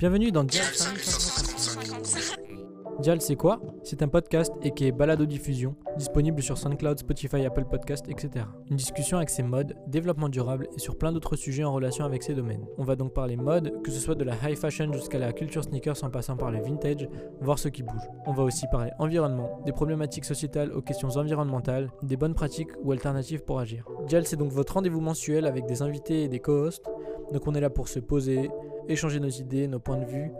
Bienvenue dans Dial 5555. Dial, c'est quoi? C'est un podcast et qui est balado diffusion, disponible sur SoundCloud, Spotify, Apple Podcast, etc. Une discussion avec ses modes, développement durable et sur plein d'autres sujets en relation avec ces domaines. On va donc parler mode, que ce soit de la high fashion jusqu'à la culture sneakers en passant par le vintage, voir ce qui bouge. On va aussi parler environnement, des problématiques sociétales aux questions environnementales, des bonnes pratiques ou alternatives pour agir. Dial, c'est donc votre rendez-vous mensuel avec des invités et des co-hosts. Donc on est là pour se poser, échanger nos idées, nos points de vue.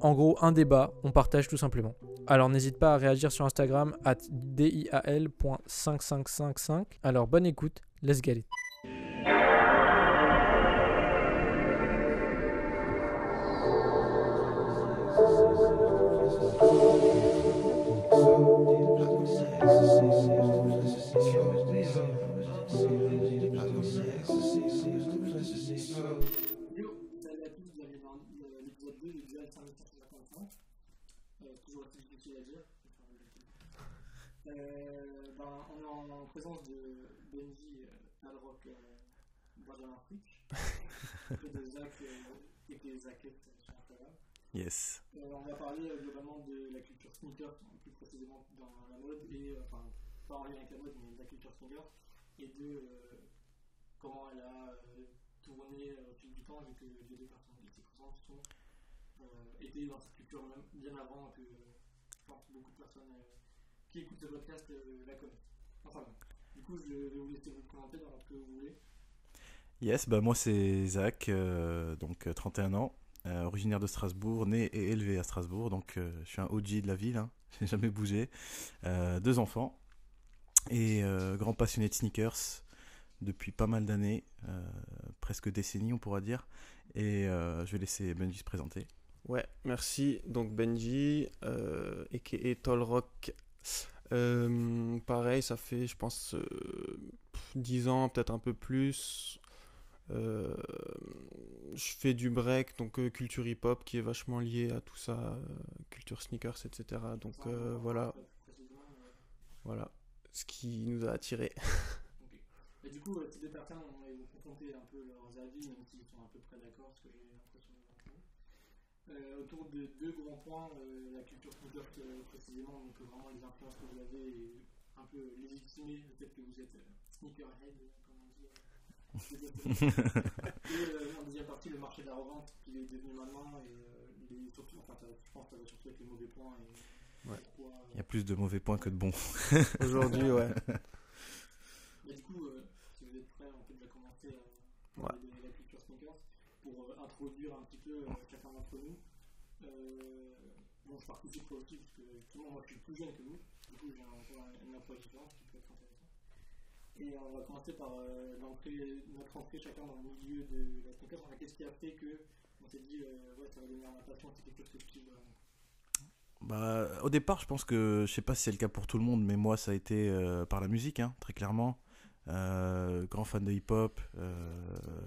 En gros, un débat, on partage tout simplement. Alors n'hésite pas à réagir sur Instagram at dial.5555. Alors bonne écoute, let's get it. Euh, l'épisode 2 du Dual 5555. Euh, toujours assez difficile à dire. Euh, ben, on est en, en présence de Benji, euh, Alrock, euh, Benjamin Frick, et de Zach, et des Zaquettes sur Instagram. Yes. On va parler globalement de la culture sneaker, plus précisément dans la mode, et enfin, pas en lien avec la mode, mais de la culture sneaker, et de comment elle a tourné au fil du temps, vu que les deux personnes ici présentes sont, euh, étaient dans cette culture même bien avant que beaucoup de personnes euh, qui écoutent ce podcast euh, la connaissent. Enfin, bon. du coup, je vais vous laisser vous présenter dans ce que vous voulez. Yes, bah moi c'est Zach, euh, donc euh, 31 ans, euh, originaire de Strasbourg, né et élevé à Strasbourg, donc euh, je suis un OG de la ville, hein, j'ai jamais bougé, Euh, deux enfants et euh, grand passionné de sneakers depuis pas mal d'années, euh, presque décennies on pourra dire, et euh, je vais laisser Benji se présenter. Ouais, merci. Donc Benji, euh, a.k.a. Tolrock. Euh, pareil, ça fait, je pense, euh, pff, 10 ans, peut-être un peu plus. Euh, je fais du break, donc euh, culture hip-hop, qui est vachement lié à tout ça, euh, culture sneakers, etc. Donc voilà, voilà, ce qui nous a attirés. Ok. Et du coup, ces deux personnes, on va vous confronter un peu leurs avis, même s'ils sont à peu près d'accord, ce que j'ai. Euh, autour de deux grands points, euh, la culture sneaker euh, précisément, donc euh, vraiment les influences que vous avez et un peu légitimer le fait que vous êtes euh, sneakerhead, comme on dit. euh, et euh, en deuxième partie, le marché de la revente qui est devenu maintenant, et euh, les, surtout, enfin, je pense que ça va surtout avec les mauvais points. Et Ouais. pourquoi, euh, Il y a plus de mauvais points que de bons. Aujourd'hui, ouais. Mais du coup, euh, si vous êtes prêts, on peut déjà commencer à Ouais. parler de la culture sneakers pour euh, introduire un petit peu euh, chacun d'entre nous. Euh, bon, je participe toi aussi parce que justement, moi je suis plus jeune que vous, du coup j'ai encore un- une approche différente qui peut être intéressante. Et on va commencer par euh, notre entrée chacun dans le milieu de la. Enfin, Qu'est-ce qui a fait que on s'est dit, euh, ouais, ça va devenir ma passion, c'est quelque chose que je. Bah, au départ, je pense que, je sais pas si c'est le cas pour tout le monde, mais moi, ça a été euh, par la musique, hein, très clairement. Euh, grand fan de hip-hop. euh,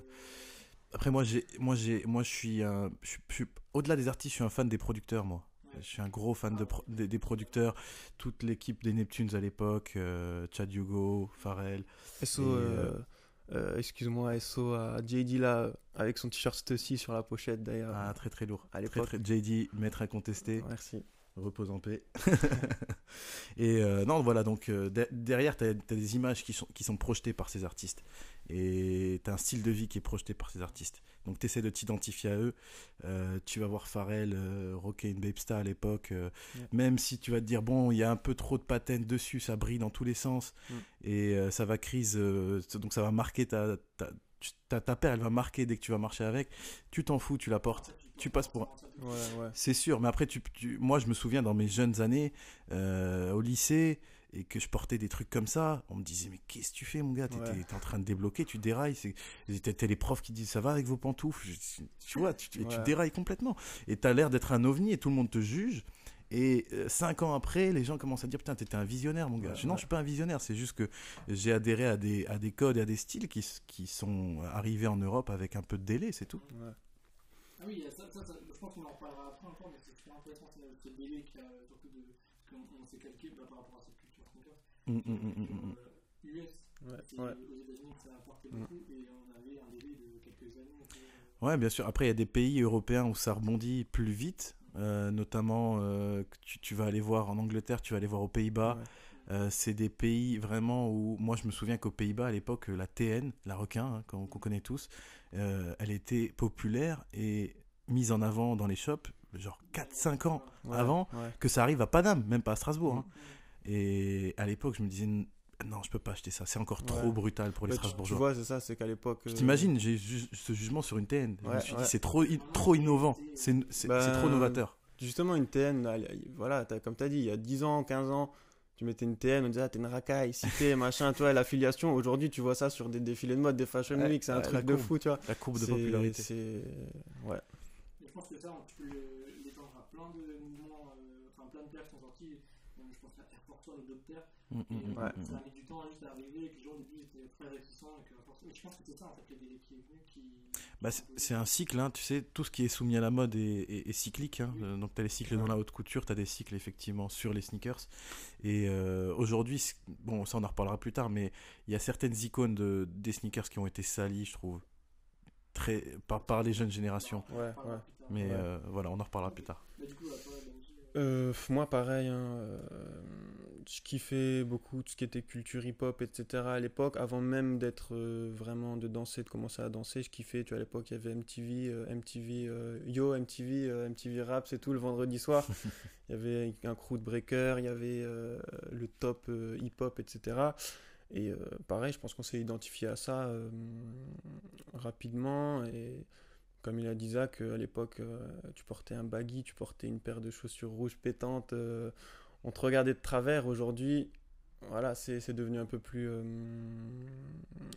Après, moi, j'ai, moi, j'ai, moi, je suis, un, je je au-delà des artistes, je suis un fan des producteurs, moi. Je suis un gros fan de pro- des, des producteurs. Toute l'équipe des Neptunes à l'époque, euh, Chad Hugo, Pharrell. SO, Et, euh, euh, excuse-moi, SO à JD là, avec son t-shirt Stussy sur la pochette d'ailleurs. Ah, très très lourd. à Très, très, JD, maître incontesté. Merci. Repose en paix. et euh, non, voilà, donc euh, de- derrière, tu as, des images qui sont, qui sont projetées par ces artistes. Et tu as un style de vie qui est projeté par ces artistes. Donc tu essaies de t'identifier à eux. Euh, tu vas voir Pharrell, Rocket and Babestar à l'époque. Yeah. Même si tu vas te dire, bon, il y a un peu trop de patentes dessus, ça brille dans tous les sens. Mm. Et ça va crise, donc ça va marquer ta, ta, ta, ta paire, elle va marquer dès que tu vas marcher avec. Tu t'en fous, tu la portes. Tu passes pour un- Ouais, ouais. C'est sûr, mais après, tu, tu- moi, je me souviens dans mes jeunes années euh, au lycée et que je portais des trucs comme ça, on me disait mais qu'est-ce que tu fais mon gars? Ouais. t'es en train de débloquer, tu dérailles. T'as les profs qui disent ça va avec vos pantoufles, Je- tu vois, tu, et tu dérailles complètement. Et t'as l'air d'être un ovni et tout le monde te juge. Et euh, cinq ans après, les gens commencent à dire putain t'étais un visionnaire mon gars. Ouais, Je dis, non, je suis pas un visionnaire, c'est juste que j'ai adhéré à des, à des codes et à des styles qui, qui sont arrivés en Europe avec un peu de délai, c'est tout. Ah oui, ça, ça, ça, je pense qu'on en reparlera après encore, mais c'est super intéressant ce, ce délai qu'il y a, surtout de, qu'on on s'est calqué bah, par rapport à cette culture. Hum, hum, hum, hum, hum. Euh, US, Ouais, ouais. aux États-Unis ça a apporté Mm. beaucoup et on avait un délai de quelques années. que- Ouais, bien sûr. Après, il y a des pays européens où ça rebondit plus vite. euh, notamment, euh, que tu, tu vas aller voir en Angleterre, tu vas aller voir aux Pays-Bas. Ouais. Euh, c'est des pays vraiment où, moi je me souviens qu'aux Pays-Bas à l'époque, la TN, la requin, hein, qu'on qu'on connaît tous, euh, elle était populaire et mise en avant dans les shops, genre 4-5 ans Ouais, avant ouais. que ça arrive à Paname, même pas à Strasbourg. Mm. hein. Et à l'époque, je me disais, non, je peux pas acheter ça, c'est encore trop Ouais. brutal pour les Bah, tu, tu Strasbourgeois. vois, c'est ça, c'est qu'à l'époque. Je euh, t'imagine, j'ai ju- ce jugement sur une TN. je me suis dit, c'est trop, trop innovant, c'est Bah, trop novateur. Justement, une TN, voilà, comme tu as dit, il y a 10 ans, 15 ans, tu mettais une TN, on disait, ah, t'es une racaille, cité, machin, toi, l'affiliation. Aujourd'hui, tu vois ça sur des défilés de mode, des fashion week, c'est un ouais, truc de fou, tu vois. La courbe de popularité. C'est. Ouais. Je pense que ça, on- tu peux le- l'étendre à plein de mouvements, euh, enfin plein de paires qui sont sortis. Même, je pense à Air Force One ou d'autres paires. Et, Ça a mis du temps juste à arriver, et que les gens au début étaient très réticents. Et que, mais je pense que c'est ça en fait le délai qui est venu. Qui... Bah, c'est- un cycle, hein, tu sais, tout ce qui est soumis à la mode est, est- est cyclique. hein. Euh, Donc, tu as les cycles dans la haute couture, tu as des cycles effectivement sur les sneakers. Et euh, aujourd'hui, bon, ça on en reparlera plus tard, mais il y a certaines icônes de, des sneakers qui ont été salies, je trouve, très, par, par les jeunes générations. Ouais, Enfin, ouais. plus tard. Mais Ouais. euh, voilà, on en reparlera plus tard. Euh, moi, pareil, hein, euh, je kiffais beaucoup tout ce qui était culture hip-hop, etc. à l'époque, avant même d'être euh, vraiment de danser, de commencer à danser, je kiffais. Tu vois, à l'époque, il y avait MTV, euh, MTV euh, Yo, MTV, MTV Rap, c'est tout, le vendredi soir. Il y avait un crew de breakers, il y avait le top hip-hop, etc. Et pareil, je pense qu'on s'est identifié à ça rapidement. Et comme il a dit Zach, à l'époque, tu portais un baggy, tu portais une paire de chaussures rouges pétantes, on te regardait de travers. Aujourd'hui, voilà, c'est devenu un peu plus euh,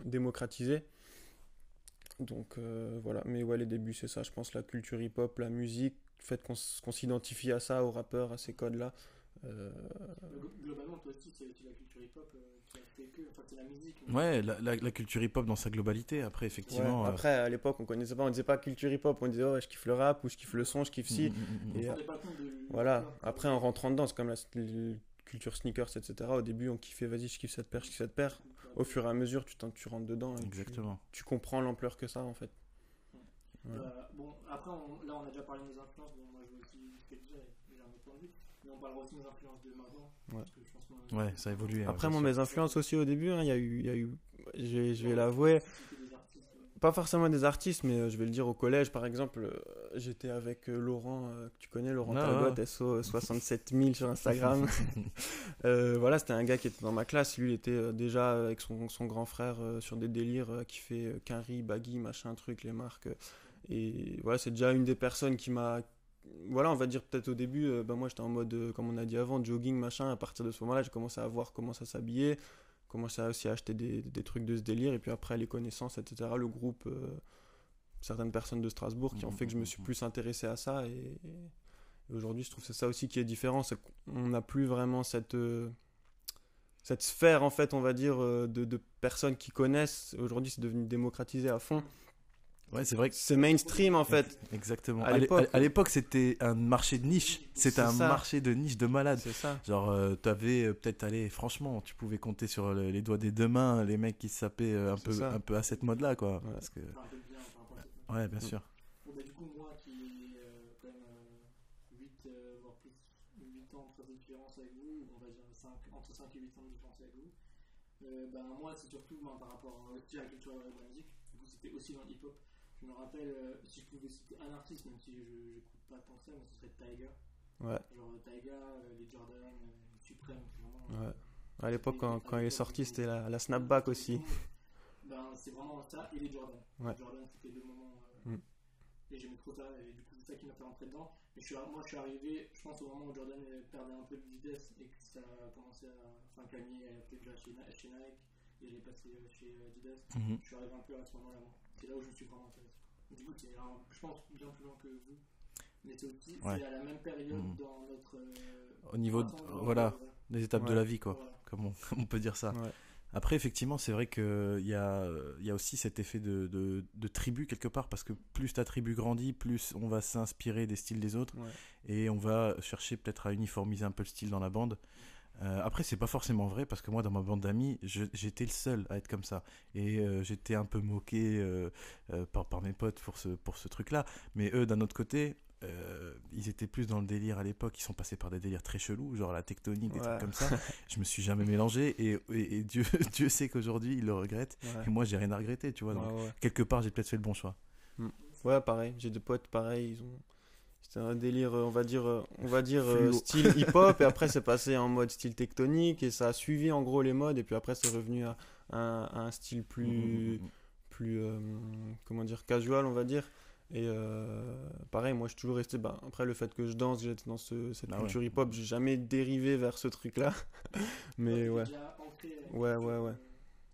démocratisé. Donc euh, voilà, mais ouais, les débuts, c'est ça, je pense, la culture hip-hop, la musique, le fait qu'on s'identifie à ça, aux rappeurs, à ces codes-là. Euh, glo- globalement, toi aussi, c'est la culture hip-hop euh, qui a fait que. Enfin, c'est la musique. mais- Ouais, la, la- la culture hip-hop dans sa globalité, après, effectivement. ouais, euh, Après, à l'époque, on connaissait pas, on disait pas culture hip-hop, on disait, oh, ouais, je kiffe le rap, ou je kiffe le son, je kiffe ci. mm, mm, mm, On Et, se euh, rendait pas compte de. Voilà, après en rentrant dedans, c'est comme la, culture sneakers, etc. Au début, on kiffait, vas-y, je kiffe cette paire, je kiffe cette paire. Au fur et à mesure, tu, t'en- tu rentres dedans et tu- Exactement. Tu, comprends l'ampleur que ça, en fait. Ouais. Euh, bon, après, on- là, on a déjà parlé de nos influences. Bon, moi, je veux aussi ce que dire, et j'ai un autre point de vue. Mais on parlera aussi de nos influences de maintenant. Ouais. Parce que je pense que- Ouais, ça a évolué. Après, ouais, moi, mes influences aussi au début, hein, il y a eu, il y a eu je vais, je vais l'avouer, pas forcément des artistes, mais euh, je vais le dire au collège, par exemple, euh, j'étais avec euh, Laurent, euh, que tu connais, Laurent Ah, Talbot, ouais. SO 67000 sur Instagram. Euh, voilà, c'était un gars qui était dans ma classe. Lui, il était euh, déjà avec son, son grand frère euh, sur des délires euh, qui fait euh, Quinry, Baggy, machin truc, les marques. euh. et voilà, c'est déjà une des personnes qui m'a. Voilà, on va dire peut-être au début, euh, bah, moi j'étais en mode, euh, comme on a dit avant, jogging, machin. À partir de ce moment-là, j'ai commencé à voir comment ça s'habillait, commencé à aussi à acheter des, des trucs de ce délire. Et puis après, les connaissances, etc. Le groupe, euh, certaines personnes de Strasbourg qui ont fait que je me suis plus intéressé à ça. Et, et aujourd'hui, je trouve que c'est ça aussi qui est différent, c'est qu'on n'a plus vraiment cette, cette sphère, en fait, on va dire, de, de personnes qui connaissent. Aujourd'hui, c'est devenu démocratisé à fond. Ouais, c'est vrai que C'est mainstream, en fait. Exactement. À À l'é- l'époque- c'était un marché de niche. C'était C'est un ça. marché de niche de malade. C'est ça. Genre, euh, t'avais euh, peut-être allé, franchement, tu pouvais compter sur le- les doigts des deux mains les mecs qui se sapaient euh, un peu, ça. un peu à cette mode-là, quoi. Ouais. Parce que, bien ouais, sûr. Bon, bah, du coup, moi qui ai euh, quand même 8, voire plus, 8 ans de différence avec vous, on va dire 5, entre 5 et 8 ans de différence avec vous, ben, moi c'est surtout ben, par rapport aussi à la culture de la musique, du coup c'était aussi dans le hip-hop. Je me rappelle, euh, si je pouvais citer un artiste, même si je n'écoute pas tant que ça, mais ce serait Tiger. Ouais. Genre Tiger, euh, les Jordan, euh, Supreme, vraiment. ouais. À l'époque, quand, quand il est sorti, c'était la, la snapback aussi. Ben, c'est vraiment ça et les Jordan. Ouais. Jordan, c'était deux moments. euh, Mm. Et j'aimais trop ça, et du coup, c'est ça qui m'a fait rentrer dedans. Mais je suis, moi, je suis arrivé, je pense, au moment où Jordan perdait un peu de vitesse et que ça a commencé à. Enfin, Kanye était déjà chez Nike, et est passé euh, chez euh, Adidas. Mhm. Je suis arrivé un peu à ce moment-là. C'est là où je me suis vraiment intéressé. Du coup, c'est, je pense, bien plus loin que vous. Mais c'est aussi Ouais. à la même période Mhm. dans notre. euh, Au niveau, de- voilà, des étapes de Ouais. la vie, quoi. voilà. Comme on, comme on peut dire ça. Ouais. Après, effectivement, c'est vrai qu'il y a, il y a aussi cet effet de, de, de tribu quelque part, parce que plus ta tribu grandit, plus on va s'inspirer des styles des autres, Ouais. et on va chercher peut-être à uniformiser un peu le style dans la bande. Euh, après, c'est pas forcément vrai parce que moi, dans ma bande d'amis, j'étais le seul à être comme ça. Et euh, j'étais un peu moqué euh, par, par mes potes pour ce, pour ce truc-là. Mais eux, d'un autre côté, euh, ils étaient plus dans le délire à l'époque. Ils sont passés par des délires très chelous, genre la tectonique, des Ouais. trucs comme ça. je me suis jamais mélangé et, et- et Dieu, Dieu sait qu'aujourd'hui, ils le regrettent. Ouais. Et moi, j'ai rien à regretter, tu vois. donc, Ouais, quelque part, j'ai peut-être fait le bon choix. Ouais, pareil. J'ai des potes pareil. Ils ont. C'était un délire, euh, on va dire, euh, on va dire euh, Fluo. style hip-hop, et après c'est passé en mode style tectonique, et ça a suivi en gros les modes, et puis après c'est revenu à, un- à un style plus, Mm, mm, mm. plus euh, comment dire, casual, on va dire. Et euh, pareil, moi je suis toujours resté. Bah, après, le fait que je danse, j'étais dans ce, cette Ah ouais. culture hip-hop, j'ai jamais dérivé vers ce truc-là. Mais ouais. Ouais, ouais, ouais.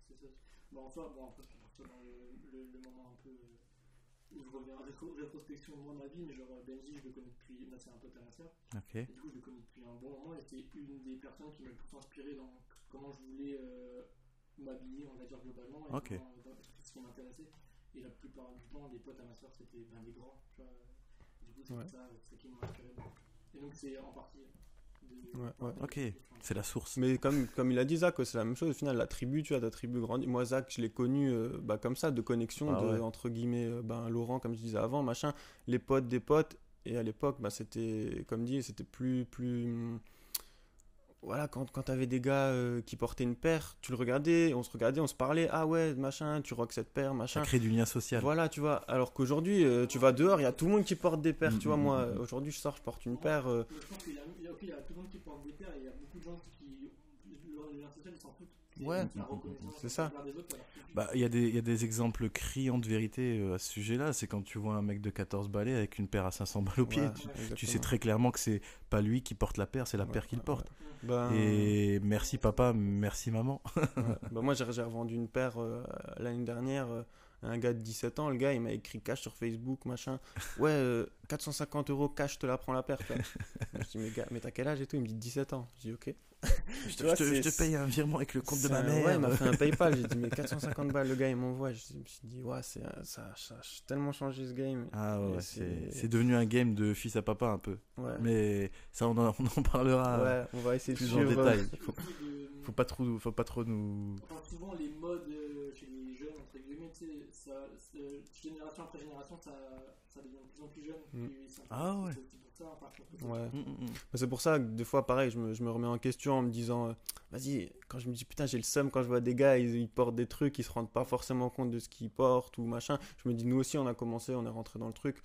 c'est ça. Bon, enfin, bon, partir dans le, le, le moment un peu euh, où je reviens rétrospection de ma vie, mais genre euh, Benji, je le connais depuis. Là, c'est un pote à ma soeur. Et du coup, je le connais depuis un bon moment et c'est une des personnes qui m'a le plus inspiré dans comment je voulais euh, m'habiller, on va dire globalement, et Ok. comment, euh, dans- ce qui m'intéressait. Et la plupart du temps, les potes à ma soeur, c'était ben, des grands. Tu vois. Du coup, c'est Ouais. ça, qui m'a inspiré. Et donc, c'est en partie. De, Ouais, ouais. Ok. C'est la source. Mais comme, comme il a dit Zach, c'est la même chose. Au final, la tribu, tu vois, ta tribu grandit. Moi, Zach, je l'ai connu euh, bah, comme ça, de connexion, Ah de, ouais. entre guillemets, euh, ben, Laurent, comme je disais avant, machin, les potes des potes. Et à l'époque, bah, c'était, comme dit, c'était plus. plus voilà, quand, quand t'avais des gars euh, qui portaient une paire, tu le regardais, on se regardait, on se parlait, ah ouais, machin, tu rock cette paire, Ça machin. crée du lien social. Voilà, tu vois. Alors qu'aujourd'hui, euh, tu vas dehors, il y a tout le monde qui porte des paires, Mm, tu vois. mm, Moi, mm, mm. aujourd'hui, je sors, je porte une paire. euh, Mais je pense qu'il y a, il y a- ok, il y a tout le monde qui porte des paires et il y a beaucoup de gens qui. Le lien social, ils s'en foutent. Ouais. C'est ça. Bah, il y, a des- il y a des exemples criants de vérité euh, à ce sujet-là. C'est quand tu vois un mec de 14 balais avec une paire à 500 balles au pied. ouais, tu, sais très clairement que c'est pas lui qui porte la paire, c'est la Ouais, paire qu'il ouais, porte. Ben, Et merci papa, merci maman. Ouais. Bah, moi, j'ai revendu une paire euh, l'année dernière euh, à un gars de 17 ans. Le gars, il m'a écrit cash sur Facebook, machin. Ouais, euh, 450 euros cash, je te la prends la paire. je dis, mais gars, mais t'as quel âge et tout? Il me dit 17 ans. Je dis, ok. Je te, Tu vois, je te- je te c'est- paye un virement avec le compte de ma mère. Ouais, il m'a fait un PayPal. J'ai dit, mais 450 balles, le gars, il m'envoie. Je me suis dit, ouais, ça, ça a tellement changé ce game. Ah ouais, c'est devenu un game de fils à papa un peu. Ouais. Mais ça, on en, on en parlera ouais, on va essayer de plus en suivre. détail. Faut, de- faut pas trop, faut pas trop nous. Enfin, souvent, les modes euh, chez les jeunes, entre guillemets, tu sais, ça, c'est- génération après génération, ça, ça devient de plus en plus jeune. Mm. Ah ouais. Ça, Ouais. Mm, mm, mm. Bah, C'est pour ça que des fois, pareil, je me, je me remets en question en me disant, euh, vas-y, quand je me dis, putain, j'ai le seum quand je vois des gars, ils, ils portent des trucs, ils se rendent pas forcément compte de ce qu'ils portent ou machin. Je me dis, nous aussi, on a commencé, on est rentré dans le truc.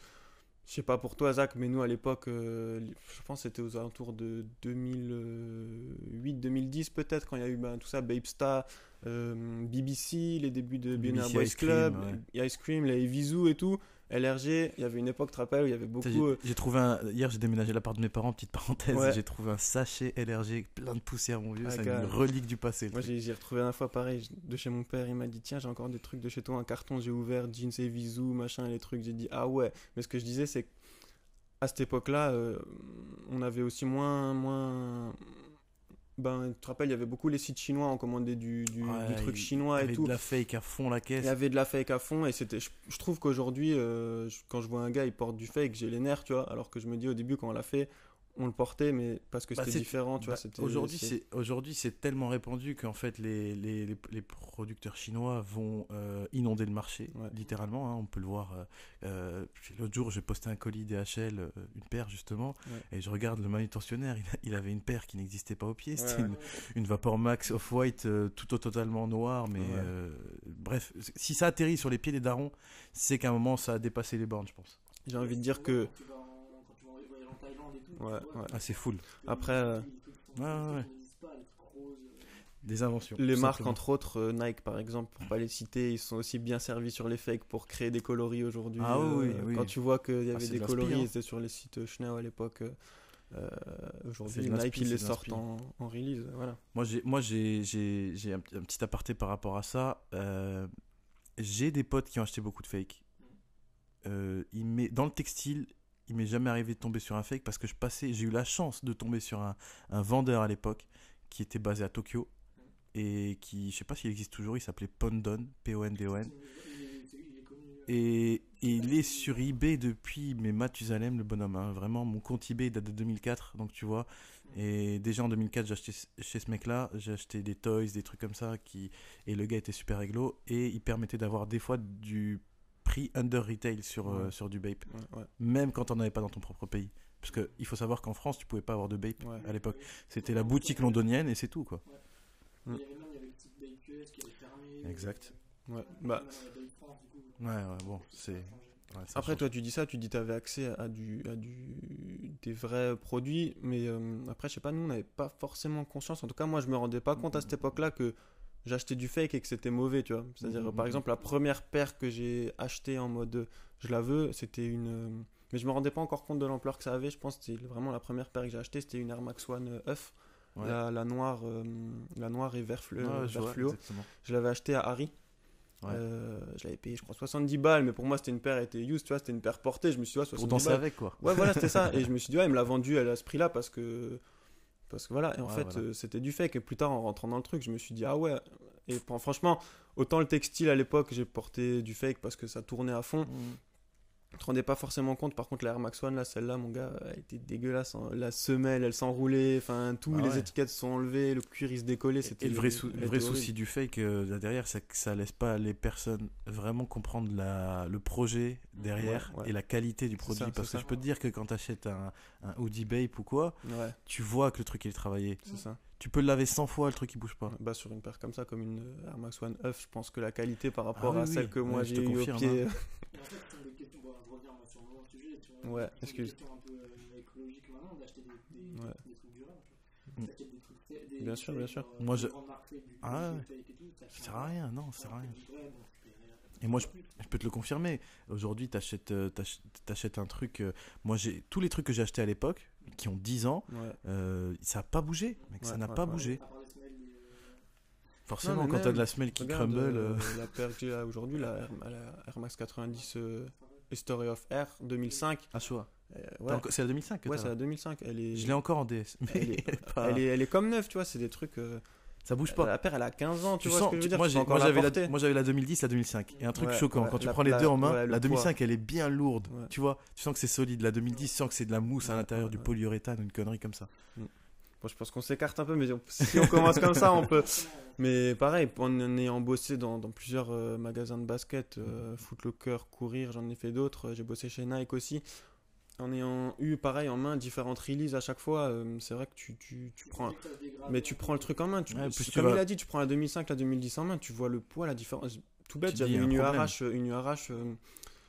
Je sais pas pour toi, Zach, mais nous, à l'époque, euh, je pense que c'était aux alentours de 2008-2010 peut-être, quand il y a eu ben, tout ça, Babestar, euh, BBC, les débuts de Billionaire BBC Boys Ice Cream, Club, ouais. Ice Cream, les Vizou et tout. LRG, il y avait une époque, tu te rappelles, où il y avait beaucoup... j'ai- J'ai trouvé un. Hier, j'ai déménagé l'appart de mes parents, petite parenthèse. Ouais. J'ai trouvé un sachet LRG plein de poussière, mon vieux. Ah, c'est une carrément. relique du passé. Moi, j'ai retrouvé la fois pareil de chez mon père. Il m'a dit Tiens, j'ai encore des trucs de chez toi, un carton, j'ai ouvert, jeans et visou, machin, les trucs. J'ai dit Ah ouais. Mais ce que je disais, c'est qu'à cette époque-là, euh, on avait aussi moins. moins... Ben, tu te rappelles, il y avait beaucoup les sites chinois, on commandait du, du, Ouais, du truc il- chinois Il y et avait tout. de la fake à fond la Il caisse. y avait de la fake à fond et c'était. Je, je trouve qu'aujourd'hui, euh, quand je vois un gars, il porte du fake, j'ai les nerfs, tu vois. Alors que je me dis au début, quand on l'a fait, on le portait, mais parce que Bah, c'était différent, tu vois. Bah, Aujourd'hui, c'est- aujourd'hui c'est tellement répandu qu'en fait les, les, les, les producteurs chinois vont euh, inonder le marché, Ouais. littéralement. hein, on peut le voir. euh, euh, L'autre jour, j'ai posté un colis DHL, une paire justement, Ouais. et je regarde le manutentionnaire. Il, avait une paire qui n'existait pas au pied. C'était Ouais. une, une Vapor Max Off-White euh, tout totalement noire. Mais bref, si ça atterrit sur les pieds des darons, c'est qu'à un moment ça a dépassé les bornes, je pense. J'ai envie de dire que. Quand tu vas en, quand tu vas voyager en Thaïlande et tout, Ouais, ouais. Ah, c'est full. les Après, euh, les ouais, ouais. les euh, Des inventions. Les tout marques, simplement. entre autres, euh, Nike par exemple, pour pas les citer, ils sont aussi bien servis sur les fakes pour créer des coloris aujourd'hui. Ah oui, Euh, oui. Quand tu vois qu'il y Ah, avait des de coloris, ils étaient sur les sites euh, Schnell à l'époque. euh, euh, aujourd'hui, Nike, ils les sortent en, en release. Voilà. Moi, j'ai, moi, j'ai, j'ai, j'ai un, un petit aparté par rapport à ça. Euh, j'ai des potes qui ont acheté beaucoup de fake. Euh, il m'est, dans le textile, il m'est jamais arrivé de tomber sur un fake parce que je passais, j'ai eu la chance de tomber sur un, un vendeur à l'époque qui était basé à Tokyo et qui, je sais pas s'il existe toujours, il s'appelait Pondon, P-O-N-D-O-N. Et, et il est sur eBay depuis mais Mathusalem, le bonhomme. hein. Vraiment, mon compte eBay date de 2004, donc tu vois. Et déjà en 2004, j'ai acheté chez ce mec-là, j'ai acheté des toys, des trucs comme ça. Qui... Et le gars était super réglo. Et il permettait d'avoir des fois du prix under retail sur, euh, sur du vape. Ouais, ouais, Même quand on n'avais pas dans ton propre pays. Parce qu'il faut savoir qu'en France, tu pouvais pas avoir de vape ouais. à l'époque. C'était la boutique londonienne et c'est tout, quoi. Il y avait même il y avait le type BQS qui avait fermé. Exact. Ouais. Bah, Ouais, ouais, bon, c'est. ouais, Après, toi, tu dis ça, tu dis tu avais accès à du, à du, des vrais produits, mais euh, après, je sais pas, nous, on n'avait pas forcément conscience. En tout cas, moi, je me rendais pas compte à cette époque-là que j'achetais du fake et que c'était mauvais, tu vois. C'est-à-dire, Mhm. par exemple, la première paire que j'ai achetée en mode euh, je la veux, c'était une. euh, mais je me rendais pas encore compte de l'ampleur que ça avait. Je pense que c'était vraiment la première paire que j'ai achetée, c'était une Air Max One euh, Ouais. la, la noire, euh, la noire et vert, Ouais, fluo. exactement. Je l'avais acheté à Harry. Ouais. Euh, je l'avais payé, je crois, 70 balles, mais pour moi, c'était une paire, elle était used, tu vois, c'était une paire portée. Je me suis dit, ouais, 70 Pour danser balles. avec, quoi. Ouais, voilà, c'était ça. Et je me suis dit, ouais, il me l'a vendu elle, à ce prix-là parce que. Parce que voilà, et en Ouais, fait, voilà. euh, c'était du fake. Et plus tard, en rentrant dans le truc, je me suis dit, ah ouais. Et franchement, autant le textile à l'époque, j'ai porté du fake parce que ça tournait à fond. Je te rendais pas forcément compte. Par contre, la Air Max One, là, celle-là, mon gars, elle était dégueulasse. hein. La semelle, elle s'enroulait. Enfin, tous Ah les ouais. étiquettes sont enlevées. Le cuir, il se décollait. C'était Et le vrai, sou- elle le vrai était souci du fake euh, là derrière, c'est que ça laisse pas les personnes vraiment comprendre la, le projet derrière Ouais, ouais. et la qualité du produit. ça, Parce que ça. je peux te dire que quand tu achètes un, un hoodie Bape ou quoi, tu vois que le truc il est travaillé. c'est ça. Tu peux le laver 100 fois, le truc il bouge pas. Bah, sur une paire comme ça, comme une euh, Air Max One œuf, je pense que la qualité par rapport Ah oui, à celle oui. que moi Ouais, je j'ai te eu au confirme, pied. Et en fait, questions. Bon, je reviens sur mon sujet. Tu vois, Ouais, excuse. un peu euh, écologiques maintenant, d'acheter des, des, Ouais. des trucs durables. tu vois. T'achètes des trucs faits- des- Bien sûr, bien sûr. euh, Moi, je- Ah ça sert à rien, non, ça sert à Ouais, rien. Et moi, Je peux te le confirmer. Aujourd'hui, t'achètes, euh, t'ach- t'achètes un truc. euh, moi, j'ai tous les trucs que j'ai achetés à l'époque, qui ont 10 ans, Ouais. euh, ça n'a pas bougé. Mec, ça n'a ouais, pas bougé. Forcément, Non, quand t'as de la semelle qui Regarde, crumble. euh, euh, la paire que j'ai aujourd'hui, la, la Air Max 90 euh, History of Air 2005. à choix. euh, T'as ouais, encore- C'est la 2005 que ouais c'est la 2005. Elle est, Je l'ai encore en DS. Mais Elle est- elle, est, elle est comme neuve, tu vois. C'est des trucs. Ça bouge pas. La paire, elle a 15 ans, tu, Tu vois sens, ce que je veux dire. moi, j'avais la la, porter. moi j'avais la 2010, la 2005. Et un truc Ouais, choquant, ouais, quand tu la- prends les deux en main, voilà, la poids. 2005 elle est bien lourde. Ouais. Tu vois, tu sens que c'est solide. La 2010, tu sens que c'est de la mousse à l'intérieur du polyuréthane, une connerie comme ça. Bon, je pense qu'on s'écarte un peu, mais on- si on commence comme ça, on peut. Mais pareil, en ayant bossé dans, dans plusieurs euh, magasins de basket, euh, Footlocker, Courir, j'en ai fait d'autres. euh, J'ai bossé chez Nike aussi. En ayant eu, pareil, en main différentes releases à chaque fois, euh, c'est vrai que tu, tu, tu prends. Mais tu prends le truc en main. Tu, Ouais, plus tu comme vas- il a dit, tu prends la 2005, la 2010 en main, tu vois le poids, la différence. Tout bête, j'avais une. URH, une URH euh,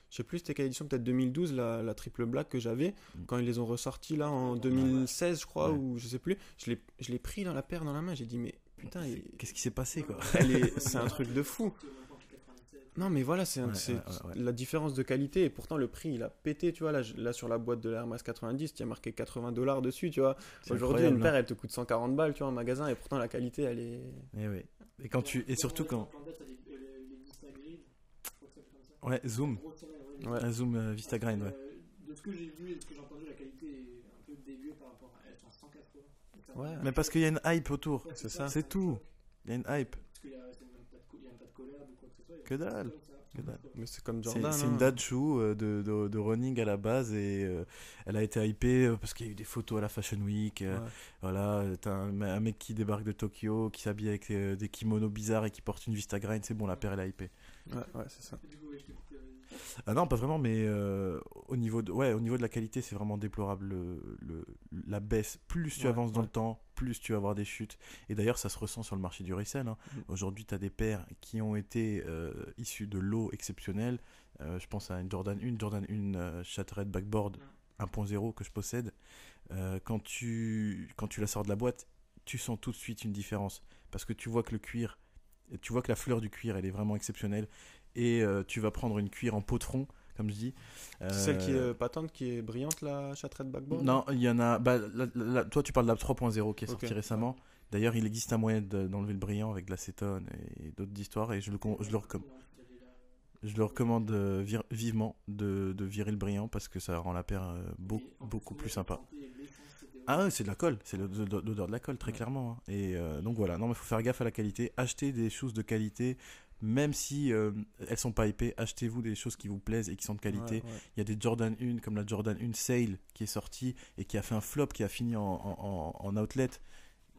je sais plus c'était quelle édition, peut-être 2012, la, la triple black que j'avais, Mm. quand ils les ont ressortis là en 2016, je crois, Ouais. ou je sais plus. Je l'ai je l'ai pris dans la paire dans la main, j'ai dit, mais putain, il- Qu'est-ce qui s'est passé quoi? C'est un truc de fou. Non, mais voilà, c'est un- Ouais, c'est ouais, ouais, ouais. la différence de qualité, et pourtant le prix il a pété, tu vois. Là, sur la boîte de l'Air Max 90, il y a marqué 80 dollars dessus, tu vois. Aujourd'hui, une hein. paire elle te coûte 140 balles, tu vois, en magasin, et pourtant la qualité elle est. Et, oui. et quand tu et surtout quand ouais zoom, Ouais. un zoom euh, Vista Grind ouais. Euh, De ce que j'ai vu et de ce que j'ai entendu, la qualité est un peu dégueu par rapport à. À 180. Ouais. Mais parce qu'il y a une hype autour, c'est ça. c'est tout. Il y a une hype. Parce qu'il y a c'est même pas de co- il y a même pas de collab ou quoi que dalle. C'est comme ça. Que dalle. Mais c'est comme C'est Jordan. c'est hein. une dad shoe euh, de, de, de running à la base et euh, elle a été hypée euh, parce qu'il y a eu des photos à la Fashion Week. euh. Voilà, t'as un, un mec qui débarque de Tokyo, qui s'habille avec euh, des kimonos bizarres et qui porte une Vista Grind, c'est bon, la paire elle est hypée. Ouais, ouais, c'est ça. Ah non, pas vraiment, mais euh, au, niveau de, ouais, au niveau de la qualité, c'est vraiment déplorable le, le- la baisse. Plus tu Ouais, avances dans le temps, plus tu vas avoir des chutes. Et d'ailleurs, ça se ressent sur le marché du resell. hein. Mm. Aujourd'hui, tu as des paires qui ont été euh, issues de lots exceptionnels. Euh, je pense à une Jordan 1, Jordan 1 euh, Shattered Backboard 1.0 que je possède. Quand, tu, quand tu la sors de la boîte, tu sens tout de suite une différence. Parce que tu vois que le cuir, tu vois que la fleur du cuir, elle est vraiment exceptionnelle. Et euh, tu vas prendre une cuir en de front, comme je dis. C'est celle qui est Euh, euh, patente, qui est brillante, la Chattered Backboard Non, il y en a. Bah, la- la- la- toi, tu parles de la 3.0 qui est sortie récemment. D'ailleurs, il existe un moyen de- d'enlever le brillant avec de l'acétone et d'autres histoires. Et je le, je le, recomm- je le recommande euh, vir- vivement de, de virer le brillant parce que ça rend la paire euh, beau- beaucoup plus sympa. Ah c'est de la colle, c'est l'odeur de la colle, très clairement. hein. Et euh, donc voilà, non mais faut faire gaffe à la qualité, acheter des choses de qualité, même si euh, elles sont pas épais, achetez-vous des choses qui vous plaisent et qui sont de qualité. Ouais, ouais. Il y a des Jordan 1 comme la Jordan 1 Sale qui est sortie et qui a fait un flop, qui a fini en, en- en- outlet,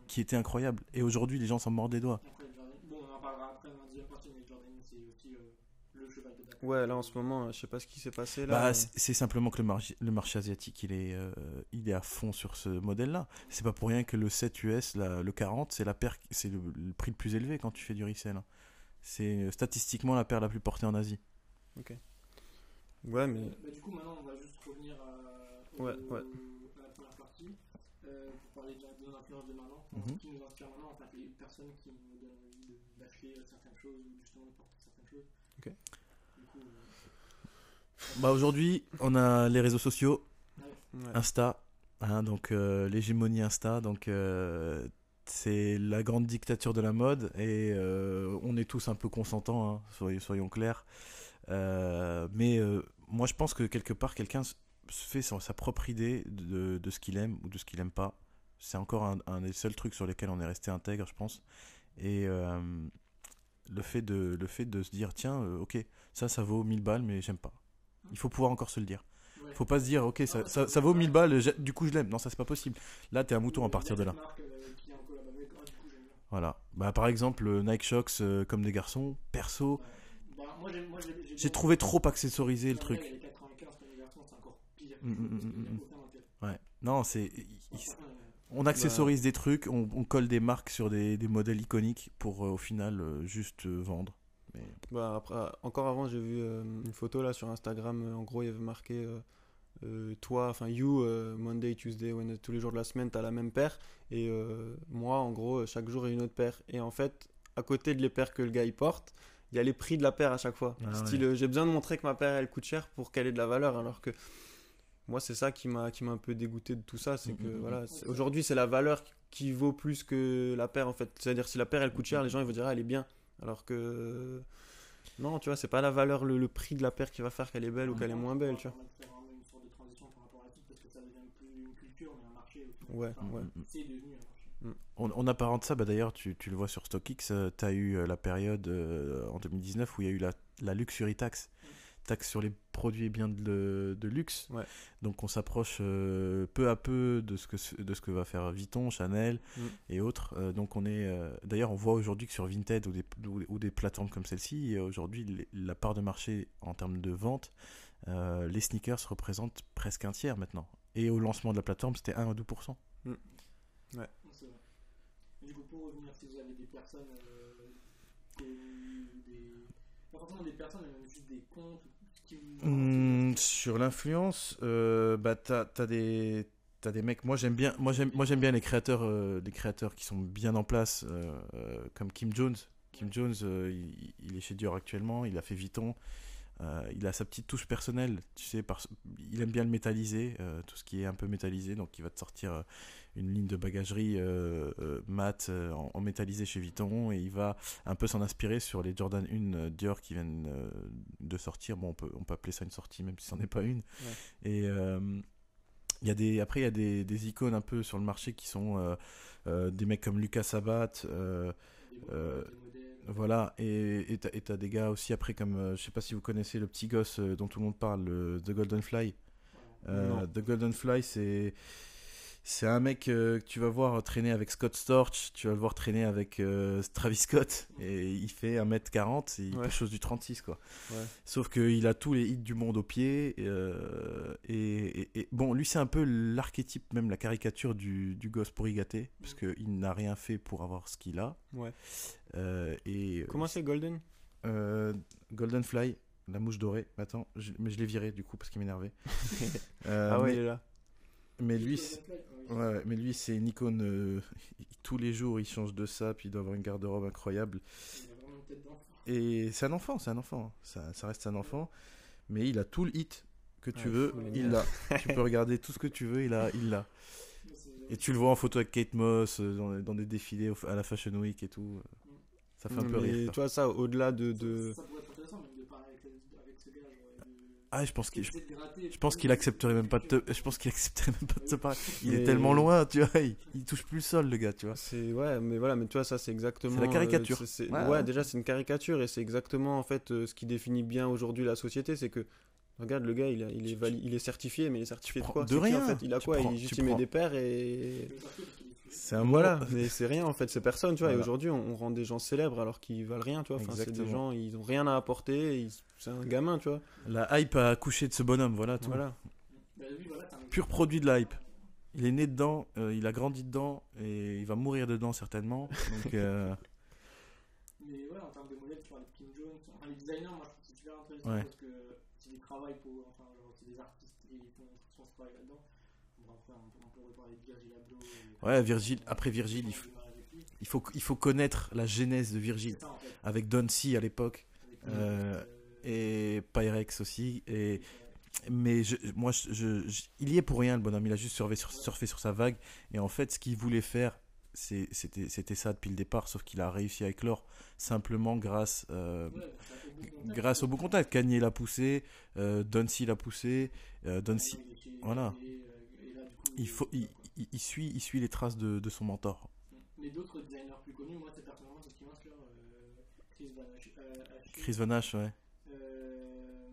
qui était incroyable. Et aujourd'hui, les gens s'en mordent les doigts. Après, Jordan, bon, on en parlera après dans la deuxième partie, mais Jordan, c'est aussi euh, le cheval de bataille. Ouais, là en ce moment, je sais pas ce qui s'est passé là. Bah, mais- c'est simplement que le marché, le marché asiatique, il est, euh, il est à fond sur ce modèle-là. C'est pas pour rien que le 7 US, la- le 40, c'est la paire, c'est le, le prix le plus élevé quand tu fais du resell. hein. C'est euh, statistiquement la paire la plus portée en Asie. Ouais, mais. Bah, du coup, maintenant, on va juste revenir à, au- Ouais, ouais. à la première partie euh, pour parler de, la- de l'influence de maintenant. Mhm. Qui nous inspire maintenant En fait, les personnes qui nous donnent envie d'acheter euh, certaines choses ou justement de porter certaines choses. Ok. Du coup, euh, Bah, aujourd'hui, on a les réseaux sociaux, Ouais. Insta, hein, donc euh, l'hégémonie Insta, donc euh, c'est la grande dictature de la mode et euh, on est tous un peu consentants, hein, soyons, soyons clairs. Euh, mais euh, moi je pense que quelque part quelqu'un se fait sa propre idée de, de ce qu'il aime ou de ce qu'il aime pas. C'est encore un, un des seuls trucs sur lesquels on est resté intègre, je pense. Et le, fait de, le fait de se dire, tiens, ok, ça, ça vaut 1000 balles, mais j'aime pas. Il faut pouvoir encore se le dire. Faut pas se dire, ok, ça, ça, ça vaut 1000 balles, du coup je l'aime. Non, ça c'est pas possible. Là, t'es un mouton à partir de là. cette marque, euh, qui est en collab avec, ah, du coup, j'aime bien. Voilà. Bah, par exemple, euh, Nike Shox euh, comme des garçons, perso, j'ai- trouvé trop accessorisé le truc. Les 95 comme les garçons, c'est encore pire. Mm, mm, mm. Ouais. Non, c'est. On accessorise des trucs, on, colle des marques sur des, des modèles iconiques pour euh, au final juste vendre. Bah, après, encore avant, j'ai vu une photo là sur Instagram. en gros, il y avait marqué euh, toi, enfin you, euh, Monday, Tuesday, Wednesday, tous les jours de la semaine, t'as la même paire. Et euh, moi, en gros, chaque jour, il y a une autre paire. Et en fait, à côté de les paires que le gars il porte, il y a les prix de la paire à chaque fois. Ah. Style, j'ai besoin de montrer que ma paire elle coûte cher pour qu'elle ait de la valeur. Alors que moi, c'est ça qui m'a qui m'a un peu dégoûté de tout ça. C'est Mm, que mm, mm. voilà, aujourd'hui, c'est la valeur qui vaut plus que la paire en fait. C'est-à-dire, si la paire elle coûte cher, les gens ils vont dire ah, elle est bien. Alors que non, tu vois, c'est pas la valeur, le, le prix de la paire qui va faire qu'elle est belle ou qu'elle est moins belle, tu vois. C'est vraiment une sorte de transition par rapport à la titre parce que ça devient plus une culture mais un marché aussi. Ouais, Enfin, ouais. C'est devenu un marché. On, on apparente ça, bah d'ailleurs, tu, tu le vois sur StockX, tu as eu euh, la période euh, en 2019 où il y a eu la, la luxury tax, taxe sur les produits et biens de, de luxe. Ouais. Donc on s'approche euh, peu à peu de ce, que, de ce que va faire Vuitton, Chanel Mm. et autres. Euh, donc on est, euh, d'ailleurs, on voit aujourd'hui que sur Vinted ou des, ou, ou des plateformes comme celle-ci, euh, aujourd'hui, la part de marché en termes de vente, euh, les sneakers représentent presque un tiers maintenant. Et au lancement de la plateforme, c'était 1 à 2%. Donc, c'est vrai. Et Du coup, pour revenir, si vous avez des personnes euh, connues, ou des. Pas forcément des personnes, mais même juste des comptes qui vous. Sur l'influence, euh, bah t'as as des t'as des mecs. Moi j'aime bien, moi j'aime moi j'aime bien les créateurs, euh, les créateurs qui sont bien en place, euh, euh, comme Kim Jones. Kim Jones, euh, il, il est chez Dior actuellement, il a fait Vuitton. Euh, il a sa petite touche personnelle, tu sais, parce, il aime bien le métalliser, euh, tout ce qui est un peu métallisé, donc il va te sortir euh, une ligne de bagagerie euh, euh, mat en, en métallisé chez Vuitton et il va un peu s'en inspirer sur les Jordan 1 euh, Dior qui viennent euh, de sortir. Bon, on peut, on peut appeler ça une sortie même si c'en est pas une. Et euh, il y a des, après, il y a des, des icônes un peu sur le marché qui sont euh, euh, des mecs comme Lucas Sabat. euh, Euh, voilà, et t'as des gars aussi après comme, euh, je sais pas si vous connaissez le petit gosse euh, dont tout le monde parle, le- The Golden Fly. Euh. The Golden Fly, c'est c'est un mec euh, que tu vas voir traîner avec Scott Storch, tu vas le voir traîner avec euh, Travis Scott, et il fait 1m40, et il Ouais. chose du 36 quoi. Ouais. Sauf qu'il a tous les hits du monde au pied, euh, et, et- et- bon, lui c'est un peu l'archétype, même la caricature du, du gosse pourri gâté, parce qu'il n'a rien fait pour avoir ce qu'il a. Ouais. Euh, et Comment c'est Golden? Euh, Golden Fly, la mouche dorée. Attends, je- mais je l'ai viré du coup parce qu'il m'énervait. Euh, Ah ouais, mais, il est là. Mais lui, Fly, ouais. mais lui c'est une icône. euh, tous les jours, il change de ça, puis il doit avoir une garde-robe incroyable. Il. Et c'est un enfant, c'est un enfant. Ça, ça reste un enfant, mais il a tout le hit que tu Ouais, veux, il l'a. tu peux regarder tout ce que tu veux, il a, il l'a. C'est- Et tu le vois en photo avec Kate Moss euh, dans, dans des défilés à la Fashion Week et tout. Ça fait un peu Mais rire. tu vois, ça, au-delà de. de... Ça, ça pourrait être intéressant, même de parler avec, avec ce gars. genre, et de- Ah, je pense qu'il, je, pense qu'il accepterait même pas de te, je pense qu'il accepterait même pas de te parler. Il est Mais- tellement loin, tu vois, il, il touche plus le sol, le gars, tu vois. C'est ouais, mais voilà, mais tu vois ça c'est exactement. C'est la caricature. euh, c'est- c'est- Ouais, déjà c'est une caricature et c'est exactement en fait euh, ce qui définit bien aujourd'hui la société, c'est que regarde le gars, il, a- il est vali- il est certifié, mais il est certifié de quoi? de qui, rien. en fait? Il a Tu quoi? Prends- Il juste il met des paires et C'est un voilà, mais c'est rien en fait, c'est personne, tu vois. Et Voilà. aujourd'hui, on, on rend des gens célèbres alors qu'ils valent rien, tu vois. Enfin, c'est des gens, ils ont rien à apporter, ils- c'est un gamin, tu vois. La hype a accouché de ce bonhomme, voilà tout. Voilà. Voilà, Pur produit de la hype. Il est né dedans, euh, il a grandi dedans et il va mourir dedans certainement. Donc euh, Mais ouais, en termes de modèles, tu vois, les Kim Jones, enfin, les designers, moi je trouve que c'est super intéressant Ouais. parce que c'est des travails pour, enfin, genre, c'est des artistes et ils font son travail là-dedans. Ouais, Virgile. Après Virgile, il faut, il faut, connaître la genèse de Virgile avec Don à l'époque Euh, et Pyrex aussi. Et mais moi, il y est pour rien le bonhomme. Il a juste surfé sur, sa vague. Et en fait, ce qu'il voulait faire, c'était ça depuis le départ. Sauf qu'il a réussi à éclore simplement grâce. euh, grâce au bon contact, Kanye l'a poussé, euh, l'a poussé, euh, voilà euh, et là, du coup, il, faut, il, il- il suit, il suit les traces de, de son mentor. Mais d'autres designers plus connus, moi c'est personnellement c'est Kim Haskell, euh, Chris Van Ash- euh, Chris Van Ash, ouais. euh,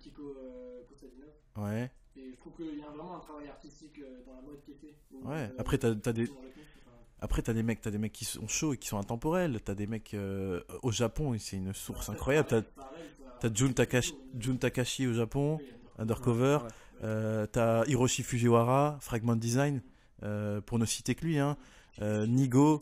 Kiko euh, Kostadinov. Ouais. Et je trouve qu'il y a vraiment un travail artistique euh, dans la mode qui est fait. Ouais. euh, Après, t'as, t'as des, après, t'as des mecs, t'as des mecs qui sont chauds et qui sont intemporels. T'as des mecs euh, au Japon, c'est une source incroyable. T'as, t'as Jun Takashi, Jun Takashi au Japon, Undercover. Ouais. Euh, t'as Hiroshi Fujiwara, Fragment Design, euh, pour ne citer que lui. Hein. Euh, Nigo.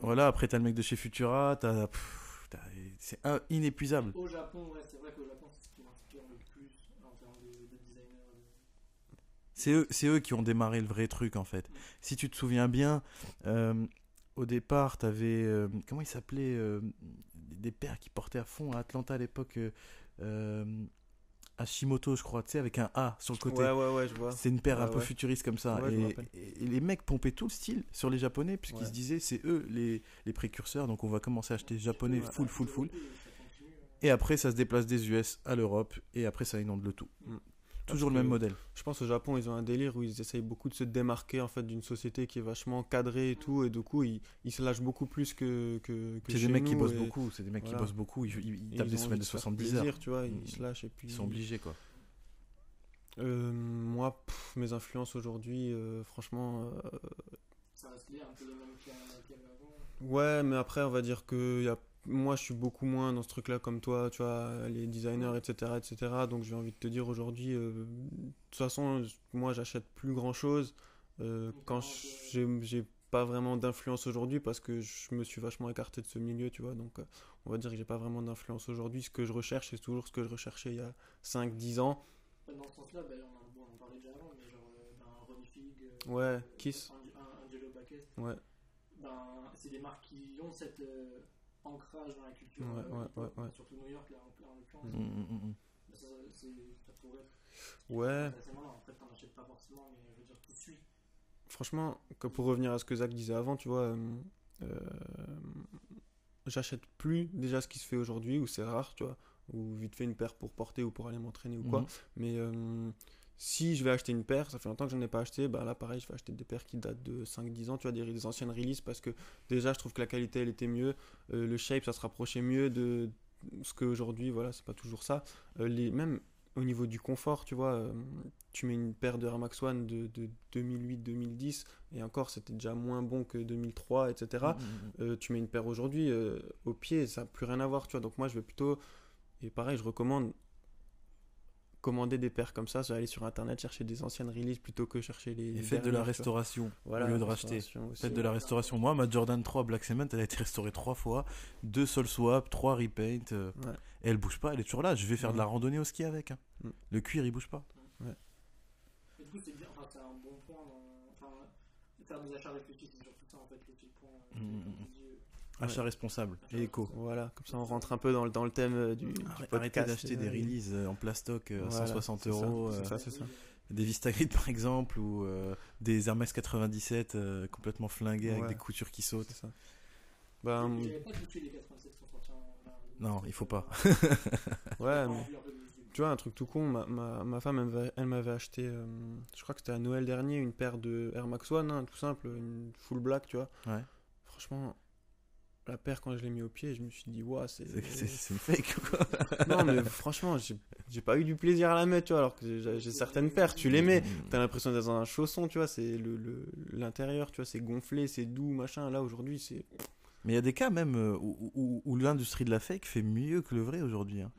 Voilà. Après, t'as le mec de chez Futura. T'as, pff, t'as- c'est un- inépuisable. Au Japon, ouais, c'est vrai qu'au Japon c'est ce qui m'inspire le plus en termes de, de designer. de- C'est eux, c'est eux qui ont démarré le vrai truc en fait. Si tu te souviens bien, au départ, t'avais comment il s'appelait des pères qui portaient à fond à Atlanta à l'époque, Hashimoto, je crois, tu sais, avec un A sur le côté. Ouais, ouais, ouais, je vois. C'est une paire un peu ouais. futuriste comme ça. Ouais, et, rappelle. et- et les mecs pompaient tout le style sur les japonais, puisqu'ils se disaient c'est eux les, les précurseurs, donc on va commencer à acheter japonais full, full, full. Et après, ça se déplace des US à l'Europe, et après, ça inonde le tout. Toujours le même modèle. Je pense au Japon, ils ont un délire où ils essayent beaucoup de se démarquer en fait d'une société qui est vachement cadrée et tout, et du coup ils, ils se lâchent beaucoup plus que que, que C'est des mecs qui bossent beaucoup, c'est des mecs voilà. qui bossent beaucoup, ils, ils- ils et tapent des semaines de se faire 70 heures. plaisir, tu vois, ils se lâchent et puis. Ils sont obligés quoi. Euh, moi, pff, mes influences aujourd'hui, euh, franchement, euh, Ça reste lié un peu les mêmes qu'il y a- qu'il y avait avant. ouais, mais après on va dire que y a, moi je suis beaucoup moins dans ce truc-là comme toi, tu vois, les designers, etc., etc. Donc j'ai envie de te dire aujourd'hui, euh, de toute façon, moi j'achète plus grand-chose euh, quand j'ai pas vraiment d'influence aujourd'hui parce que je me suis vachement écarté de ce milieu, tu vois. Donc, euh, on va dire que j'ai pas vraiment d'influence aujourd'hui. Ce que je recherche, c'est toujours ce que je recherchais il y a 5-10 ans. Dans ce sens-là, bah, on, en- bon, on en parlait déjà avant, mais genre ben, Ronnie Fig, Ouais, Kiss. Angelo Baquet, Ouais, ben, c'est des marques qui ont cet euh, ancrage dans la culture, Ouais, euh, ouais, hip-hop, ouais, ouais. surtout New York, là, en, en l'occurrence. Mm, mm, mm, mm. Mais Ça, c'est- ça pourrait être ouais. c'est assez marrant. Après, t'en achètes pas forcément, mais je veux dire, tu suis. Franchement, que pour revenir à ce que Zach disait avant, tu vois, euh, euh, j'achète plus déjà ce qui se fait aujourd'hui, où c'est rare, tu vois, ou vite fait une paire pour porter ou pour aller m'entraîner ou quoi. Mhm. Mais euh, si je vais acheter une paire, ça fait longtemps que je n'en ai pas acheté, bah là pareil, je vais acheter des paires qui datent de 5-10 ans, tu vois, des, des anciennes releases, parce que déjà je trouve que la qualité elle était mieux, euh, le shape ça se rapprochait mieux de ce qu'aujourd'hui, voilà, c'est pas toujours ça. Euh, les, même au niveau du confort, tu vois, euh, tu mets une paire de Air Max One de, de 2008-2010, et encore c'était déjà moins bon que 2003, etc. Mm, mm, mm. Euh, tu mets une paire aujourd'hui au pied, ça n'a plus rien à voir, tu vois. Donc moi, je vais plutôt, et pareil, je recommande commander des paires comme ça, c'est aller sur internet chercher des anciennes releases plutôt que chercher les. Et faites de la restauration Voilà, au lieu de racheter. Faites de la restauration. Moi, ma Jordan 3 Black Cement, elle a été restaurée trois fois, deux sol swap, trois repaint. euh, Ouais. et elle bouge pas, elle est toujours là. Je vais faire de la Mhm. randonnée au ski avec. hein. Mm. Le cuir, il bouge pas. Et du coup, c'est bien, enfin, c'est un bon point. dans- Enfin, faire des achats réfléchis, c'est surtout ça en fait, le petit point. euh, Mm, Achat responsable et éco. Voilà, comme ça on rentre un peu dans le, dans le thème euh, du, du Arrête-. Arrêtez d'acheter des euh, releases euh, en plastoc à Voilà, 160 c'est ça, euros. c'est euh, ça, c'est ça. des Vistagrid par exemple, ou euh, des Hermès 97 euh, complètement flingués avec Ouais. des coutures qui sautent. Ça. Ben, J'avais pas les 87 qui sont sortis en. en- Non, il faut pas. ouais, mais- tu vois, un truc tout con, ma, ma, ma femme, elle m'avait- elle m'avait acheté, euh, je crois que c'était à Noël dernier, une paire de Air Max One, hein, tout simple, une full black, tu vois. Ouais. Franchement, la paire, quand je l'ai mis au pied, je me suis dit, waouh, c'est. C'est- fake ou quoi Non, mais franchement, j'ai pas eu du plaisir à la mettre, tu vois, alors que j'ai- certaines paires, tu les mets, t'as l'impression d'être dans un chausson, tu vois, c'est le- le- l'intérieur, tu vois, c'est gonflé, c'est doux, machin. Là, aujourd'hui, c'est. Mais il y a des cas même euh, où, où- où l'industrie de la fake fait mieux que le vrai aujourd'hui. hein.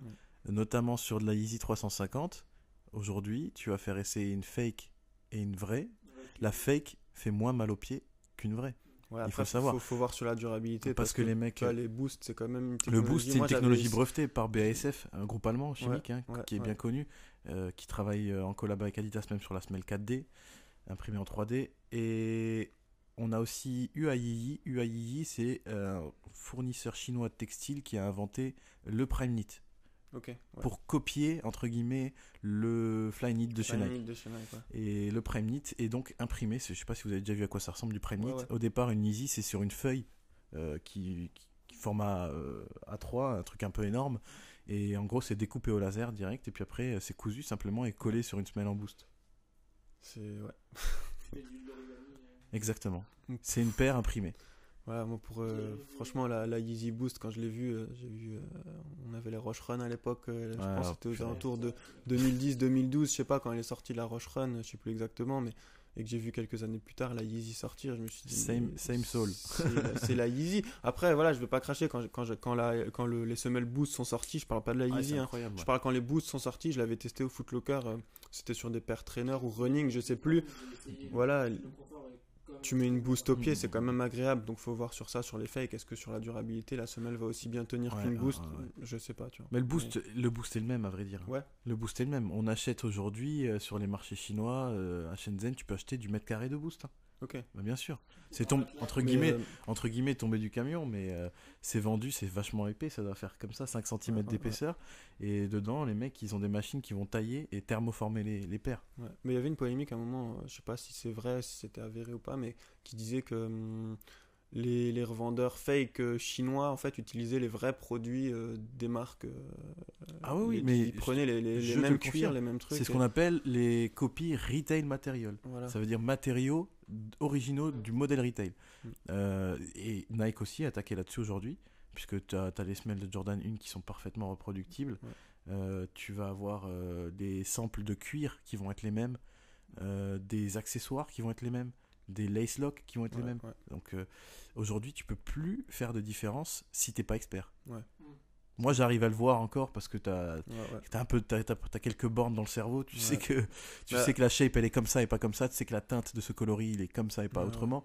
Notamment sur de la Yeezy 350. Aujourd'hui, tu vas faire essayer une fake et une vraie. La fake fait moins mal aux pieds qu'une vraie. Ouais, Il faut le savoir. Faut, faut voir sur la durabilité. Parce que les mecs- les boosts, c'est quand même une Le. Boost, c'est une technologie brevetée par BASF, un groupe allemand chimique hein, ouais, qui est bien connu, euh, qui travaille euh, en collab avec Adidas même sur la semelle 4D, imprimée en 3D. Et on a aussi UAII. UAII, c'est un fournisseur chinois de textile qui a inventé le Prime Knit Ouais. pour copier, entre guillemets, le Fly Knit de chez Nike. de chez Nike, ouais. Et le Prime Knit est donc imprimé. c'est- Je sais pas si vous avez déjà vu à quoi ça ressemble du Prime Ouais, Knit. ouais. Au départ, une Yeezy, c'est sur une feuille euh, qui, qui- qui format euh, A3, un truc un peu énorme. Et en gros, c'est découpé au laser direct. Et puis après, euh, c'est cousu simplement et collé sur une semelle en boost. C'est ouais. Euh, Exactement. Mm. C'est une paire imprimée. Voilà, moi pour euh, franchement la, la Yeezy Boost quand je l'ai vu, euh, j'ai vu, euh, on avait la Roche Run à l'époque, euh, je Ouais, pense oh, que c'était aux alentours de 2010-2012, je sais pas quand elle est sortie la Roche Run, je sais plus exactement, mais et que j'ai vu quelques années plus tard la Yeezy sortir, je me suis dit Same- same soul. C'est la, Yeezy. Après voilà, je vais pas cracher quand je- quand je- quand la quand le- les semelles Boost sont sorties, je parle pas de la Ah, Yeezy. hein. incroyable. Je parle quand les Boosts sont sortis, je l'avais testé au Footlocker, euh, c'était sur des paires trainer ou running, je sais plus. Voilà, tu mets une boost au pied, c'est quand même agréable, donc faut voir sur ça, sur les fakes. Est-ce que sur la durabilité, la semelle va aussi bien tenir Ouais, qu'une boost? ouais, ouais. Je sais pas, tu vois. Mais le boost, le boost est le même, à vrai dire. Ouais. Le boost est le même. On achète aujourd'hui euh, sur les marchés chinois, euh, à Shenzhen, tu peux acheter du mètre carré de boost. hein. Ok. Bah, bien sûr. C'est tom- entre guillemets, euh, entre guillemets tombé du camion, mais euh, c'est vendu, c'est vachement épais, ça doit faire comme ça 5 cm Ouais, ouais, d'épaisseur. Et dedans, les mecs, ils ont des machines qui vont tailler et thermoformer les, les paires. ouais. Mais il y avait une polémique à un moment, euh, je sais pas si c'est vrai, si c'était avéré ou pas, mais qui disait que hum, les, les revendeurs fake euh, chinois en fait utilisaient les vrais produits euh, des marques. euh, Ah oui, oui, les- mais ils prenaient les, mêmes cuirs, les mêmes trucs. C'est ce qu'on appelle les copies retail material. Voilà. Ça veut dire matériaux originaux du modèle retail. Mm. Euh, et Nike aussi a attaqué là-dessus aujourd'hui, puisque tu as, les semelles de Jordan 1 qui sont parfaitement reproductibles. Ouais. Tu vas avoir des samples de cuir qui vont être les mêmes, des accessoires qui vont être les mêmes, des lace locks qui vont être les mêmes. ouais. Donc euh, aujourd'hui, tu peux plus faire de différence si t'es pas expert. Ouais. Moi, j'arrive à le voir encore parce que tu as, Ouais, ouais. T'as un peu, t'as, t'as- t'as quelques bornes dans le cerveau. Tu Ouais. sais que, tu Bah- sais que la shape elle est comme ça et pas comme ça. Tu sais que la teinte de ce coloris il est comme ça et pas Ouais, autrement.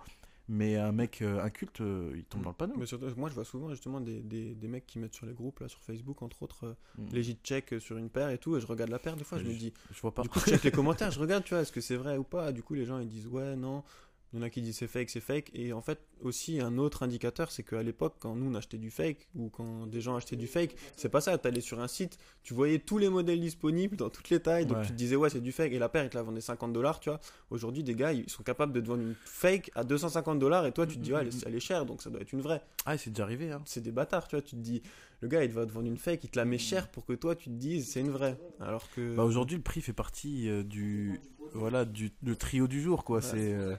Mais un mec euh, inculte, euh, il tombe Mm. dans le panneau. Mais surtout, moi je vois souvent justement des, des, des mecs qui mettent sur les groupes là sur Facebook entre autres euh, Mm. legit check sur une paire et tout et je regarde la paire des fois je me dis Je vois pas. du coup je check les commentaires je regarde tu vois est-ce que c'est vrai ou pas? Du coup les gens ils disent ouais non il y en a qui disent c'est fake c'est fake et en fait aussi un autre indicateur c'est qu'à l'époque quand nous on achetait du fake ou quand des gens achetaient du fake c'est pas ça t'allais sur un site tu voyais tous les modèles disponibles dans toutes les tailles donc Ouais. tu te disais ouais c'est du fake et la paire ils te la vendaient 50 dollars tu vois aujourd'hui des gars ils sont capables de te vendre une fake à 250 dollars et toi tu te dis ouais elle est, elle est chère donc ça doit être une vraie Ah, c'est déjà arrivé. Hein. c'est des bâtards, tu vois. Tu te dis, le gars, il va te vendre une fake, il te la met cher pour que toi, tu te dises, c'est une vraie. Alors que. Bah, aujourd'hui, le prix fait partie euh, du, voilà, du le trio du jour, quoi. Ouais. C'est. euh,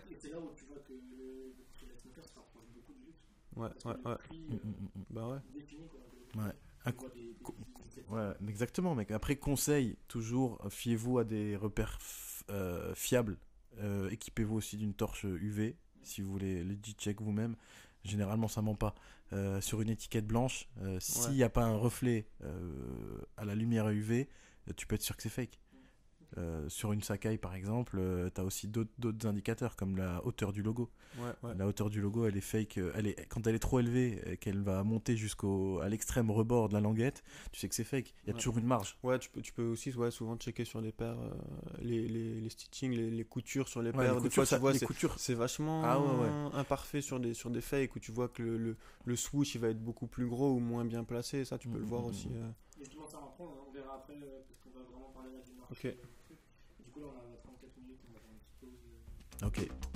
le. Ouais, ouais, le ouais. Bah ouais. le Ouais. Un. Ouais, exactement, mec. Après, conseil, toujours, euh, fiez-vous à des repères euh, fiables. Euh, Équipez-vous aussi d'une torche UV, si vous voulez les check vous-même. Généralement, ça ment pas. Euh, sur une étiquette blanche, euh, s'il Ouais. n'y a pas un reflet euh, à la lumière UV, tu peux être sûr que c'est fake. Euh, sur une Sakai, par exemple, tu as aussi d'autres d'autres indicateurs, comme la hauteur du logo. Ouais, ouais. La hauteur du logo, elle est fake. euh, Elle est, quand elle est trop élevée et qu'elle va monter jusqu'au à l'extrême rebord de la languette, tu sais que c'est fake. Il y a Ouais. toujours une marge. Ouais, tu peux, tu peux aussi ouais, souvent checker sur les paires, euh, les, les, les stitching, les, les coutures sur les Ouais, paires. les Des coutures, fois, ça- tu vois, les c'est- coutures, c'est vachement Ah ouais, ouais. imparfait sur des, sur des fakes où tu vois que le, le, le swoosh il va être beaucoup plus gros ou moins bien placé. Ça, tu peux Mm, le voir mm, aussi. mm. euh. Ça va prendre, on verra après, euh, parce qu'on va vraiment parler là du marché. Ok.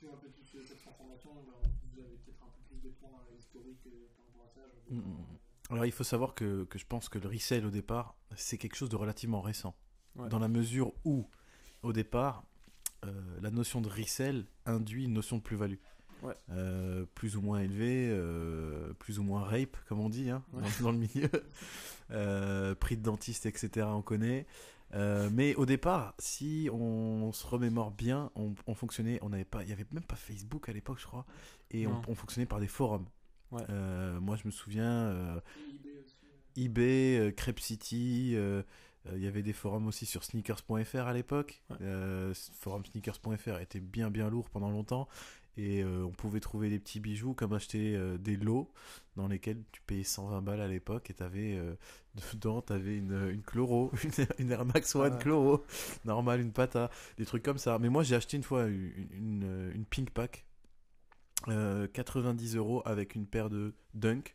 Que vous avez vécu un peu toute cette transformation, vous avez peut-être un peu plus de points historiques par rapport à ça. genre des Mhm. points, euh, Alors il faut savoir que, que je pense que le resell au départ, c'est quelque chose de relativement récent. Ouais. Dans la mesure où, au départ, euh, la notion de resell induit une notion de plus-value. Ouais. Euh, plus ou moins élevée, euh, plus ou moins rape, comme on dit, hein, Ouais. dans, dans le milieu. Euh, prix de dentiste, etc., on connaît. Euh, mais au départ, si on se remémore bien, on, on fonctionnait, on n'avait pas, il y avait même pas Facebook à l'époque, je crois, et on, fonctionnait par des forums. Ouais. Euh, moi, je me souviens, euh, eBay euh, Crêpe City, il y avait des forums aussi sur sneakers.fr à l'époque. Ouais. Forum sneakers.fr était bien bien lourd pendant longtemps et euh, on pouvait trouver des petits bijoux comme acheter euh, des lots dans lesquels tu payais 120 balles à l'époque et t'avais euh, dedans t'avais une, une chloro, une, une Air Max One Ah chloro, normal une pata, des trucs comme ça. Mais moi j'ai acheté une fois une, une, une Pink Pack. euh, 90 euros avec une paire de Dunk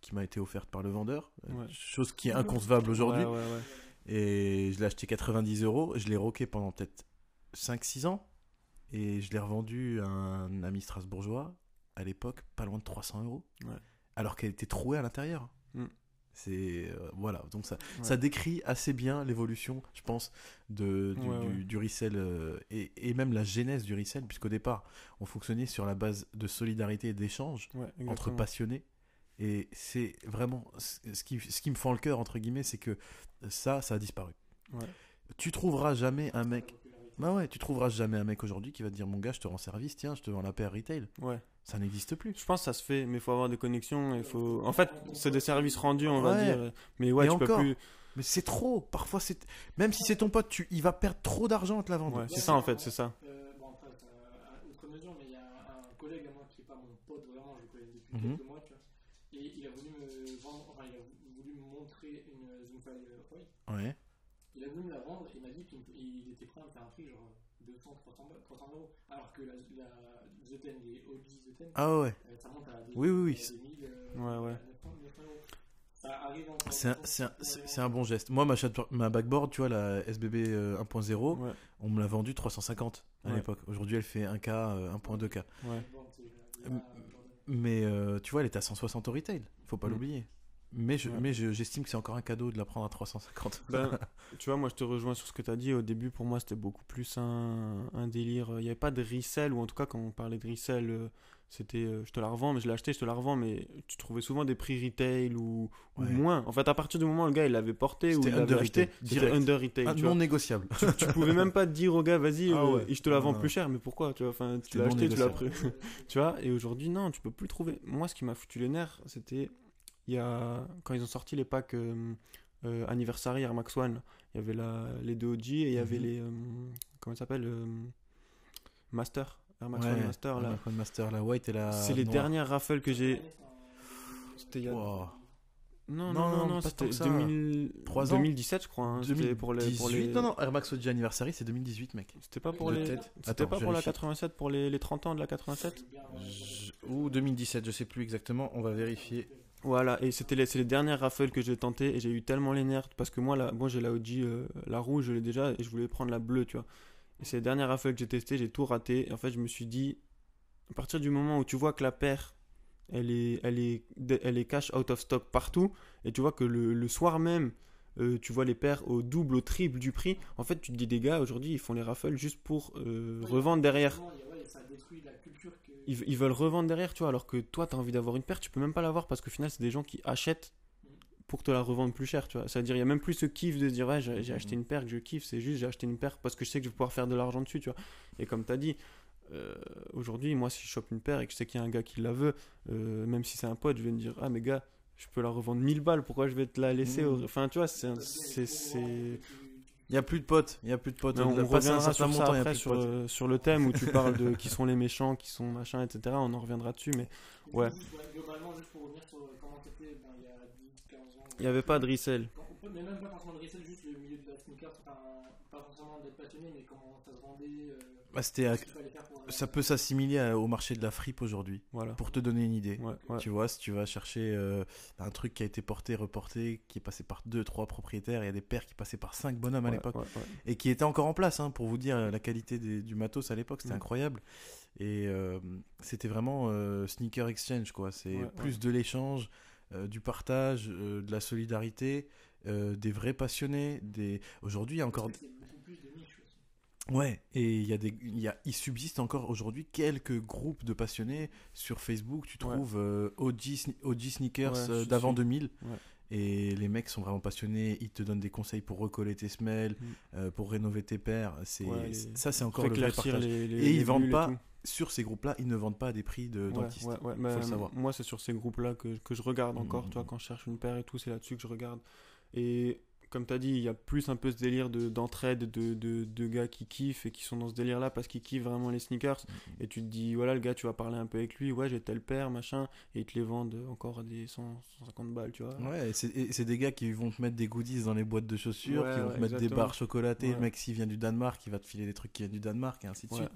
qui m'a été offerte par le vendeur, euh, Ouais. chose qui est inconcevable aujourd'hui. Ouais, ouais, ouais. Et je l'ai acheté 90 euros. Je l'ai roqué pendant peut-être 5-6 ans. Et je l'ai revendu à un ami strasbourgeois, à l'époque, pas loin de 300 euros. Ouais. Alors qu'elle était trouée à l'intérieur. Mm. C'est. euh, voilà. Donc ça, Ouais. ça décrit assez bien l'évolution, je pense, de, du, Ouais, du- ouais. du resell euh, et, et même la genèse du resell, puisqu'au départ, on fonctionnait sur la base de solidarité et d'échange entre passionnés. Et c'est vraiment ce qui, ce qui me fend le cœur, entre guillemets, c'est que ça, ça a disparu. Tu trouveras jamais un mec. Bah ouais, tu trouveras jamais un mec aujourd'hui qui va te dire Mon gars, je te rends service, tiens, je te vends la paire retail. Ouais. Ça n'existe plus. Je pense que ça se fait, mais il faut avoir des connexions. Il faut... En fait, c'est des services rendus, on va Ouais. dire. Mais ouais, Et tu encore. peux plus. Mais c'est trop. Parfois, c'est. Même si c'est ton pote, tu... il va perdre trop d'argent à te la vendre. Ouais, c'est ça en fait, c'est ça. Euh, bon, mesure, mais il y a un, collègue à moi qui n'est pas mon pote vraiment, je le connais depuis Mhm. quelques mois, tu vois. Et il a voulu me vendre, enfin, il a voulu me montrer une Zoomfile euh, Huawei. Ouais. Il a voulu me la vendre et il m'a dit qu'il était prêt à me faire un prix genre 200, 300, ba- 300 euros. Alors que la, la The Ten, les OG The Ten, Ah ouais. euh, ça monte à des, Oui, oui, oui. à des 1000, euh, Ouais, ouais. à 900, 900 euros. Ça arrive en C'est un, c'est un- c'est- c'est un bon geste. Moi, ma, chat- ma backboard, tu vois, la SBB euh, 1.0, Ouais, on me l'a vendue 350 à Ouais. l'époque. Aujourd'hui, elle fait 1K, euh, 1.2K. ouais. M- Mais euh, tu vois, elle est à 160 au retail. Faut pas Mm. l'oublier. Mais je- Ouais. mais je- j'estime que c'est encore un cadeau de la prendre à 350. Ben, tu vois, moi je te rejoins sur ce que tu as dit. Au début, pour moi, c'était beaucoup plus un, un délire. Il n'y avait pas de resell, ou en tout cas, quand on parlait de resell, euh, c'était euh, je te la revends, mais je l'ai acheté, je te la revends, mais tu trouvais souvent des prix retail ou, moins. En fait, à partir du moment où le gars il l'avait porté ou il l'avait acheté, c'était under retail. Ah, tu non vois. négociable. tu, tu pouvais même pas te dire au gars, vas-y, Ah euh, ouais. je te la vends Non, plus cher, mais pourquoi tu vois, enfin, Tu l'as acheté, tu l'as pris. tu vois, et aujourd'hui, non, tu peux plus trouver. Moi, ce qui m'a foutu les nerfs, c'était il y a quand ils ont sorti les packs euh, euh, Anniversary Air Max One, il y avait la, les deux OG et il y avait Mhm. les. euh, comment ça s'appelle euh, Master. Air Max Ouais, One Master, là. Master, la white et la. C'est les dernières raffles que j'ai. C'était il y a- Wow. Non, Non, non, c'était tant que ça. 2000... Trois ans. 2017, je crois. hein, C'était pour les, pour 2018 les... Non, non, Air Max OG Anniversary, c'est 2018, mec. C'était pas pour les. Attends, pas je pour la vérifie. 87, pour les, les 30 ans de la 87 Je- Ou 2017, je sais plus exactement, on va vérifier. Voilà, et c'était les, les dernières raffles que j'ai tenté et j'ai eu tellement les nerfs parce que moi, là, moi j'ai la euh, la rouge, je l'ai déjà et je voulais prendre la bleue, tu vois. Et c'est les dernières raffles que j'ai testées, j'ai tout raté. En fait, je me suis dit, à partir du moment où tu vois que la paire, elle est, elle est, elle est cash out of stock partout et tu vois que le, le soir même, euh, tu vois les paires au double, au triple du prix, en fait, tu te dis, des gars, aujourd'hui, ils font les raffles juste pour euh, revendre derrière. La. Ils, ils veulent revendre derrière, tu vois, alors que toi, tu as envie d'avoir une paire, tu peux même pas l'avoir parce qu'au final, c'est des gens qui achètent pour te la revendre plus cher, tu vois. C'est-à-dire, il y a même plus ce kiff de se dire, ouais, j'ai acheté une paire que je kiffe, c'est juste, j'ai acheté une paire parce que je sais que je vais pouvoir faire de l'argent dessus, tu vois. Et comme tu as dit, euh, aujourd'hui, moi, si je chope une paire et que je sais qu'il y a un gars qui la veut, euh, même si c'est un pote, je vais me dire, ah, mais gars, je peux la revendre 1000 balles, pourquoi je vais te la laisser au- Enfin, tu vois, c'est. Il n'y a plus de potes, il a plus de potes. mais on, reviendra sur ça montant, y après sur, euh, sur le thème où tu parles de qui sont les méchants, qui sont machin, etc. On en reviendra dessus, mais Ouais. Globalement, juste pour revenir sur comment c'était il y a 10, 15 ans. il n'y avait pas de resell. Mais même pas forcément de resell, juste le milieu de la sneaker sneakers, enfin, pas forcément d'être passionné, mais comment ça se vendait, euh, Bah, c'était, pour. ça peut s'assimiler au marché de la fripe aujourd'hui. Voilà. Pour te donner une idée. Ouais, ouais. Tu vois, si tu vas chercher euh, un truc qui a été porté, reporté, qui est passé par deux, trois propriétaires, il y a des paires qui passaient par cinq bonhommes à Ouais, l'époque ouais, ouais. et qui étaient encore en place, hein, pour vous dire la qualité des- du matos à l'époque, c'était Mm. incroyable. Et euh, c'était vraiment euh, sneaker exchange, quoi. C'est Ouais, plus ouais. de l'échange, euh, du partage, euh, de la solidarité, euh, des vrais passionnés. Des... Aujourd'hui, il y a encore. Ouais, et il y a des, il y a, il subsiste encore aujourd'hui quelques groupes de passionnés sur Facebook. Tu Ouais. trouves euh, OG, sne- OG sneakers Ouais, euh, je d'avant suis. 2000. Ouais. Et les mecs sont vraiment passionnés. Ils te donnent des conseils pour recoller tes semelles, Mm. euh, pour rénover tes paires. C'est Ouais, les- ça, c'est encore le vrai partage. les- les- Et les ils vendent pas. Sur ces groupes-là, ils ne vendent pas à des prix de Ouais, dentiste. ouais, ouais. Faut Bah, le savoir. Moi, c'est sur ces groupes-là que, que je regarde Mm, encore. mm, Tu vois, mm. quand je cherche une paire et tout, c'est là-dessus que je regarde. Et comme tu as dit, il y a plus un peu ce délire de- d'entraide de, de, de gars qui kiffent et qui sont dans ce délire-là parce qu'ils kiffent vraiment les sneakers. Mm, Et tu te dis, voilà, le gars, tu vas parler un peu avec lui. Ouais, j'ai tel paire, machin. Et ils te les vendent encore à des 100, 150 balles, tu vois. Ouais, et c'est des gars qui vont te mettre des goodies dans les boîtes de chaussures, Ouais, qui vont ouais, te mettre des barres chocolatées. Ouais. Le mec, s'il vient du Danemark, il va te filer des trucs qui viennent du Danemark, et ainsi de suite.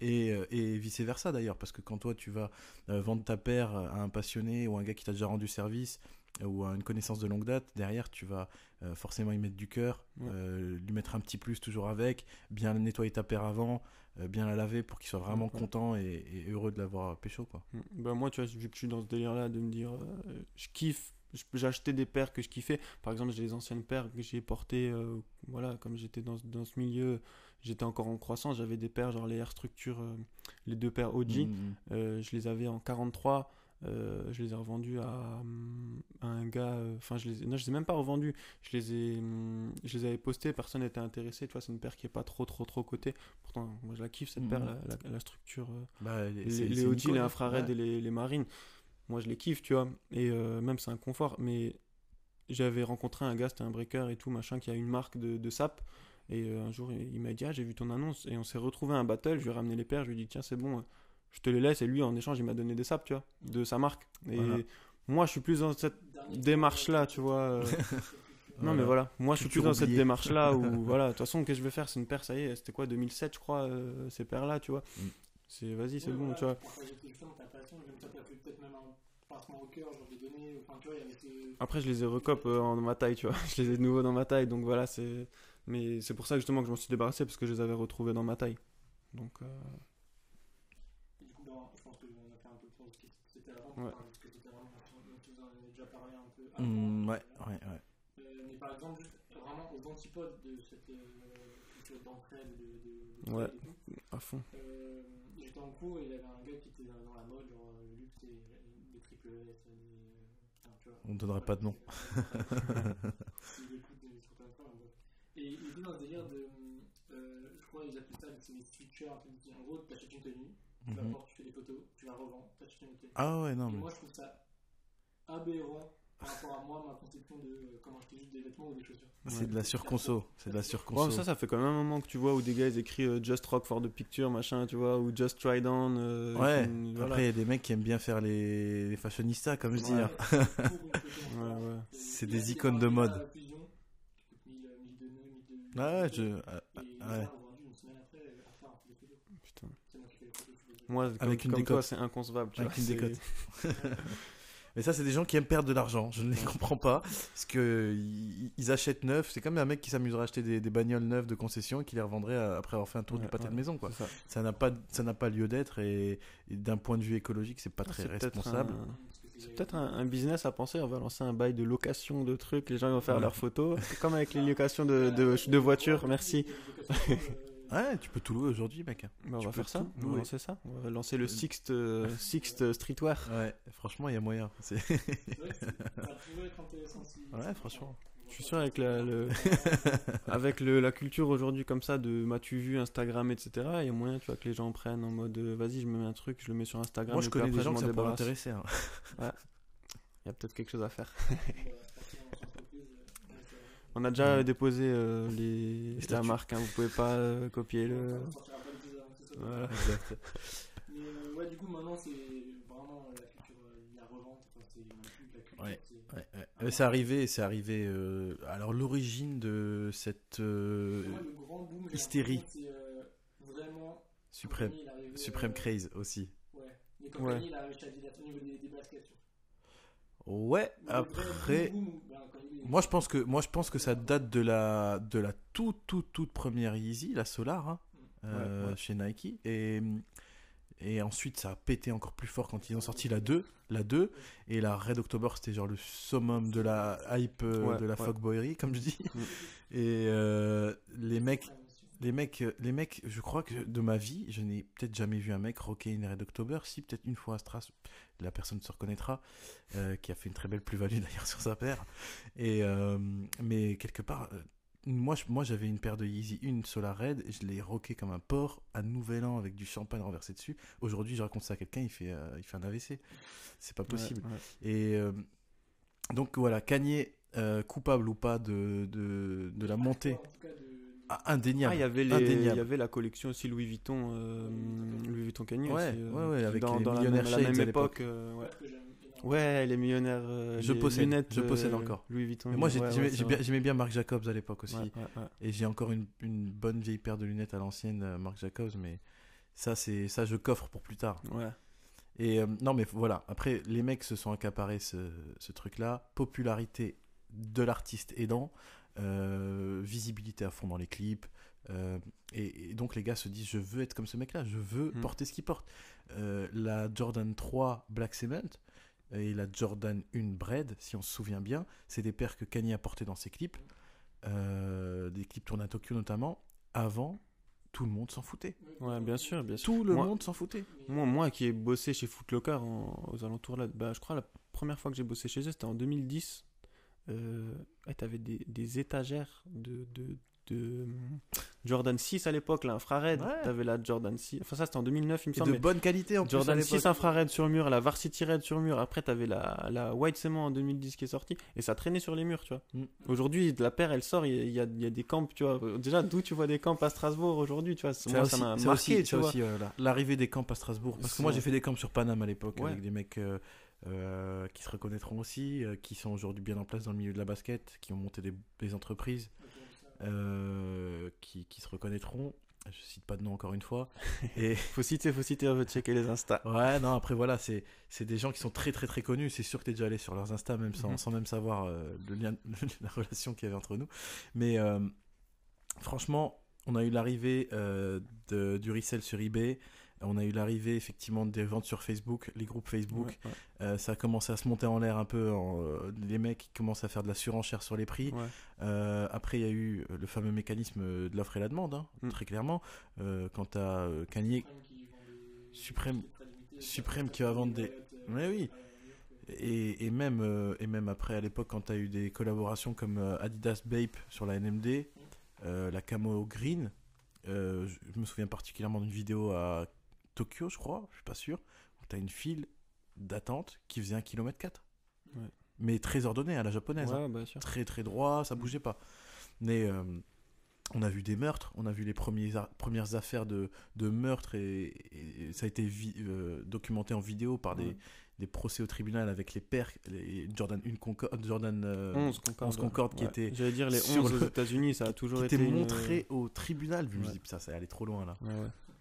Et, euh, et vice versa d'ailleurs, parce que quand toi tu vas euh, vendre ta paire à un passionné ou un gars qui t'a déjà rendu service ou à une connaissance de longue date, derrière tu vas euh, forcément y mettre du cœur, Ouais. euh, lui mettre un petit plus toujours avec, bien nettoyer ta paire avant, euh, bien la laver pour qu'il soit vraiment Ouais, content et, et heureux de l'avoir pécho quoi. Mm. Bah moi, tu vois, vu que je suis dans ce délire-là de me dire, je kiffe, j'ai acheté des paires que je kiffais. Par exemple, j'ai les anciennes paires que j'ai portées, voilà, comme j'étais dans, ce- dans ce milieu, j'étais encore en croissance, j'avais des paires, genre les Air Structure, les deux paires OG, Mm, euh, je les avais en 43. Euh, je les ai revendus à, à un gars. euh, Enfin, je les ai, non, je les ai même pas revendus. Je les ai, je les avais postés. Personne n'était intéressé. Tu vois, c'est une paire qui est pas trop, trop, trop cotée. Pourtant, moi, je la kiffe cette Mhm. paire, la, la- la structure. euh, Bah, les, les Nico, les hein. infrareds Ouais. et les, les marines, moi je les kiffe, tu vois. Et euh, même c'est un confort. Mais j'avais rencontré un gars, c'était un breaker et tout, machin, qui a une marque de, de sap. Et euh, un jour, il, m'a dit Ah, j'ai vu ton annonce. Et on s'est retrouvé à un battle. Je lui ai ramené les paires. Je lui ai dit Tiens, c'est bon, je te les laisse. Et lui, en échange, il m'a donné des saps, tu vois, de sa marque. Et Voilà. moi, je suis plus dans cette Dernier démarche-là, tu vois. euh, Non, mais voilà, moi je suis plus dans cette oubliée. démarche-là où, voilà, de toute façon, qu'est-ce que je vais faire? C'est une paire, ça y est, c'était quoi, 2007, je crois, euh, ces paires-là, tu vois. Mm. C'est, vas-y, c'est Ouais, bon, voilà, tu vois. Après, je les ai recop euh, en ma taille, tu vois. Je les ai de nouveau dans ma taille, donc voilà, c'est. Mais c'est pour ça justement que je m'en suis débarrassé, parce que je les avais retrouvés dans ma taille. Donc, euh, Et du coup, ben, je pense qu'on a fait un peu le tour de ce qui c'était avant, Ouais. parce que c'était vraiment, si vous en avez déjà parlé un peu avant. Mm, ouais, ouais, ouais. euh, mais par exemple, juste vraiment aux antipodes de cette euh, culture d'entraide, de, de, de Ouais. à fond. euh, j'étais en cours et il y avait un gars qui était dans la mode, genre le luxe et des triple S, des. euh, enfin, tu vois. On ne donnera pas de nom. S'il écoute des trucs comme ça, Et il était dans ce délire de. euh, je crois qu'ils appellent ça des sweatshirts. En gros, tu achètes une tenue, tu la Mhm. portes, tu fais des photos, tu la revends, tu achètes une autre tenue. Ah ouais, non, Et mais. moi, je trouve ça aberrant par rapport à moi, ma conception de euh, comment acheter juste des vêtements ou des chaussures. C'est de la surconso. C'est de la Ouais, surconso. ça, ça fait quand même un moment que tu vois où des gars ils écrivent euh, Just Rock for the Picture, machin, tu vois, ou Just Try Down. euh, Ouais, une- voilà. après il y a des mecs qui aiment bien faire les, les fashionistas, comme je dis. Ouais. hein. Ouais, ouais. C'est des icônes de mode. à la fusion, qui coûte 1000, 1002 nœuds, 1002 Ah ouais, je. ah, ah, ouais. ont vendu une semaine après à faire un peu des photos. Putain. C'est moi qui fais les Avec une comme toi, décote. c'est inconcevable. Tu Avec vois, une décote. Mais ça, c'est des gens qui aiment perdre de l'argent. Je ne les comprends pas. Parce que ils, ils achètent neuf. C'est comme un mec qui s'amuserait à acheter des, des bagnoles neuves de concession et qui les revendrait à- après avoir fait un tour du pâté ouais, de maison. Quoi. ça. N'a pas, ça n'a pas lieu d'être et, et d'un point de vue écologique, c'est pas très C'est peut-être responsable. C'est peut-être un, un business à penser. On va lancer un bail de location de trucs. Les gens vont faire Ouais. leurs photos. C'est comme avec les locations de, de, de voitures. Merci. Ouais, tu peux tout louer aujourd'hui, mec. Bah, on Tu va faire ça. tout On va lancer ça. On va lancer le Sixt, euh, Sixt Streetwear. Ouais, franchement, il y a moyen. C'est- Ça pourrait être intéressant si. Ouais, franchement. Je suis sûr avec la, le, avec le, la culture aujourd'hui comme ça de m'as-tu vu Instagram etc. Il y a moyen tu vois que les gens prennent en mode euh, vas-y je me mets un truc je le mets sur Instagram. Moi, je connais des gens m'en ça pourrait intéresser. hein. Il y a peut-être quelque chose à faire. On a déjà Ouais. déposé euh, les, la marque. Hein, vous pouvez pas euh, copier le. Soit Voilà. Exact. Mais euh, ouais, du coup, maintenant, c'est vraiment euh, la culture, euh, la revente. Enfin, c'est la culture. Ouais, c'est- Ouais, ouais. C'est arrivé, c'est arrivé. euh, alors l'origine de cette euh, grand boom, hystérie. euh, vraiment. suprême, euh, craze aussi. Ouais. Mais quand il a réussi à au niveau des, des baskets. Ouais. Après, moi je pense que moi je pense que ça date de la de la toute toute toute première Yeezy, la Solar, hein, euh, Ouais, chez Nike, et et ensuite ça a pété encore plus fort quand ils ont sorti la 2, la 2 et la Red October c'était genre le summum de la hype euh, Ouais, de la fuckboyerie comme je dis. Mm. Et euh, les mecs. Les mecs, euh, les mecs, je crois que de ma vie, je n'ai peut-être jamais vu un mec rocker une Red October. Si, peut-être une fois à Stras, la personne se reconnaîtra, euh, qui a fait une très belle plus-value d'ailleurs sur sa paire. Et, euh, mais quelque part, moi, moi j'avais une paire de Yeezy, une Solar Red, et je l'ai rocké comme un porc à Nouvel An avec du champagne renversé dessus. Aujourd'hui, je raconte ça à quelqu'un, il fait, euh, il fait un AVC. C'est pas possible. Ouais, ouais. Et euh, donc voilà, Kanye, euh, coupable ou pas de, de, de la montée, En tout cas, de- ah, indéniable. Ah, il y avait la collection aussi Louis Vuitton, euh, Louis Vuitton Ouais, aussi, euh, ouais, ouais, qui avec dans, les dans la millionnaires même, la même l'époque. époque. euh, ouais. les millionnaires. euh, Je les possède, lunettes, je possède encore. Louis Vuitton. Mais moi, j'aimais bien- Marc Jacobs à l'époque aussi. Et j'ai encore une, une bonne vieille paire de lunettes à l'ancienne, Marc Jacobs, mais ça, c'est ça je coffre pour plus tard. Ouais. Et non, mais voilà, après, les mecs se sont accaparés ce, ce truc-là. Popularité de l'artiste aidant, euh, visibilité à fond dans les clips. euh, et, et donc, les gars se disent Je veux être comme ce mec-là, je veux Mm. porter ce qu'il porte. Euh, la Jordan 3 Black Cement et la Jordan 1 Bread, si on se souvient bien, c'est des paires que Kanye a portées dans ses clips, des clips tournés à Tokyo notamment. Avant, tout le monde s'en foutait. Ouais, bien sûr, bien sûr. Tout le Moi- monde s'en foutait. Moi, moi qui ai bossé chez Footlocker en- aux alentours là, bah, je crois la première fois que j'ai bossé chez eux, c'était en 2010. Euh, t'avais des, des étagères de, de, de hum, Jordan 6 à l'époque, là, infrared. Ouais. T'avais la Jordan 6. Enfin, ça, c'était en 2009, il me semble. de bonne qualité en plus à Jordan l'époque. 6 infrared sur mur, la Varsity Red sur mur. Après, t'avais la, la White Cement en 2010 qui est sortie. Et ça traînait sur les murs, tu vois. Mm. Aujourd'hui, la paire, elle sort. Il y, a- il y a, il y a des camps, tu vois. Déjà, d'où tu vois des camps à Strasbourg aujourd'hui, tu vois. Moi, aussi, ça m'a marqué, aussi, tu vois. aussi, euh, la- l'arrivée des camps à Strasbourg. Parce que moi j'ai fait des camps sur Paname à l'époque Ouais. avec des mecs euh, euh, qui se reconnaîtront aussi, euh, qui sont aujourd'hui bien en place dans le milieu de la basket, qui ont monté des, des entreprises, euh, qui, qui se reconnaîtront. Je cite pas de nom encore une fois. Et Faut citer, faut citer, on veut checker les Insta. ouais, non, après voilà, c'est c'est des gens qui sont très très très connus. C'est sûr que tu es déjà allé sur leurs Insta, même sans, Mhm. sans même savoir le lien, la relation qu'il y avait entre nous. Mais franchement, on a eu l'arrivée de- du resell sur eBay. On a eu l'arrivée effectivement des ventes sur Facebook, les groupes Facebook. Ouais, ouais. Euh, ça a commencé à se monter en l'air un peu. en, euh, les mecs commencent à faire de la surenchère sur les prix. Ouais. Euh, après, il y a eu le fameux mécanisme de l'offre et la demande, hein, Mm. très clairement. Euh, tu as Kanye Suprême- Suprême qui va vendre des- Ouais, oui. Et, et même, et même après, à l'époque, quand tu as eu des collaborations comme Adidas Bape sur la NMD, la Camo Green, euh, je, je me souviens particulièrement d'une vidéo à Tokyo, je crois, je suis pas sûr, où tu as une file d'attente qui faisait 1 km 4. Ouais. Mais très ordonnée à la japonaise. hein. Bah, sûr. Très très droit, ça bougeait pas. Mais euh, on a vu des meurtres, on a vu les premiers a- premières affaires de, de meurtres et, et ça a été vi- euh, documenté en vidéo par des, Ouais. des procès au tribunal avec les pères, les Jordan 1 Concorde, Jordan euh, 11 Concorde. 11 Concorde qui était- J'allais dire les sur 11 aux le- États-Unis, ça a toujours qui été. était une- montré au tribunal. Je me dis, ça, ça allait trop loin là.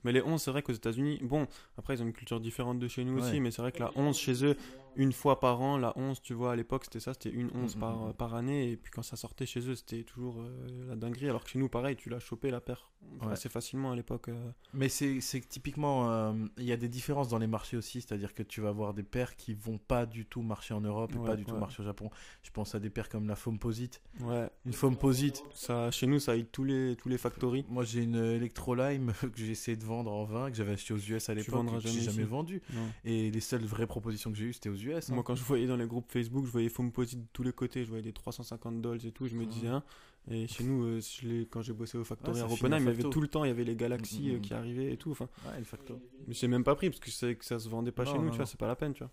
Mais les 11, c'est vrai qu'aux États-Unis, bon, après ils ont une culture différente de chez nous Ouais. aussi, mais c'est vrai que la 11 chez eux, une fois par an, la 11, tu vois, à l'époque c'était ça, c'était une 11 Mm, par, mm, mm. par année, et puis quand ça sortait chez eux, c'était toujours euh, la dinguerie, alors que chez nous, pareil, tu l'as chopé la paire Ouais. assez facilement à l'époque. euh. Mais c'est c'est que typiquement, euh, il y a des différences dans les marchés aussi, c'est-à-dire que tu vas avoir des paires qui vont pas du tout marcher en Europe et Ouais, pas du tout marcher au Japon. Je pense à des paires comme la Foamposite. Ouais, Une Foamposite, ça, chez nous, ça aide tous les, tous les factories. Moi, j'ai une Electrolime que j'ai essayé de vendre en 20, que j'avais acheté aux US à l'époque, que j'ai jamais jamais ici. vendu. Non. Et les seules vraies propositions que j'ai eues, c'était aux US. hein. Moi, quand je voyais dans les groupes Facebook, je voyais Foamposite de tous les côtés, je voyais des 350 dollars et tout, je me disais, hein. Et chez nous, euh, je quand j'ai bossé au Factory Ouais, à Oppenheim, il y avait tout le temps, il y avait les Galaxy Mm, mm, euh, mm. qui arrivaient et tout. Enfin, Ouais, le facto. mais j'ai même pas pris parce que je savais que ça se vendait pas Non, chez nous, non, tu vois, c'est pas la peine, tu vois.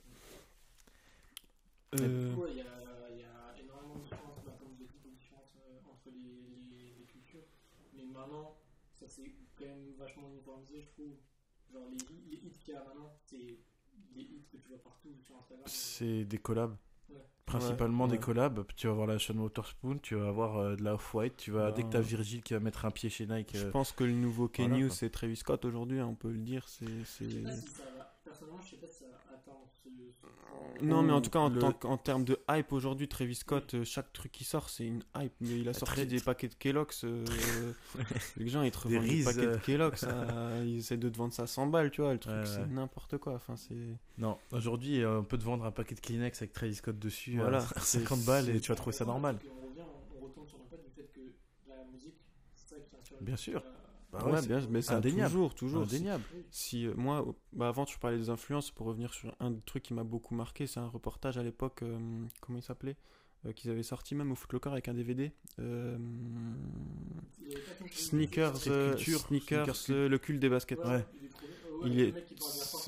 Et- Euh, Du coup, il y, a, il y a énormément de différences, bah, comme je l'ai dit, de différences euh, entre les, les, les cultures. Mais maintenant, ça s'est quand même vachement uniformisé, je trouve. Genre, les, hits- les hits qu'il y a maintenant, c'est C'est des collabs. Principalement Ouais, des collabs. Tu vas avoir la Sean Waterspoon, tu vas avoir euh, de la Off-White, tu vas, dès que Ben, t'as Virgil qui va mettre un pied chez Nike. Je euh, pense que le nouveau voilà, quoi. c'est Travis Scott aujourd'hui, hein, on peut le dire. C'est, c'est- Je sais pas si ça va. Personnellement, je sais pas si ça va atteindre ce. ce- Non, mais en Ou tout cas, en, le- termes de hype aujourd'hui, Travis Scott, euh, chaque truc qui sort, c'est une hype. Mais il a sorti Très- des paquets de Kellogg's. euh, les gens, ils te Des revendent des paquets de. Kellogg's. à- ils essaient de te vendre ça à 100 balles, tu vois. Le truc, Ouais, c'est ouais. n'importe quoi. Enfin, c'est. Non, aujourd'hui, euh, on peut te vendre un paquet de Kleenex avec Travis Scott dessus Voilà, à c'est- 50 balles et tu vas trouver ça normal. On revient, on retourne sur le fait du fait que la musique, c'est ça qui inspire. Bien sûr. Bah ouais, c'est bien, mais ça indéniable. toujours, toujours. Indéniable. Si euh, moi, bah avant tu parlais des influences, pour revenir sur un truc qui m'a beaucoup marqué, c'est un reportage à l'époque, euh, comment il s'appelait Euh, Qu'ils avaient sorti même au Footlocker avec un DVD. Euh, sneakers, sneakers, sneakers le cul des baskets. Ouais. Il est.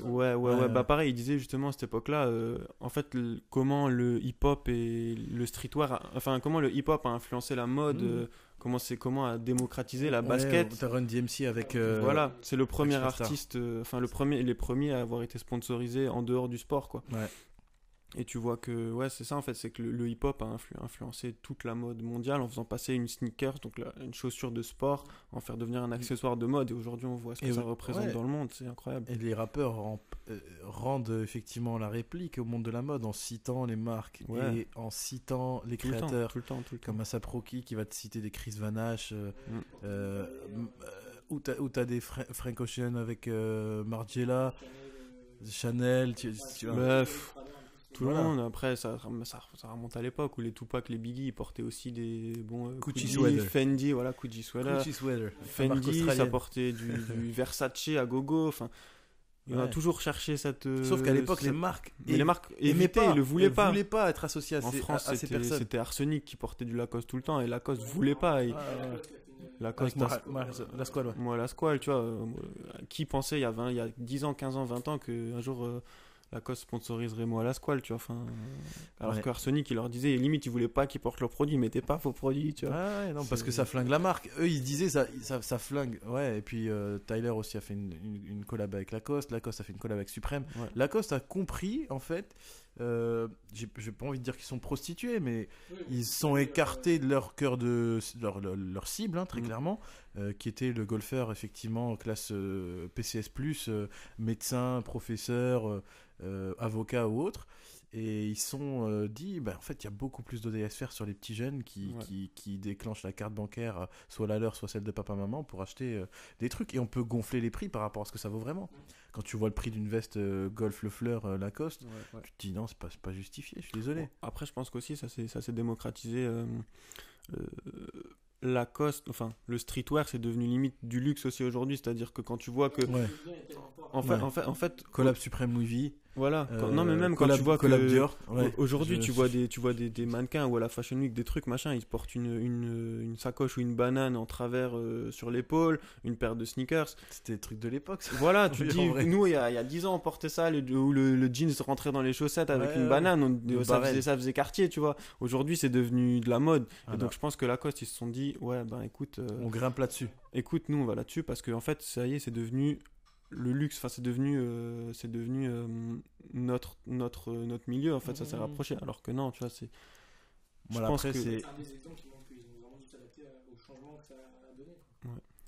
Ouais, ouais, Bah pareil, il disait justement à cette époque-là, euh, en fait, le- comment le hip-hop et le streetwear, a- enfin comment le hip-hop a influencé la mode, Mhm. Comment c'est comment a démocratisé la Ouais, basket. T'as Run DMC avec. euh, Voilà, c'est le premier artiste, euh, enfin le premier, les premiers à avoir été sponsorisés en dehors du sport, quoi. Ouais. Et tu vois que, ouais, c'est ça en fait, c'est que le, le hip-hop a influ- influencé toute la mode mondiale en faisant passer une sneaker, donc la- une chaussure de sport, en faire devenir un accessoire de mode. Et aujourd'hui, on voit ce que Et ça ouais. représente Ouais. dans le monde, c'est incroyable. Et les rappeurs en- euh, rendent effectivement la réplique au monde de la mode en citant les marques Ouais. et en citant les Tout le temps, créateurs. tout le temps, tout le temps. Comme Asap Rocky qui va te citer des Chris Vanache, euh, Mm. euh, euh, ou t'as ou t'as des Fra- Frank Ocean avec euh, Margiela, Chanel, tu, tu vois. Bref, tout Voilà. le monde. Après, ça, ça, ça remonte à l'époque où les Tupac, les Biggie, ils portaient aussi des bon euh, Gucci sweater. Fendi, voilà, Gucci sweater. Fendi, ça portait du, du Versace à gogo. Enfin, on a Ouais. toujours cherché cette. euh, Sauf qu'à l'époque, cette- les marques mais les marques évitaient, pas, ils le voulaient pas. voulaient pas être associées à En ces, France, à, à ces c'était personnes. c'était Arsenic qui portait du Lacoste tout le temps et Lacoste voulait pas. Et Ah, ouais. Lacoste, Mar- Mar- la squad, ouais. moi, la squale, tu vois. euh, qui pensait il y, a 20, il y a 10 ans, 15 ans, 20 ans qu'un jour euh, Lacoste sponsoriserait moi la squale, tu vois. Enfin, euh, alors Ouais. que Arsenic, il leur disait, limite, ils voulaient pas qu'ils portent leurs produits, mettaient pas vos produits, tu vois. Ah ouais, non, parce que ça flingue la marque. Eux, ils disaient ça, ça, ça flingue. Ouais, et puis euh, Tyler aussi a fait une, une, une collab avec Lacoste. Lacoste a fait une collab avec Supreme. Ouais. Lacoste a compris, en fait. euh, j'ai pas envie de dire qu'ils sont prostitués, mais ils sont écartés de leur cœur de leur, leur, leur cible, hein, très Mm. clairement, euh, qui était le golfeur, effectivement, classe euh, PCS, euh, médecin, professeur, euh, euh, avocat ou autre. Et ils se sont euh, dit, bah, en fait, il y a beaucoup plus d'ODS faire sur les petits jeunes qui, Ouais. qui, qui déclenchent la carte bancaire, euh, soit la leur, soit celle de papa-maman, pour acheter euh, des trucs. Et on peut gonfler les prix par rapport à ce que ça vaut vraiment. Quand tu vois le prix d'une veste Golf Le Fleur Lacoste, tu te dis non, c'est pas, pas justifié, je suis désolé. Bon, après, je pense qu'aussi, ça s'est ça s'est démocratisé. Lacoste, enfin, le streetwear, c'est devenu limite du luxe aussi aujourd'hui. C'est-à-dire que quand tu vois que. Ouais. En fait, Ouais. en fait, en fait Collab Suprême Louis V. voilà. quand- euh, non, mais même quand collab- tu vois que. Ouais. Aujourd'hui, tu vois des, tu vois des, des mannequins ou à la Fashion Week, des trucs, machin, ils portent une, une, une sacoche ou une banane en travers euh, sur l'épaule, une paire de sneakers. C'était des trucs de l'époque. Voilà, tu en dis, nous, il y a, il y a 10 ans, on portait ça, le, où le, le jeans rentrait dans les chaussettes avec Ouais, une ouais. banane, on- ça, faisait, ça faisait quartier, tu vois. Aujourd'hui, c'est devenu de la mode. Ah et non. donc, je pense que Lacoste, ils se sont dit, ouais, ben écoute, euh, On grimpe là-dessus. écoute, nous, on va là-dessus parce qu'en fait, ça y est, c'est devenu le luxe, enfin, c'est devenu, euh, c'est devenu euh, notre, notre, euh, notre milieu, en fait, ça s'est Mhm. rapproché. Alors que non, tu vois, c'est. Je Voilà, pense après, que- c'est. C'est un des exemples qui montre qu'ils ont vraiment dû s'adapter à- au changement que ça a donné.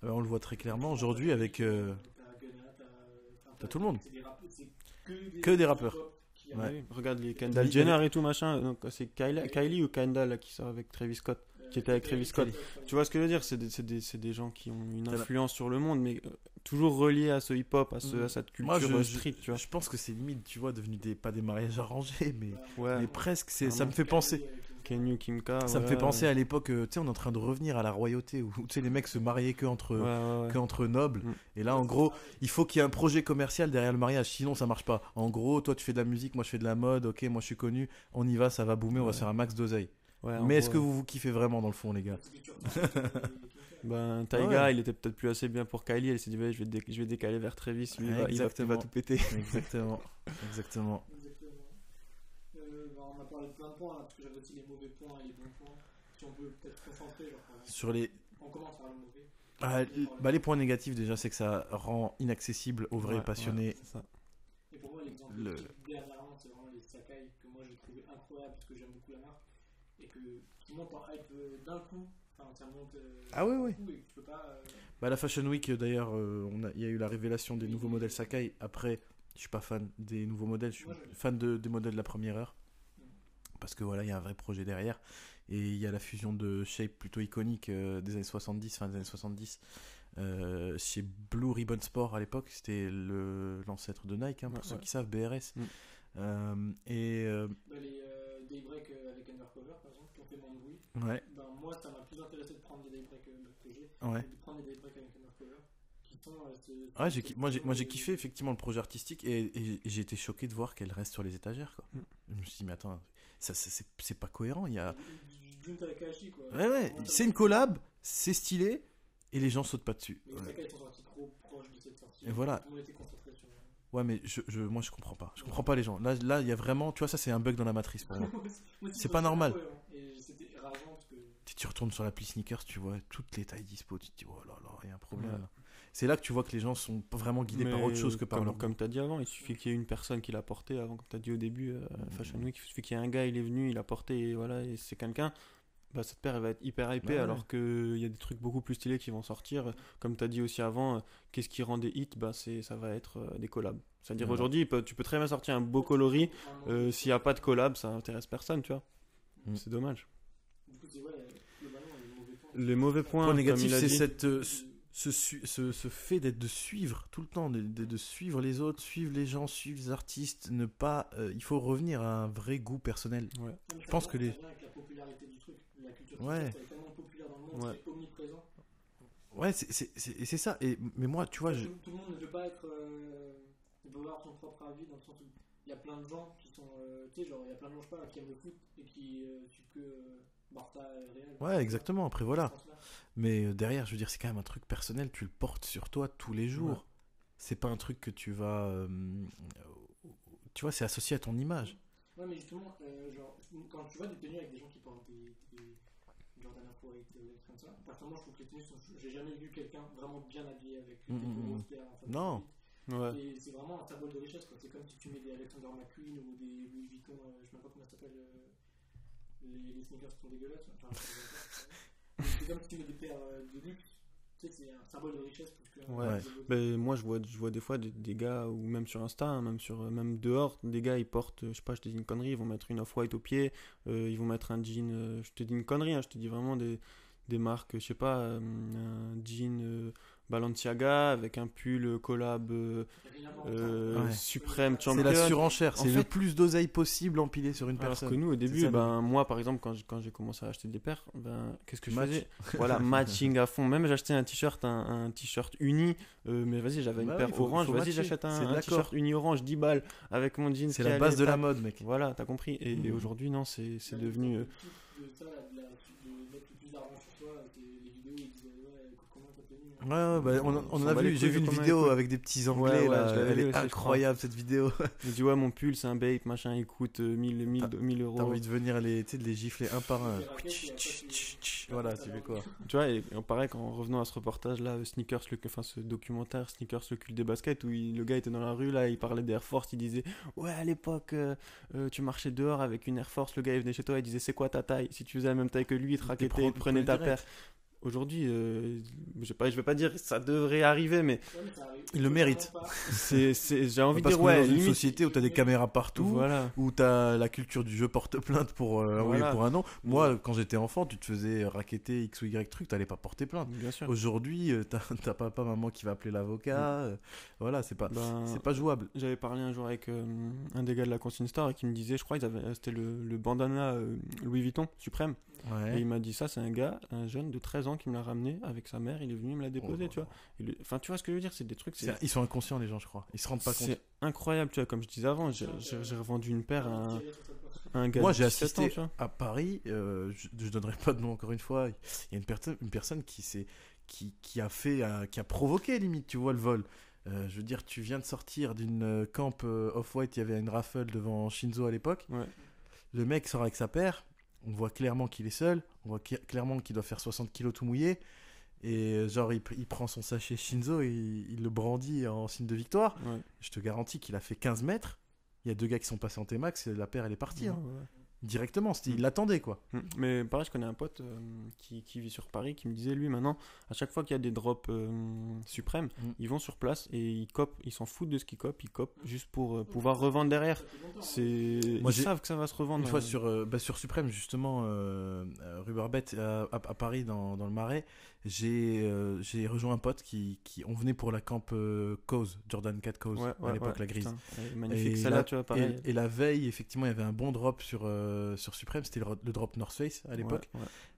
quoi. on le voit très clairement aujourd'hui avec. euh, T'as tout le monde. C'est que des, Que des rappeurs. qui Ouais. Regarde les Kendall Jenner et tout machin. Donc c'est Kylie, Kylie ou Kendall là, qui sort avec Travis Scott. Qui était avec Travis Scott. Tu vois ce que je veux dire? C'est des, c'est des, c'est des gens qui ont une influence sur le monde, mais toujours reliés à ce hip-hop, à, ce, à cette culture Moi, je, euh, je- street, tu vois. je pense que c'est limite, tu vois, devenu des, pas des mariages arrangés, mais, Ouais. mais presque. C'est, ça me fait penser. Kenyu, Kimka. Ça me fait penser à l'époque, euh, tu sais, on est en train de revenir à la royauté où tu sais, les mecs se mariaient que entre, Ouais, ouais, ouais. que entre nobles. Mm. Et là, en gros, il faut qu'il y ait un projet commercial derrière le mariage, sinon ça marche pas. En gros, toi, tu fais de la musique, moi, je fais de la mode, ok, moi, je suis connu, on y va, ça va boomer, on va se faire un max d'oseille. Mais est-ce que vous vous kiffez vraiment dans le fond, les gars? Ben, Taiga, Ouais. il était peut-être plus assez bien pour Kylie. Elle s'est dit, je, vais dé- je vais décaler vers Travis. Lui, il va, il va- il va tout péter. Exactement. Exactement. Exactement. Euh, bah, on a parlé de plein de points, là, parce que j'avais aussi les mauvais points et les bons points. Si on peut peut-être concentrer, genre, Sur les, on commence par le mauvais. Ah, l- bah, les points négatifs, déjà, c'est que ça rend inaccessible aux vrais Ouais, passionnés. ouais, ça. Et pour moi, l'exemple Le- dernièrement, c'est vraiment les Sakai que moi j'ai trouvé incroyable. incroyable parce que j'aime beaucoup la marque et que qui monte en hype euh, d'un coup. Enfin, ça monte. Ah et tu peux pas. euh, Bah, la Fashion Week, d'ailleurs, euh, on a- il y a eu la révélation des nouveaux modèles Sakai. Après, je suis pas fan des nouveaux modèles, je suis Moi, je- fan de, des modèles de la première heure. Parce que voilà, il y a un vrai projet derrière. Et il y a la fusion de shape plutôt iconique euh, des années 70, fin des années 70. euh, chez Blue Ribbon Sport à l'époque, c'était le- l'ancêtre de Nike, hein, pour Ouais, ceux ouais. qui savent, BRS. Mm. Euh, et euh, bah, les euh, Daybreak avec Undercover par exemple qui ont fait. Ouais, Ben, moi, ça m'a plus intéressé de prendre des Daybreak euh, ouais. de prendre des Daybreak avec qui sont. euh, ce- Ouais, j'ai, ce- ki- moi, j'ai, moi j'ai ce- kiffé effectivement le projet artistique et, et j'ai été choqué de voir qu'elle reste sur les étagères. Quoi. Mm. Je me suis dit, mais attends, ça, ça, c'est, c'est pas cohérent. Il y a... Du- quoi. Ouais, ouais, c'est une collab, c'est stylé et les gens sautent pas dessus. Mais Ouais, Sakai sont sortis trop proches de cette sortie. Et voilà. Tout le monde était concentré sur. Ouais, mais je, je, moi je comprends pas. Je comprends pas les gens. Là, là, il y a vraiment, tu vois, ça c'est un bug dans la matrice pour moi. C'est pas normal. incohérent. Et c'était rageant parce que. Si tu retournes sur l'appli sneakers, tu vois toutes les tailles dispo, tu te dis, oh là là, il y a un problème. Ouais. C'est là que tu vois que les gens sont vraiment guidés par autre chose que par comme, leur comme tu as dit avant, il suffit qu'il y ait une personne qui l'a porté avant, comme tu as dit au début, euh, Fashion Week, il suffit qu'il y ait un gars, il est venu, il a porté, et voilà, et c'est quelqu'un. Bah, cette paire elle va être hyper hypée Ouais, ouais. alors qu'il y a des trucs beaucoup plus stylés qui vont sortir. Comme tu as dit aussi avant, euh, qu'est-ce qui rend des hits bah, c'est, Ça va être euh, des collabs. C'est-à-dire Ouais. aujourd'hui, tu peux très bien sortir un beau coloris. Euh, s'il n'y a pas de collab, ça intéresse personne, tu vois. Mm. C'est dommage. Du coup, ouais, globalement, les mauvais points. Point négatif, c'est cette, euh, ce, su- ce, ce fait d'être de suivre tout le temps, de, de- de suivre les autres, suivre les gens, suivre les artistes, ne pas. euh, il faut revenir à un vrai goût personnel. Ouais. Je pense que les- avec la popularité du truc. La culture Ouais. est tellement populaire dans le monde, Ouais. c'est omniprésent. Ouais, c'est ça. Et, mais moi, tu vois, je, Tout, tout le monde ne veut pas être. Euh, ne veut avoir son propre avis dans le sens où il y a plein de gens qui sont. euh, tu sais, genre, il y a plein de gens, je sais pas, qui aiment le foot et qui euh, suivent euh. Ouais, exactement. Après, voilà. Mais euh, derrière, je veux dire, c'est quand même un truc personnel. Tu le portes sur toi tous les jours. Ouais. C'est pas un truc que tu vas. euh, tu vois, c'est associé à ton image. Ouais, mais justement, euh, genre, quand tu vois des tenues avec des gens qui portent des, des Jordan Afro et des trucs comme ça, personnellement, je trouve que les tenues sont. J'ai jamais vu quelqu'un vraiment bien habillé avec Mm, des mm, mm. en fait, Non. Ouais. Et c'est vraiment un symbole de richesse. C'est comme si tu mets des Alexander McQueen ou des Louis Vuitton, euh, je sais pas comment ça s'appelle. Euh, les, sneakers sont dégueulasses. Enfin, c'est comme si tu mets des paires euh, de luxe. Tu sais, c'est un symbole de richesse qu'un Ouais. Ben, moi, je vois, je vois des fois des, des gars, ou même sur Insta, hein, même, sur, même dehors, des gars, ils portent, euh, je sais pas, je te dis une connerie, ils vont mettre une off-white au pied, euh, ils vont mettre un jean, euh, je te dis une connerie, hein, je te dis vraiment des, des marques, je sais pas, euh, un jean euh, Balenciaga avec un pull euh, collab euh, euh, Ouais. Supreme C'est Champion. la surenchère. En C'est le fait- plus d'oseille possible empilé sur une Alors personne. que nous, au début, ben, moi, par exemple, quand j'ai, quand j'ai commencé à acheter des paires, ben, qu'est-ce que je Match. faisais? Voilà, matching à fond. Même j'achetais un t-shirt, un, un t-shirt uni, euh, mais vas-y, j'avais une Bah oui, paire faut- orange, vas-y, j'achète C'est un, un t-shirt uni orange 10 balles avec mon jean. C'est la base de la mode, mec. Voilà, t'as compris. Et, et Mhm. aujourd'hui, non, c'est, devenu. euh, de ça, la- de le plus d'argent sur toi, c'est les vidéos, ils disaient, ouais, écoute, comment t'as tenu hein. Ouais, ouais, bah, on, On on en a vu. J'ai vu une vidéo avec des petits anglais ouais, là. je Elle vu est incroyable cette vidéo. Il dit, ouais, mon pull, c'est un bait, machin, il coûte euh, 1000, 1000, T'as- 1000 euros. T'as envie de venir les, de les gifler un par un. Voilà, tu fais quoi? Tu vois, et, et pareil, quand revenant à ce reportage-là, euh, Sneakers, le, enfin ce documentaire Sneakers, le cul des baskets, où il- le gars était dans la rue, là, il parlait d'Air Force, il disait Ouais, à l'époque, euh, euh, tu marchais dehors avec une Air Force, le gars il venait chez toi, il disait C'est quoi ta taille? Si tu faisais la même taille que lui, il te raquettait, il te prenait ta paire. Aujourd'hui, euh, je vais pas, je vais pas dire ça devrait arriver, mais Ouais, mais ça arrive Il le mérite. j'ai envie de Parce dire qu'on est ouais, dans une limite, société où t'as des caméras partout, voilà. où t'as la culture du jeu porte-plainte pour un oui Voilà. ou pour un non. Moi, quand j'étais enfant, tu te faisais raqueter X ou Y truc, t'allais pas porter plainte. Bien sûr. Aujourd'hui, euh, t'as t'as papa, maman qui va appeler l'avocat. euh, Voilà, c'est pas, Ben, c'est pas jouable. J'avais parlé un jour avec euh, un des gars de la Consigne Store et qui me disait, je crois, ils avaient, c'était le, le bandana euh, Louis Vuitton suprême. Et il m'a dit ça, c'est un gars, un jeune de 13 ans qui me l'a ramené avec sa mère, il est venu me l'a déposé, Oh. tu vois. Le- Enfin, tu vois ce que je veux dire, c'est des trucs, c'est, C'est- Ils sont inconscients, les gens, je crois. Ils se rendent pas compte. c'est incroyable, tu vois, comme je disais avant, j'ai, j'ai- j'ai revendu une paire à un, un gars Moi, de j'ai 17 ans, assisté tu vois. à Paris, euh, je, je donnerai pas de nom encore une fois. Il y a une personne, une personne qui, s'est- qui, qui a fait, un- qui a provoqué limite, tu vois, le vol. Euh, je veux dire, tu viens de sortir d'une euh, camp euh, off-white, il y avait une raffle devant Shinzo à l'époque. Ouais. Le mec sort avec sa paire, on voit clairement qu'il est seul, on voit cl- clairement qu'il doit faire 60 kilos tout mouillé. Et euh, genre, il, pr- il prend son sachet Shinzo et il, il le brandit en signe de victoire. Ouais. Je te garantis qu'il a fait 15 mètres. Il y a deux gars qui sont passés en T-Max et la paire elle est partie. hein. Ouais. Directement. C'était- Mm. Il l'attendait, quoi. Mm. Mais pareil, je connais un pote euh, qui, qui vit sur Paris qui me disait, lui, maintenant, à chaque fois qu'il y a des drops euh, suprêmes, Mm. ils vont sur place et ils copent, ils s'en foutent de ce qu'ils copent, ils copent juste pour euh, pouvoir revendre derrière. C'est... Moi, ils savent que ça va se revendre. Une fois euh, sur, bah, sur Suprême, justement, rue Barbette, à, à- à Paris, dans, dans le Marais, j'ai euh, j'ai rejoint un pote qui, qui. On venait pour la camp euh, Cause, Jordan 4 Cause, Ouais, à l'époque, ouais, la grise. putain, magnifique. Et Celle-là, là- tu vois, pareil. Et, et la veille, effectivement, il y avait un bon drop sur, euh, sur Suprême, c'était le, le drop North Face à l'époque.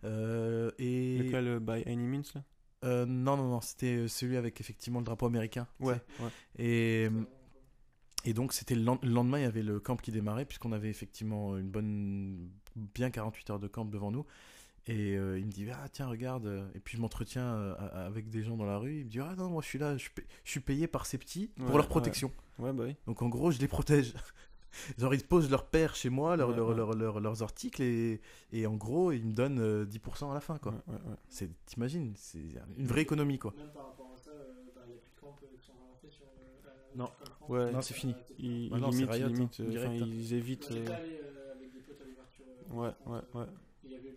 Euh, et Lequel, By Any Means, là? Non, non, non, c'était celui avec effectivement le drapeau américain. Ouais. Et, et donc, c'était le lendemain, il y avait le camp qui démarrait, puisqu'on avait effectivement une bonne, bien 48 heures de camp devant nous. Et euh, il me dit, ah tiens, regarde. Et puis je m'entretiens euh, a- avec des gens dans la rue. Il me dit, ah non, moi je suis là, je suis, pa- je suis payé par ces petits pour Ouais, leur protection. Ouais, bah oui. Donc en gros, je les protège. Genre, ils posent leur paire chez moi, leur- Ouais, leur- ouais. leur- leur- leurs articles, et, et en gros, ils me donnent euh, 10% à la fin, quoi. Ouais, ouais, ouais. C'est, t'imagines, c'est une vraie économie, quoi. Même par rapport à ça, euh, bah, il n'y a plus de camps euh, qui sont sur. euh, euh, Non. Ouais, Non, c'est fini. Euh, Ils, Bah ils non, limitent, Riot, ils, limitent, hein, euh, direct, enfin, hein. ils évitent. Moi, euh, allé euh, avec des potes à l'ouverture. euh, Ouais, ouais, ouais. Il y avait le.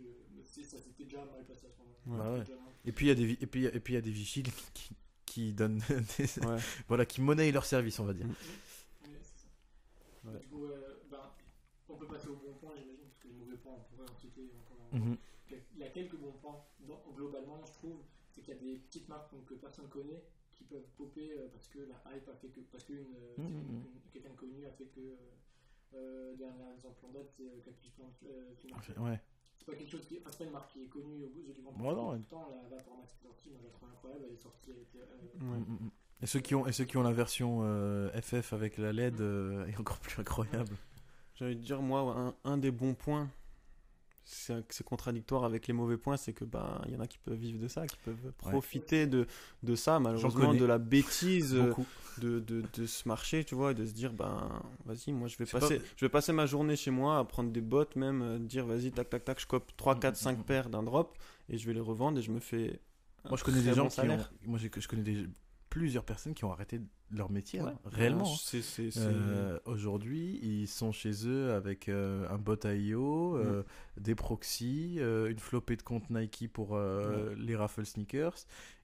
Ça déjà mal passé à ce moment-là. Ouais, ouais. Déjà, hein. Et puis il y a des et puis et puis il y a des vigiles qui, qui donnent des- Ouais. voilà qui monnayent leur service on va dire. Mm. Ouais, c'est ça. Ouais. Du coup, euh, ben, on peut passer au bon point, j'imagine, parce que les mauvais points, on pourrait en citer encore. Mhm. Il y a quelques bons points, dans- globalement, je trouve, c'est qu'il y a des petites marques donc, que personne connaît qui peuvent popper euh, parce que la hype a fait que. Parce qu'une une- mhm. une- quelqu'un de connu a fait que. Euh, euh, dernier exemple en date, c'est euh, euh, Market. Ouais. C'est pas quelque chose qui. Est connue au bout du grand Bon, non, ouais. Pourtant, la Vapormax qui est sortie, moi je la trouve incroyable, elle est sortie. Elle était, euh, Ouais. Mm, mm, mm. Et ceux qui ont et ceux qui ont la version euh, FF avec la LED euh, est encore plus incroyable. J'ai envie de dire, moi, un, un des bons points, c'est contradictoire avec les mauvais points, c'est que ben il y en a qui peuvent vivre de ça, qui peuvent profiter de, de ça, malheureusement, de la bêtise euh, de, de, de ce marché, tu vois, et de se dire, ben vas-y, moi je vais, passer, pas- je vais passer ma journée chez moi à prendre des bottes, même, euh, dire, vas-y, tac, tac, tac, je cope 3, 4, 5 paires d'un drop, et je vais les revendre, et je me fais. Moi je connais des gens bon qui ont, moi je connais des, plusieurs personnes qui ont arrêté leur métier Ouais. hein, réellement. Euh, Aujourd'hui, ils sont chez eux avec euh, un bot IO, euh, des proxys, euh, une flopée de comptes Nike pour euh, les raffle sneakers,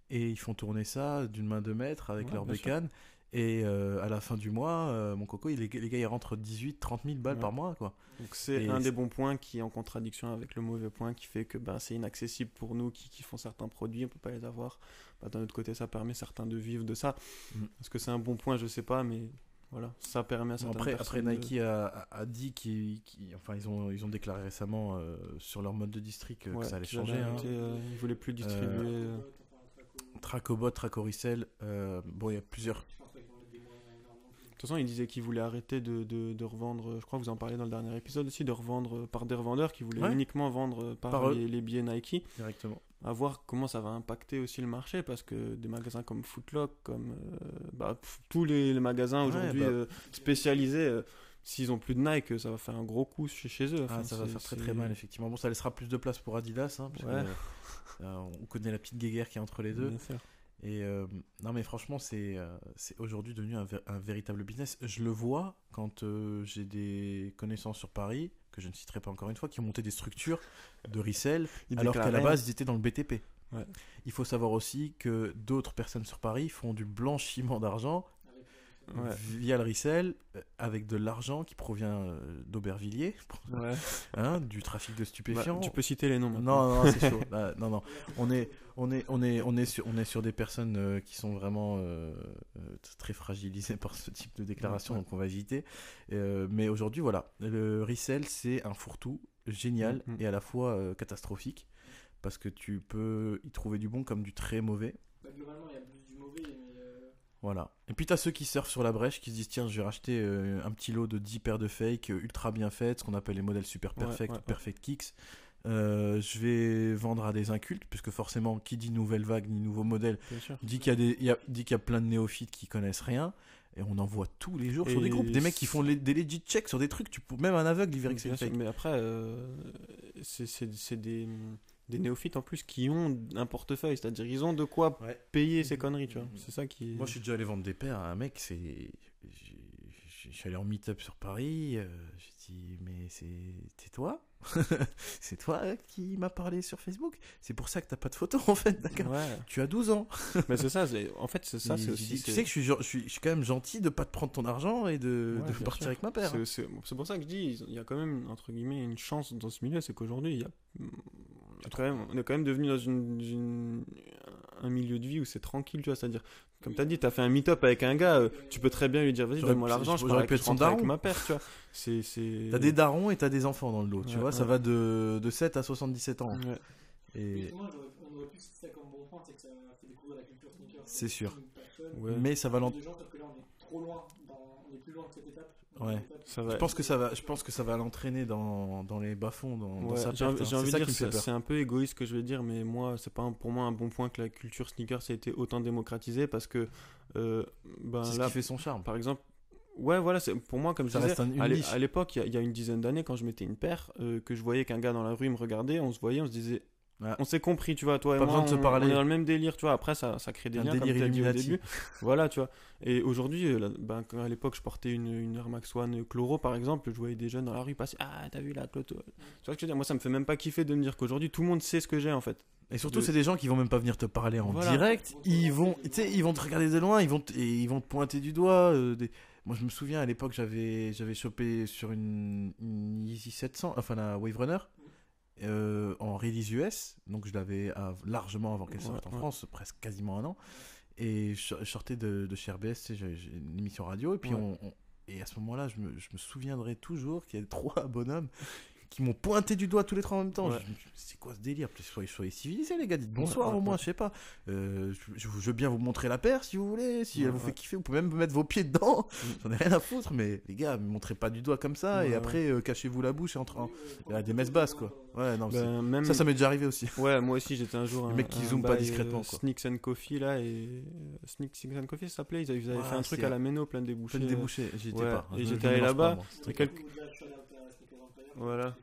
et ils font tourner ça d'une main de maître avec Ouais, leur sûr. bécane. Et euh, à la fin du mois, euh, mon coco, il, les gars ils rentrent 18, 30 000 balles Ouais. par mois, quoi. Donc c'est Et un des bons points qui est en contradiction avec le mauvais point qui fait que ben, c'est inaccessible pour nous qui, qui font certains produits, on peut pas les avoir. Bah, D'un autre côté, ça permet certains de vivre de ça. Mhm. Est-ce que c'est un bon point? Je sais pas, mais voilà, ça permet à certaines après, après personnes de- Nike a, a- dit qu'ils, enfin, ils ont, ils ont déclaré récemment euh, sur leur mode de district Ouais, que ça allait changer. hein. arrêté, euh, ils voulaient plus distribuer. euh, Tracobot, Tracoricel, euh, bon, il y a plusieurs. De toute façon, ils disaient qu'ils voulaient arrêter de, de, de revendre, je crois que vous en parlez dans le dernier épisode aussi, de revendre par des revendeurs qui voulaient Ouais. uniquement vendre par, les, les billets Nike. Directement. À voir comment ça va impacter aussi le marché parce que des magasins comme Footlock, comme euh, bah, tous les, les magasins Ouais, aujourd'hui bah. euh, spécialisés, euh, s'ils ont plus de Nike, ça va faire un gros coup chez, chez eux. Ah, ça va faire très très mal, effectivement. Bon, ça laissera plus de place pour Adidas, hein, parce que, Ouais. on connaît la petite guéguerre qui est entre les deux. Et non, mais franchement, c'est c'est aujourd'hui devenu un, vé- un véritable business. Je le vois quand j'ai des connaissances sur Paris, que je ne citerai pas encore une fois, qui ont monté des structures de resell, alors qu'à la base, ils étaient dans le BTP. Ouais. Il faut savoir aussi que d'autres personnes sur Paris font du blanchiment d'argent Ouais. via le resell euh, avec de l'argent qui provient euh, d'Aubervilliers, Ouais. hein, du trafic de Bah, stupéfiants. tu peux citer les noms maintenant. Non, non, non, c'est chaud. Bah, non, non. On est, on est, on est, on est sur, on est sur des personnes euh, qui sont vraiment euh, euh, très fragilisées par ce type de déclaration, Ouais. donc on va éviter. Euh, mais aujourd'hui, voilà, le resell, c'est un fourre-tout génial Mhm. et à la fois euh, catastrophique parce que tu peux y trouver du bon comme du très mauvais. bah, globalement, il y a plus du mauvais, mais. euh, Voilà. Et puis t'as ceux qui surfent sur la brèche, qui se disent tiens, je vais racheter euh, un petit lot de 10 paires de fake euh, ultra bien faites, ce qu'on appelle les modèles super perfect ouais, ou ouais. perfect kicks. Euh, je vais vendre à des incultes, puisque forcément, qui dit nouvelle vague ni nouveau modèle, dit qu'il y, a des- il y a, dit qu'il y a plein de néophytes qui connaissent rien. Et on en voit tous les jours sur des groupes. Des mecs qui font les- des legit checks sur des trucs. Tu peux, même un aveugle, il verrait que c'est mais après, euh, c'est c'est- c'est des, des néophytes en plus qui ont un portefeuille, c'est-à-dire ils ont de quoi Ouais. payer ces conneries, tu vois. C'est ça qui. Moi, je suis déjà allé vendre des paires à un mec, c'est. je suis allé en meet-up sur Paris. euh, j'ai dit, mais c'est c'est toi C'est toi euh, qui m'as parlé sur Facebook C'est pour ça que t'as pas de photo en fait, d'accord? Ouais. Tu as 12 ans. Mais c'est ça, en fait, c'est ça, c'est aussi. tu sais que je suis, je, suis, je suis quand même gentil de pas te prendre ton argent et de, Ouais, de partir sûr. avec ma paire. C'est- pour ça que je dis, il y a quand même, entre guillemets, une chance dans ce milieu, c'est qu'aujourd'hui, il y a, il y a quand même, on est quand même devenu dans une, une- un milieu de vie où c'est tranquille, tu vois, c'est-à-dire, comme tu as dit, tu as fait un meet-up avec un gars, euh, tu peux très bien lui dire, vas-y, donne-moi l'argent, je j'aurais pu être son rentre avec daron. ma paire, tu vois. C'est, c'est... T'as des darons et t'as des enfants dans le lot, tu Ouais, vois, ça va de, de 7 à 77 ans. Ouais. Et... Justement, j'aurais- on aurait pu citer ça comme bon point, c'est que ça fait découvrir la culture sneaker. C'est sûr. Mais ça va l'en- de gens, sauf que là, on est trop loin, dans- on est plus loin que cette étape. Ouais. Cette étape, Ça va. Je pense que ça va, je pense que ça va l'entraîner dans, dans les bas-fonds, dans, dans Ouais, sa j'ai perte, envie, hein. j'ai C'est envie de dire, c'est un peu égoïste ce que je vais dire, mais moi, c'est pas un- pour moi un bon point que la culture sneaker ça a été autant démocratisée parce que, euh, ben ce là, qui fait son charme. par exemple, ouais, voilà, c'est pour moi, comme je Ça disais, reste un- une à l'époque, il y a- il y, a une dizaine d'années, quand je mettais une paire, euh, que je voyais qu'un gars dans la rue me regardait, on se voyait, on se disait. Ouais. On s'est compris, tu vois, toi et Pas moi, besoin de se parler. on est dans le même délire, tu vois. Après, ça, ça crée des Un liens, comme délire as dit au début. Voilà, tu vois. Et aujourd'hui, euh, ben, à l'époque, je portais une, une Air Max One Chloro, par exemple, je voyais des jeunes dans la rue passer. Ah, t'as vu la cloto. Tu vois ce que je veux dire? Moi, ça me fait même pas kiffer de me dire qu'aujourd'hui, tout le monde sait ce que j'ai, en fait. Et surtout, de- c'est des gens qui vont même pas venir te parler en Voilà. direct. Ils vont, tu sais, ils vont te regarder de loin, ils vont, et ils vont te pointer du doigt. euh, des- Moi, je me souviens à l'époque, j'avais, j'avais chopé sur une, une Yeezy 700, enfin la Wave Runner, euh, en release US. Donc, je l'avais av- largement avant qu'elle Ouais, sorte en ouais. France, presque quasiment un an. Et je, je sortais de, de chez RBS, j'ai une émission radio, et puis Ouais. on, on- et à ce moment-là, je me, je me souviendrai toujours qu'il y a trois bonhommes qui m'ont pointé du doigt tous les trois en même temps. Ouais. C'est quoi ce délire? Plus soyez, soyez civilisés, les gars. Dites bonsoir ouais, au moins, je sais pas. Euh, je, veux bien vous montrer la paire si vous voulez. Si elle vous fait kiffer, vous pouvez même mettre vos pieds dedans. Mm. J'en ai rien à foutre, mais les gars, me montrez pas du doigt comme ça. Et après, euh, cachez-vous la bouche et entre. en- Il y a des messes basses, quoi. Ouais, non, même... ça, ça m'est déjà arrivé aussi. Ouais, moi aussi j'étais un jour un, mec qui un zoome pas discrètement, euh, quoi. Sneaks and Coffee là et Sneaks and Coffee ça s'appelait ils avaient, fait un truc à la méno plein de débouchés. Plein de débouchés, j'y étais pas. et j'étais allé là-bas, pas, moi. et quelques- Voilà.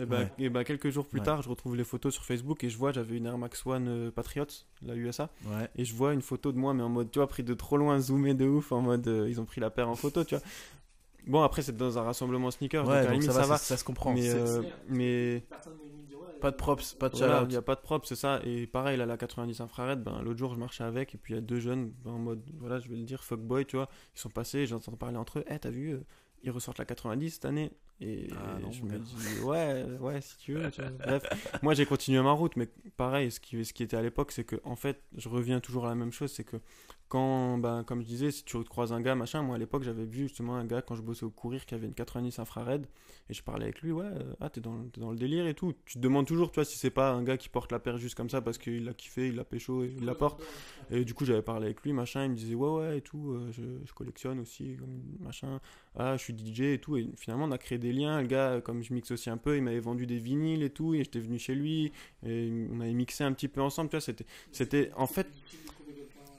Et ben, Ouais. et ben, quelques jours plus Ouais. tard, je retrouve les photos sur Facebook et je vois, j'avais une Air Max One euh, Patriot, la USA, Ouais. et je vois une photo de moi, mais en mode, tu vois, pris de trop loin, zoomé de ouf, en mode, euh, ils ont pris la paire en photo, tu vois. Bon, après, c'est dans un rassemblement sneaker, donc Ouais, à la donc limite, ça va, ça va. ça, ça se comprend. mais, euh, mais Pas de props, pas de voilà, il n'y a pas de propre, c'est ça. Et pareil, là, la 90 infrared, ben, l'autre jour, je marchais avec, et puis il y a deux jeunes, ben, en mode, voilà, je vais le dire, fuckboy, tu vois, ils sont passés, j'entends parler entre eux, eh, t'as vu, ils ressortent la 90 cette année. Et Ah, non, je mon me dis, ouais, ouais, si tu veux. tu vois. Bref, moi j'ai continué ma route, mais pareil, ce qui, ce qui était à l'époque, c'est que, en fait, je reviens toujours à la même chose, c'est que quand, ben, comme je disais, si tu croises un gars, machin, moi à l'époque, j'avais vu justement un gars quand je bossais au courir qui avait une 90 infrared, et je parlais avec lui, ouais, euh, ah, t'es dans, t'es dans le délire et tout. Tu te demandes toujours, tu vois, si c'est pas un gars qui porte la paire juste comme ça parce qu'il l'a kiffé, il l'a pécho et il la porte. Et du coup, j'avais parlé avec lui, machin, il me disait, ouais, ouais, et tout, euh, je, je collectionne aussi, machin, ah, je suis DJ et tout. Et finalement, on a créé des liens. Le gars, euh, comme je mixe aussi un peu, il m'avait vendu des vinyles et tout, et j'étais venu chez lui, et on avait mixé un petit peu ensemble, tu vois, c'était, c'était, en fait,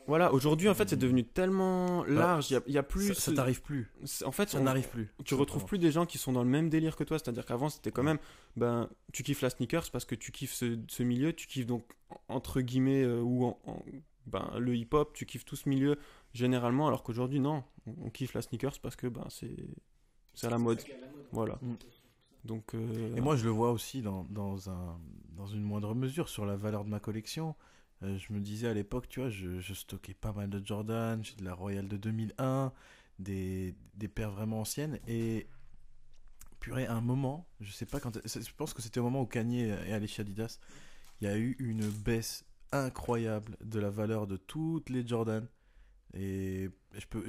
voilà, aujourd'hui, en fait, c'est devenu tellement large, il y a, il y a plus. Ça, ça t'arrive plus. En fait, Ça n'arrive plus. tu retrouves plus des gens qui sont dans le même délire que toi. C'est-à-dire qu'avant, c'était quand même, ben, tu kiffes la sneakers parce que tu kiffes ce, ce milieu, tu kiffes donc, entre guillemets, euh, ou en, en- ben, le hip-hop, tu kiffes tout ce milieu généralement, alors qu'aujourd'hui, non, on, on kiffe la sneakers parce que ben, c'est c'est à la mode. Voilà. Mm. Donc, euh, Et moi, je le vois aussi dans, dans, un, dans une moindre mesure sur la valeur de ma collection. Euh, je me disais à l'époque, tu vois, je, je stockais pas mal de Jordan, j'ai de la Royale de 2001, des, des paires vraiment anciennes. Et purée, à un moment, je sais pas quand. Je pense que c'était au moment où Kanye est allé chez Adidas. Il y a eu une baisse incroyable de la valeur de toutes les Jordan. Et je, peux,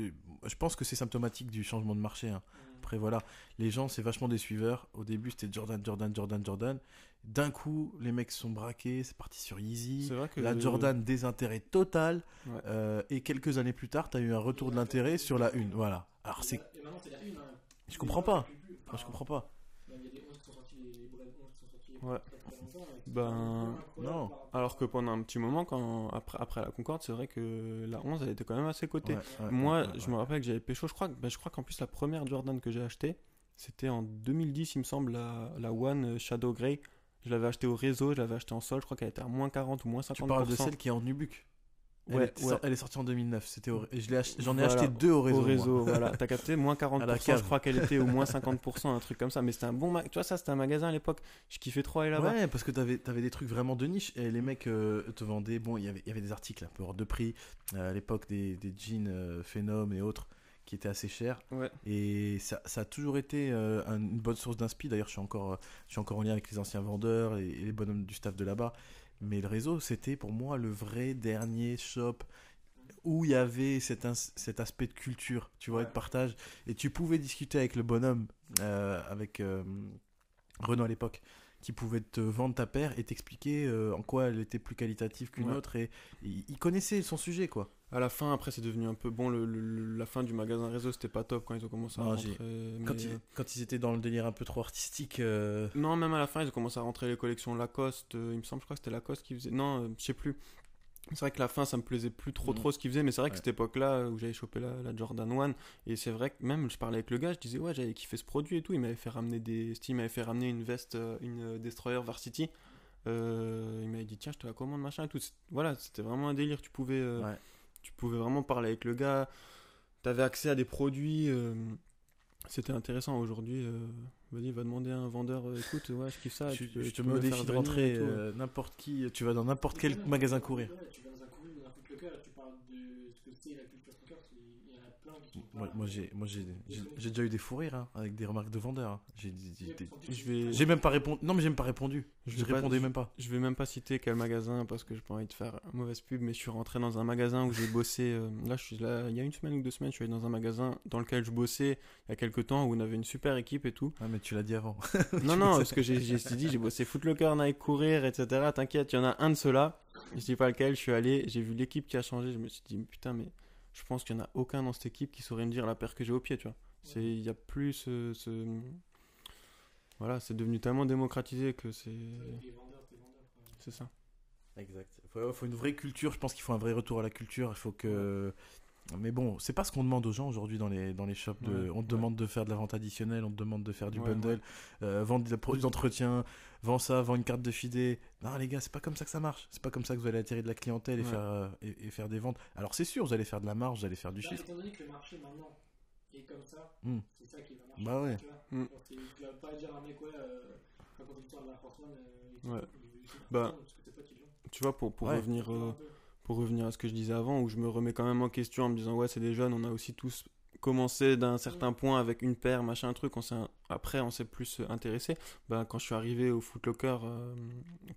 je pense que c'est symptomatique du changement de marché. hein. Après, voilà, les gens, c'est vachement des suiveurs. Au début, c'était Jordan, Jordan, Jordan, Jordan. D'un coup, les mecs se sont braqués, c'est parti sur Yeezy. c'est vrai que La Jordan, désintérêt total. Ouais. Euh, et quelques années plus tard, tu as eu un retour de l'intérêt sur la une. Voilà. Alors, c'est. Et maintenant, c'est la une. hein. Je comprends pas. Je comprends pas. Il y a des 11 qui sont sortis, les Brand 11 qui sont sortis Ouais. Ben, non. Alors que pendant un petit moment, quand, après, après la Concorde, c'est vrai que la 11, elle était quand même cotée. Ouais, ouais, Moi, ouais, ouais, je me rappelle que j'avais pécho, je crois, bah, je crois qu'en plus la première Jordan que j'ai achetée, c'était en 2010, il me semble, la, la One Shadow Grey. Je l'avais achetée au réseau, je l'avais achetée en sol, je crois qu'elle était à moins 40 ou moins 50%. Tu parles de celle qui est en Nubuck. Elle, Ouais, elle est sortie en 2009. C'était au- et je l'ai ach- J'en ai Voilà, acheté deux au réseau. Au réseau, voilà. T'as capté? Moins 40%, À la je crois qu'elle était au moins 50%, un truc comme ça. Mais c'était un bon magasin. Tu vois, ça, c'était un magasin à l'époque. Je kiffais trop aller là-bas. Ouais, parce que t'avais avais des trucs vraiment de niche et les mecs euh, te vendaient. Bon, il y avait- il y avait des articles un peu hors de prix. euh, à l'époque, des, des jeans euh, Phenom et autres qui étaient assez. Ouais. Et ça, ça a toujours été euh, un- une bonne source d'inspi. D'ailleurs, je suis encore, euh, je suis encore en lien avec les anciens vendeurs et, et les bonhommes du staff de là-bas. Mais le réseau, c'était pour moi le vrai dernier shop où il y avait cet, aspect de culture, tu vois, et de partage. Et tu pouvais discuter avec le bonhomme, euh, avec euh, Renaud à l'époque, qui pouvait te vendre ta paire et t'expliquer euh, en quoi elle était plus qualitative qu'une Ouais. autre. Et il connaissait son sujet, quoi. À la fin, après, c'est devenu un peu bon. Le, la fin du magasin réseau, c'était pas top quand ils ont commencé à Non, rentrer. mais, Quand, ils, euh, quand ils étaient dans le délire un peu trop artistique. euh, Non, même à la fin, ils ont commencé à rentrer les collections Lacoste. euh, il me semble, je crois que c'était Lacoste qui faisait. Non, je sais plus. C'est vrai que la fin, ça me plaisait plus trop Mhm. trop ce qu'ils faisaient, mais c'est vrai que cette époque-là où j'avais chopé la, la Jordan 1, et c'est vrai que même je parlais avec le gars, je disais ouais, j'avais kiffé ce produit et tout. Il m'avait fait ramener des. Steve m'avait fait ramener une veste, euh, une euh, Destroyer Varsity. Euh, il m'avait dit tiens, je te la commande, machin et tout. Voilà, c'était vraiment un délire. Tu pouvais, euh, Ouais. tu pouvais vraiment parler avec le gars. T'avais accès à des produits. euh, c'était intéressant aujourd'hui. Vas-y, va demander à un vendeur, euh, écoute, ouais, je kiffe ça. je, tu peux- je tu te mets au défi de rentrer tout. euh, n'importe qui. Tu vas dans n'importe quel magasin courir. tu vas dans un courir, dans un footlocker, et tu parles de ce que c'est la culture Moi, j'ai, moi j'ai, j'ai, déjà eu des fous rires hein, avec des remarques de vendeurs. hein. J'ai, j'ai- vais- même pas répondu. Non, mais j'ai même pas répondu. Je Je, pas- répondais même pas. Je vais même pas citer quel magasin parce que j'ai pas envie de faire mauvaise pub, mais je suis rentré dans un magasin où j'ai bossé. euh, là, je suis là, il y a une semaine ou deux semaines, je suis allé dans un magasin dans lequel je bossais il y a quelques temps où on avait une super équipe et tout. Ah, mais tu l'as dit avant. non, non, parce que j'ai j'ai dit, j'ai bossé Footlocker, Nike, courir, etc. T'inquiète, il y en a un de ceux-là. Je dis pas lequel, je suis allé, j'ai vu l'équipe qui a changé. Je me suis dit, putain, mais je pense qu'il y en a aucun dans cette équipe qui saurait me dire la paire que j'ai au pied, tu vois. Il y a plus ce, ce- Voilà, c'est devenu tellement démocratisé que c'est. C'est ça. Exact. Il faut, faut une vraie culture. Je pense qu'il faut un vrai retour à la culture. Il faut que. Mais bon, c'est pas ce qu'on demande aux gens aujourd'hui dans les, dans les shops. De... Ouais, on te ouais. demande de faire de la vente additionnelle, on te demande de faire du Ouais, bundle, euh, vendre des produits d'entretien, vends ça, vends une carte de fidé. Non, les gars, c'est pas comme ça que ça marche. C'est pas comme ça que vous allez attirer de la clientèle et, Ouais. faire, euh, et, et faire des ventes. Alors, c'est sûr, vous allez faire de la marge, vous allez faire du Bah, chiffre. étant donné que le marché maintenant est comme ça, Hmm. c'est ça qui va marcher. Bah ouais. Tu vois, Hmm. Tu vas pas dire à un mec, ouais, euh, de la euh, il- Ouais. Bah. Tu vois, pour, pour Ouais. revenir. Tu vois, euh, pour revenir à ce que je disais avant, où je me remets quand même en question en me disant ouais c'est des jeunes, on a aussi tous commencé d'un certain point avec une paire, machin truc, on s'est après on s'est plus intéressé. Ben, quand je suis arrivé au Footlocker, euh,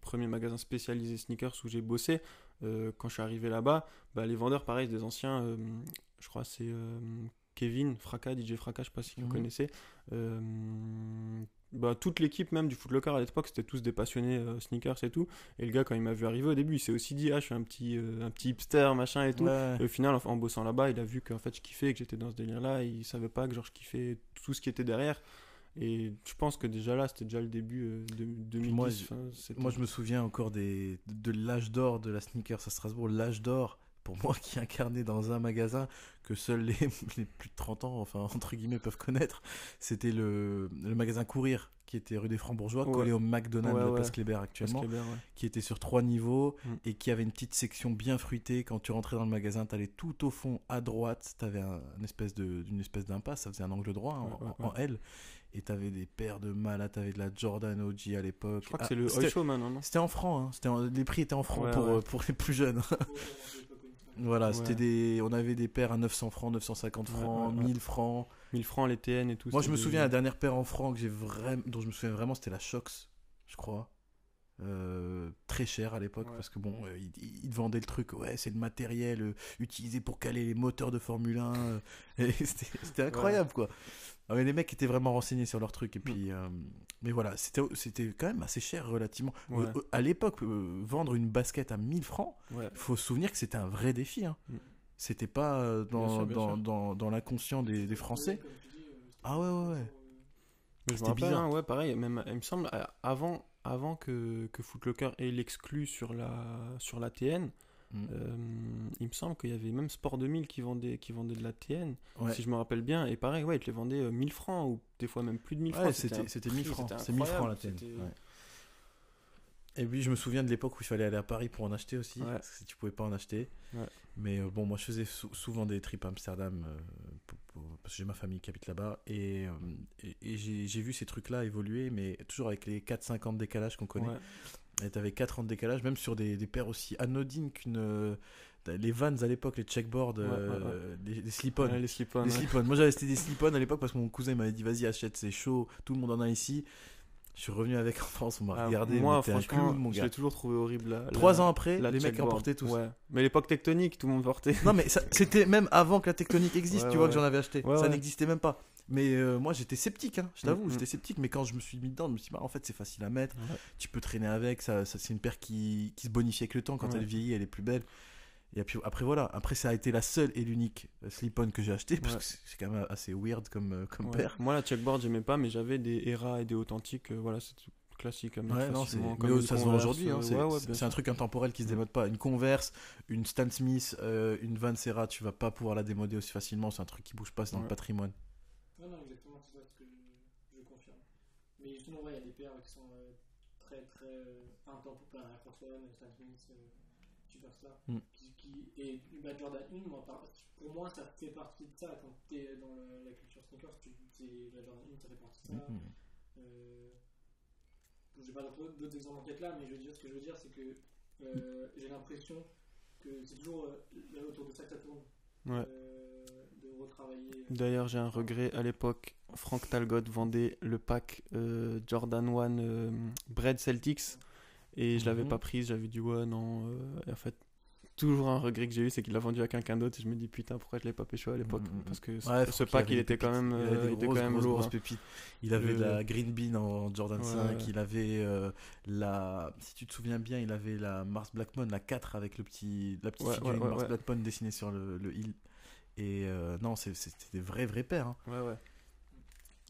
premier magasin spécialisé sneakers où j'ai bossé, euh, quand je suis arrivé là-bas, ben, les vendeurs pareil des anciens, euh, je crois c'est euh, Kevin Fracas, DJ Fracas, je sais pas si vous Mhm. connaissez. Bah, toute l'équipe même du Footlocker à l'époque, c'était tous des passionnés euh, sneakers et tout. Et le gars, quand il m'a vu arriver au début, il s'est aussi dit Ah, je suis un petit, euh, un petit hipster, machin et tout. Ouais. Et au final, en, en bossant là-bas, il a vu qu'en fait je kiffais, que j'étais dans ce délire-là. Il savait pas que genre, je kiffais tout ce qui était derrière. Et je pense que déjà là, c'était déjà le début euh, de 2010. moi, enfin, c'était- Moi, je me souviens encore des, de l'âge d'or de la sneakers à Strasbourg. L'âge d'or, pour moi, qui incarnait dans un magasin que seuls les, les plus de 30 ans, enfin, entre guillemets, peuvent connaître. C'était le, le magasin Courir, qui était rue des Francs-Bourgeois, Ouais. collé au McDonald's Ouais, de la ouais. place Parce actuellement, qui était sur trois niveaux Mm. et qui avait une petite section bien fruitée. Quand tu rentrais dans le magasin, tu allais tout au fond à droite, tu avais un, une espèce de- une espèce d'impasse, ça faisait un angle droit en, ouais, en- en L. Et tu avais des paires de malades, tu avais de la Jordan OG à l'époque. Je crois que Ah, c'est le c'était- Oil Show maintenant, non? c'était en francs, hein. En- les prix étaient en francs Ouais, pour, ouais. euh, pour les plus jeunes. Voilà, Ouais. c'était des, on avait des paires à 900 francs, 950 Ouais, francs, ouais, ouais. 1000 francs. 1000 francs, les TN et tout. Moi, je me des- souviens la dernière paire en francs que j'ai vraiment, dont je me souviens vraiment, c'était la Shox, je crois. Euh, très cher à l'époque parce que bon, euh, ils il, vendaient le truc, ouais, c'est le matériel euh, utilisé pour caler les moteurs de Formule 1. euh, et c'était c'était incroyable quoi. Ah, les mecs étaient vraiment renseignés sur leur truc et puis, euh, mais voilà, c'était c'était quand même assez cher relativement. Ouais. Euh, à l'époque, euh, vendre une basket à 1000 francs, Ouais. faut se souvenir que c'était un vrai défi. Hein. Mm. C'était pas euh, dans, Bien sûr, bien dans, sûr. dans, dans l'inconscient des, des Français. Euh, Ah ouais, ouais, ouais. euh, Mais je me C'était rappelle, bizarre. hein, ouais, pareil, même, il me semble, euh, avant, avant que, que Footlocker ait l'exclu sur la, sur la TN, Mm. euh, il me semble qu'il y avait même Sport 2000 qui vendait, qui vendait de la TN, Ouais. si je me rappelle bien, et pareil, ouais, ils te les vendaient euh, 1000 francs, ou des fois même plus de 1000 Ouais, francs. c'était c'était prix, 1000 francs. C'est 1000 francs la TN. Ouais. Et puis je me souviens de l'époque où il fallait aller à Paris pour en acheter aussi, parce que tu pouvais pas en acheter. Mais euh, bon, moi je faisais sou- souvent des trips à Amsterdam, euh, pour- pour- parce que j'ai ma famille qui habite là-bas, et, euh, et, et j'ai j'ai vu ces trucs-là évoluer, mais toujours avec les 4-5 ans de décalage qu'on connaît. Et t'avais 4 ans de décalage, même sur des, des paires aussi anodines qu'une... euh, les Vans à l'époque, les checkboards, Ouais, ouais, euh, les, les slip-on. Ouais, les slip-on. Les slip-on. Moi j'avais acheté des slip-on à l'époque parce que mon cousin m'avait dit vas-y achète, c'est chaud, tout le monde en a ici. Je suis revenu avec en France, on m'a Ah, regardé, moi, franchement, clown, mon je gars. l'ai toujours trouvé horrible. La, Trois la- ans après, la les mecs en portaient tous. Ouais. Mais l'époque tectonique, tout le monde portait. Non mais c'était même avant que la tectonique existe, Ouais, tu vois ouais. que j'en avais acheté. Ça n'existait même pas. Mais euh, moi j'étais sceptique, hein, je t'avoue, Mm, mm. j'étais sceptique. Mais quand je me suis mis dedans, je me suis dit, bah, en fait c'est facile à mettre, Ouais. tu peux traîner avec, ça, ça- c'est une paire qui, qui se bonifie avec le temps. Quand Ouais. elle vieillit, elle est plus belle. Et puis après voilà, après ça a été la seule et l'unique slip-on que j'ai acheté parce Ouais. que c'est quand même assez weird comme, euh, comme paire. Moi, la checkboard, j'aimais pas, mais j'avais des Era et des authentiques. euh, voilà, c'est classique Ouais, non, Mais comme une ça se vend Converse, aujourd'hui. hein, c'est, ouais, ouais, un truc intemporel qui se démode pas. Une Converse, une Stan Smith, euh, une Van Serra, tu vas pas pouvoir la démoder aussi facilement. C'est un truc qui bouge pas, c'est dans le patrimoine. Non, non, exactement, c'est ça ce que je, je confirme. Mais justement, ouais, il y a des paires qui sont euh, très très euh, intemporaires. Air Force One, Stan Smith, euh, Superstar. Mm. Qui, qui, et bah, Jordan 1, moi, par- pour moi, ça fait partie de ça. Quand tu es dans le- la culture sneakers, tu, la Jordan 1, ça fait partie de ça. Mhm. Euh, j'ai pas d'autres exemples en tête là, mais je veux dire, ce que je veux dire, c'est que euh, j'ai l'impression que c'est toujours euh, autour de ça que ça tourne. Ouais. D'ailleurs, j'ai un regret. À l'époque, Frank Talgot vendait le pack euh, Jordan 1 euh, Bread Celtics et je l'avais Mhm. pas prise. J'avais dit ouais, non. euh, en fait, toujours un regret que j'ai eu, c'est qu'il l'a vendu à quelqu'un d'autre. Et je me dis putain, pourquoi je l'ai pas pécho à l'époque Mhm. Parce que ce, Ouais, ce pack, il était quand même, Il avait euh, des il était grosses, quand même grosses, lourd. grosses hein. pépites. Il avait Le- la Green Bean en Jordan Ouais, 5. ouais. Il avait euh, la. Si tu te souviens bien, il avait la Mars Blackmon, la 4 avec le petit, la petite Ouais, figurine ouais, ouais, Mars ouais. Blackmon dessinée sur le, le hill. Et euh, non, c'est- c'était des vrais, vrais paires. hein. Ouais, ouais.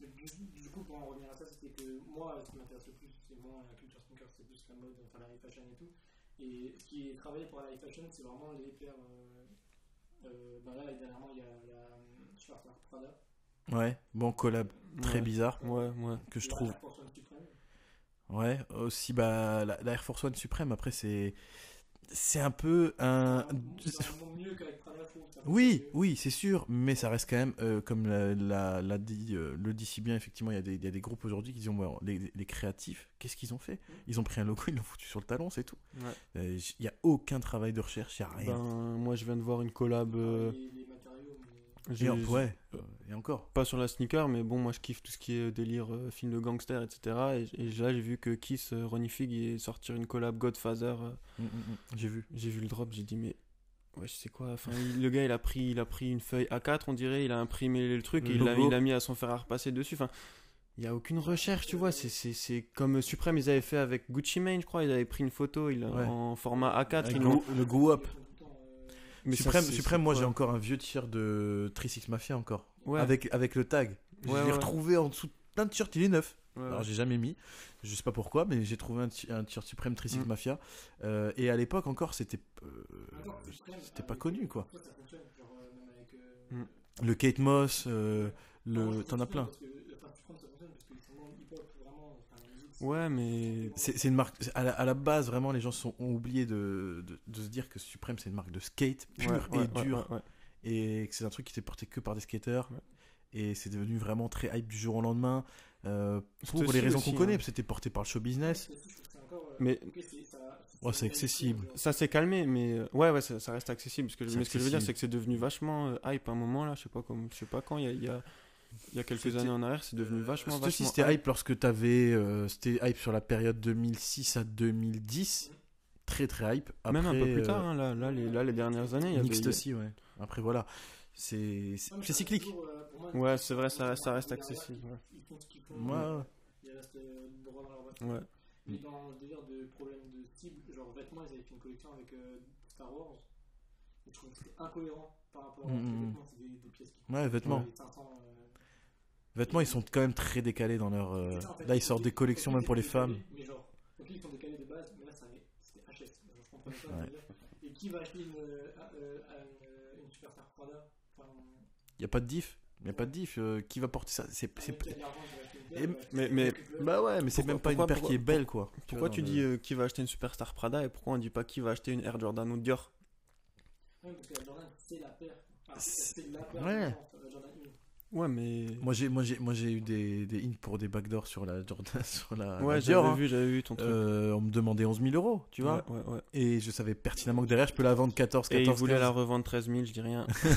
Du, coup, pour en revenir à ça, c'était que moi, ce qui m'intéresse le plus, c'est moins la culture sneaker, c'est plus la mode, enfin la fashion et tout. Et ce qui est travaillé pour la high fashion, c'est vraiment les paires. Euh, euh, ben là, dernièrement, il y a la euh, Prada. Ouais, bon collab très Ouais. bizarre Ouais, ouais. que je la trouve. Air Force One Supreme. Ouais, aussi bah la, la Air Force One suprême. Après c'est c'est un peu un. Mieux qu'avec. Oui, oui, c'est sûr, mais ça reste quand même, euh, comme la, la- l'a dit, euh, le dit si bien, effectivement, il y a des, il y a des groupes aujourd'hui qui disent, ouais, les, les créatifs, qu'est-ce qu'ils ont fait? Ils ont pris un logo, ils l'ont foutu sur le talon, c'est tout. Ouais. Euh, Il n'y a aucun travail de recherche, il n'y a rien. Ben, moi, je viens de voir une collab. euh, Les, les matériaux, mais. Et, en- ouais, euh, et encore. pas sur la sneaker, mais bon, moi je kiffe tout ce qui est délire, euh, film de gangster, etc. Et, et là, j'ai vu que Kiss, euh, Ronnie Fig, est sortir une collab Godfather. euh, Mm, mm, mm, J'ai vu. j'ai vu le drop, j'ai dit, mais ouais, je sais quoi. Enfin, il- le gars, il a pris, il a pris une feuille A4, on dirait, il a imprimé le truc Le et il l'a mis à son fer à repasser dessus. Enfin, il y a aucune recherche, tu vois. C'est, comme Supreme, ils avaient fait avec Gucci Mane, je crois. Ils avaient pris une photo il, Ouais. en format A4. Avec ils le, l'ont- Mais Suprême, moi j'ai encore un vieux t-shirt de 36 Mafia encore. Ouais. Avec, avec le tag. Je l'ai ouais. retrouvé en dessous de plein de t-shirts, il est neuf. Ouais, Alors ouais. j'ai jamais mis, je sais pas pourquoi, mais j'ai trouvé un t-shirt Supreme Tricycle Mm. Mafia. Euh, et à l'époque encore, c'était euh, c'était pas connu quoi. Euh. Le Kate Moss, euh, le, t'en as plein. parce que, enfin, Supreme, ça fonctionne parce qu'ils sont dans le hip-hop, vraiment. enfin, la musique, c'est- Ouais, mais. C'est c'est une marque. À la, à la base, vraiment, les gens sont, ont oublié de, de, de se dire que Supreme c'est une marque de skate pure Ouais, et ouais, dure, ouais, ouais. et que c'est un truc qui était porté que par des skateurs. Ouais. Et c'est devenu vraiment très hype du jour au lendemain. euh, pour les raisons qu'on connaît, hein. parce que c'était porté par le show business. Euh, Mais- ok, c'est- ça- Ouais, c'est accessible. Ça s'est calmé, mais euh, ouais, ouais, ça, ça reste accessible. Parce que, mais ce que je veux dire, c'est que c'est devenu vachement hype à un moment là. Je sais pas comme, je sais pas quand. Il y a, il y a, il y a quelques années en arrière, c'est devenu vachement, C'était aussi, vachement. c'était hype lorsque t'avais. euh, c'était hype sur la période 2006 à 2010. Très très hype. Après, Même un peu plus euh, tard. hein, là, là, les, là, les dernières années, il y avait. Mixed aussi, ouais. Après, voilà. C'est cyclique. toujours, euh, moi, Ouais, c'est vrai, ça reste- ça reste accessible, font. Ouais, ouais. Ils restent euh, droit dans leur boîte. Ouais. Mais dans le délire de problème de cible, genre vêtements, ils avaient fait une collection avec euh, Star Wars. Et je trouve que c'était incohérent par rapport à Mm, les mm, vêtements, c'est des, des pièces qui Ouais, vêtements. les 500, euh, Vêtements, ils sont quand même très décalés dans leur. euh, c'est ça, en fait. Là, ils sortent des collections même pour les femmes. Mais genre, ok, ils sont décalés de base, mais là, c'était HS. Je comprenais pas. Ouais. Et qui va acheter une, euh, euh, une, Superstar Prada? Enfin, Il y a pas de diff Il n'y a pas de diff. euh, qui va porter ça? C'est, ouais, mais- mais- récupères. Bah ouais, mais c'est Pourquoi- même pas une pourquoi- paire qui est belle, quoi. Pourquoi vois, tu dis euh, qui va acheter une Superstar Prada et pourquoi on dit pas qui va acheter une Air Jordan ou Dior? Ouais, parce que la Jordan, c'est la paire. Enfin, C'est- c'est la paire. Ouais. Jordan 1. Ouais, mais. Moi j'ai, moi j'ai, moi j'ai eu des, des hints pour des backdoors sur la Jordan, sur la, ouais, la Dior. j'avais hein. vu, j'avais vu ton truc. Euh, on me demandait 11 000 euros, tu vois. Ouais, ouais, ouais. Et je savais pertinemment que derrière je peux la vendre 14, 14, Et il voulait 15. la revendre 13 000, je dis rien. Même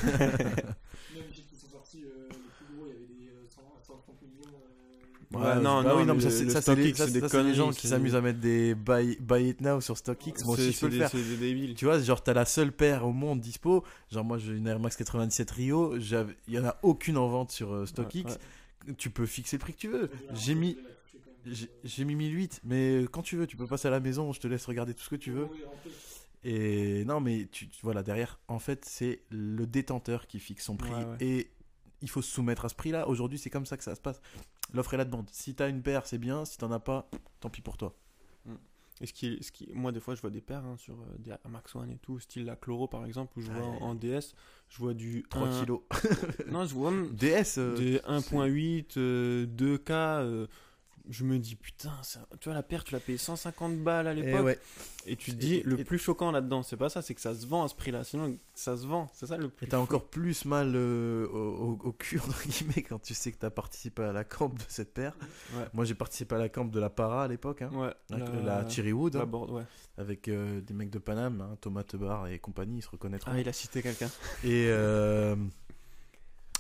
les chiffres qui sont sortis, euh, les plus gros, il y avait des euh, 100, 130 millions. euh, Ouais, Ouais, non, bah non, oui, non, mais ça, c'est, ça, c'est les, ça, c'est ça, des c'est les gens qui s'amusent à mettre des buy, buy it now sur StockX. Moi aussi, C'est- je peux le faire. Des débiles. Tu vois, genre, t'as la seule paire au monde dispo. Genre, moi, j'ai une Air Max 97 Rio. Il y en a aucune en vente sur euh, StockX. Ouais. Tu peux fixer le prix que tu veux. J'ai mis, j'ai j'ai mis 1008, mais quand tu veux, tu peux passer à la maison. Je te laisse regarder tout ce que tu veux. Et non, mais tu, tu- voilà, derrière, en fait, c'est le détenteur qui fixe son prix. Et il faut se soumettre à ce prix-là. Aujourd'hui, c'est comme ça que ça se passe. L'offre et la demande. Si t'as une paire, c'est bien. Si t'en as pas, tant pis pour toi. Et ce qui, ce qui, moi, des fois, je vois des paires hein, sur euh, des Max One et tout, style la Chloro par exemple, où je vois Ouais. en, en DS, je vois du 3 1 kilos. Non, je vois DS. euh, des 1.8, euh, 2K. Je me dis, putain, ça- tu vois, la paire, tu l'as payé 150 balles à eh l'époque. ouais. Et tu te dis, et- le et- plus choquant là-dedans, c'est pas ça, c'est que ça se vend à ce prix-là. Sinon, ça se vend. C'est ça le plus. Et t'as encore plus mal euh, au, au- cul, entre guillemets, quand tu sais que t'as participé à la camp de cette paire. Ouais. Moi, j'ai participé à la camp de la Para à l'époque, hein, Ouais, avec la, Cherry Wood, la hein, board- ouais. avec euh, des mecs de Paname, hein, Thomas Tebar et compagnie, ils se reconnaîtront. Ah, il a cité quelqu'un. Et euh,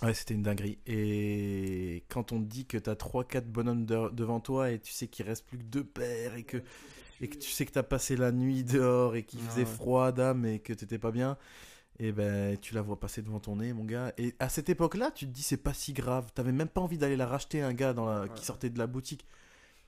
ouais, c'était une dinguerie. Et quand on te dit que t'as 3-4 bonhommes de- devant toi et tu sais qu'il reste plus que deux paires et que, et que tu sais que t'as passé la nuit dehors et qu'il Ah faisait ouais. froid, dame, et que t'étais pas bien, et ben tu la vois passer devant ton nez, mon gars. Et à cette époque-là, tu te dis c'est pas si grave. T'avais même pas envie d'aller la racheter un gars dans la... Ouais. qui sortait de la boutique.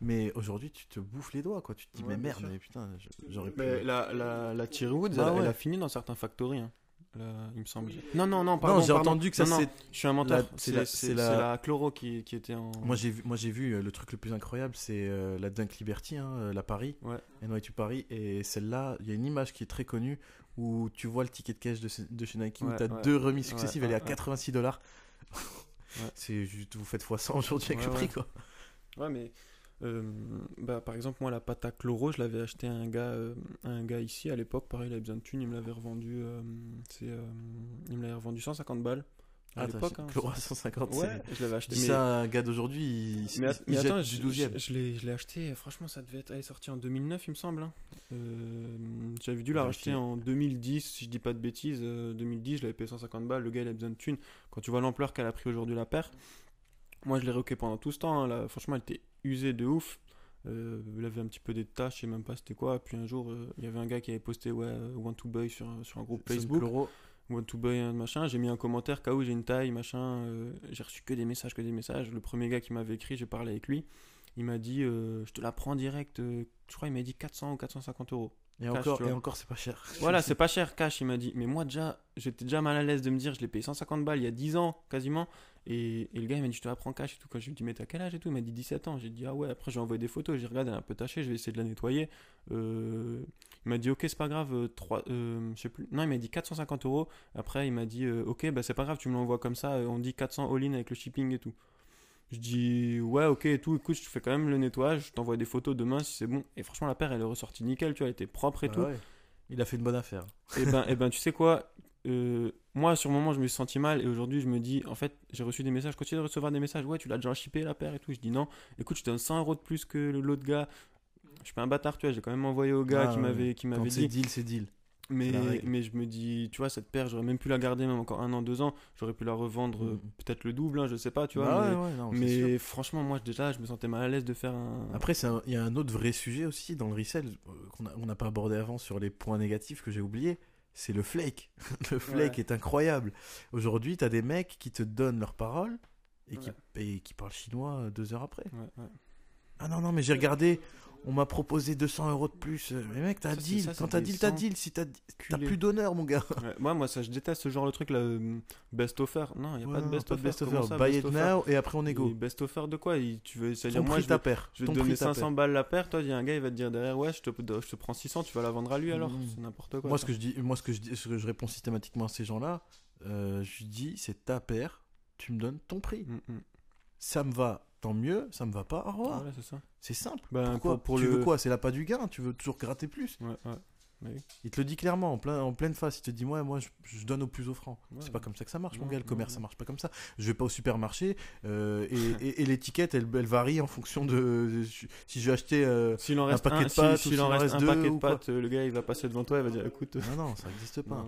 Mais aujourd'hui, tu te bouffes les doigts, quoi. Tu te dis, Ouais, mais merde, mais putain, je- j'aurais pu. Mais la, la, la Cherry Woods, Bah elle, a fini dans certains factories. hein. Là, il me semble. Non, non, non, pardon. non, j'ai entendu que ça c'est. Je suis un menteur. La- C'est la, Chloro qui, qui était en. Moi j'ai vu, moi j'ai vu euh, le truc le plus incroyable, c'est euh, la Dunk Liberty, hein, euh, la Paris, Ouais. NYT Paris, et celle-là, il y a une image qui est très connue où tu vois le ticket de cash de, chez Nike, où tu as ouais. deux remises successives, Ouais, elle est à ouais, ouais. 86 dollars. Ouais. C'est juste, vous faites x100 aujourd'hui avec Ouais, le prix ouais. quoi. Ouais, mais bah, par exemple, moi, la pâte à chloro, je l'avais acheté à un gars, euh, à un gars ici à l'époque. Pareil, il avait besoin de thunes, il me l'avait revendu, euh, euh, il me l'avait revendu 150 balles. À Ah, l'époque, hein, Chloro à 150, Ouais, je l'avais acheté. Dis mais- ça à un gars d'aujourd'hui, il, Mais, il- mais attends, du je, 12 je- je l'ai, je l'ai acheté, franchement, ça devait être, elle est sorti en 2009, il me semble. hein. Euh, j'avais dû la racheter en 2010, si je dis pas de bêtises. euh, 2010, je l'avais payé 150 balles, le gars, il a besoin de thunes. Quand tu vois l'ampleur qu'elle a pris aujourd'hui, la paire, moi, je l'ai réoqué pendant tout ce temps. hein, là, franchement, elle était usée de ouf. Euh, elle avait un petit peu des taches, je sais même pas c'était quoi. Puis un jour, euh, il y avait un gars qui avait posté ouais, euh, Want to Buy sur, sur un groupe Facebook. Want to buy un machin, j'ai mis un commentaire, cas où j'ai une taille, machin, euh, j'ai reçu que des messages, que des messages. Le premier gars qui m'avait écrit, j'ai parlé avec lui, il m'a dit, je te la prends direct, je crois il m'a dit 400 ou 450 euros. Et Cash, encore, et c'est pas cher. Voilà, c'est pas cher, cash, il m'a dit. Mais moi déjà, j'étais déjà mal à l'aise de me dire, je l'ai payé 150 balles il y a 10 ans, quasiment. Et, et le gars, il m'a dit, je te la prends cash et tout. Quand je lui ai dit, mais t'as quel âge et tout? Il m'a dit 17 ans. J'ai dit, ah ouais, après j'ai envoyé des photos, j'ai regardé, elle est un peu tachée, je vais essayer de la nettoyer. Euh, il m'a dit, ok, c'est pas grave, euh, trois- euh, je sais plus. Non, il m'a dit 450 euros. Après, il m'a dit, euh, ok, bah c'est pas grave, tu me l'envoies comme ça, euh, on dit 400 all-in avec le shipping et tout. Je dis, ouais, ok et tout, écoute, je fais quand même le nettoyage, je t'envoie des photos demain si c'est bon. Et franchement, la paire, elle est ressortie nickel, tu vois, elle était propre et Ah tout. ouais. Il a fait une bonne affaire. Et ben, et ben, tu sais quoi euh, Moi, sur le moment, je me suis senti mal. Et aujourd'hui, je me dis, en fait, j'ai reçu des messages. Je continue de recevoir des messages. Ouais, tu l'as déjà shippé la paire et tout. Je dis non. Écoute, je te donne 100 euros de plus que l'autre gars. Je suis pas un bâtard, tu vois. J'ai quand même envoyé au gars Ah, qui ouais. m'avait qui m'avait c'est dit. deal, c'est deal. Mais, mais je me dis, tu vois, cette paire, j'aurais même pu la garder, même encore un an, deux ans. J'aurais pu la revendre euh, Mhm. peut-être le double, hein, je sais pas, tu vois. Bah mais ouais, ouais, non, c'est mais sûr. franchement, moi, déjà, je me sentais mal à l'aise de faire un. Après, il y a un autre vrai sujet aussi dans le resell euh, qu'on n'a pas abordé avant sur les points négatifs que j'ai oublié. C'est le flake. Le flake Ouais. est incroyable. Aujourd'hui, tu as des mecs qui te donnent leur parole et, qui, et qui parlent chinois euh, deux heures après. Ah non, non, mais j'ai regardé, on m'a proposé 200 euros de plus. Euh, Mais mec, t'as Ça, deal. ça, Quand t'as deal, t'as deal. Si t'as plus d'honneur, mon gars. Ouais, moi, moi, ça, je déteste ce genre de truc là. euh, Best offer. Non, il n'y a Ouais, pas de best pas offer. best offer. ça, Buy best it offer now et après on Et négo. best offer de quoi? Il- Tu veux, c'est-à-dire Ton moi je vais, paire. je vais te donner prix ta 500 balles la paire, toi il y a un gars il va te dire derrière ouais je te, je te prends 600, tu vas la vendre à lui alors? Mhm. C'est n'importe quoi. Moi, ça. ce que je dis, moi, ce que je dis, ce que je réponds systématiquement à ces gens-là, euh, je dis, c'est ta paire. tu me donnes ton prix. Mm, mm. Ça me va, tant mieux. Ça me va pas, au revoir. Voilà, c'est ça. C'est simple. Ben, Pourquoi pour- pour Tu le- veux quoi? C'est l'appât du gain. Tu veux toujours gratter plus. Ouais, ouais. Mais oui. Il te le dit clairement, en, plein, en pleine face. Il te dit, ouais, moi, je, je donne au plus offrant. Ouais, c'est pas comme ça que ça marche, mon gars. Le non, commerce, non. ça marche pas comme ça. Je vais pas au supermarché euh, et, et- et l'étiquette, elle, elle varie en fonction de, de- si je vais acheter. euh, en reste paquet un, de si- pâtes ou s'il s'il en reste un deux paquet de pâtes, le gars il va passer devant toi, il va dire écoute. Non, non, ça n'existe pas.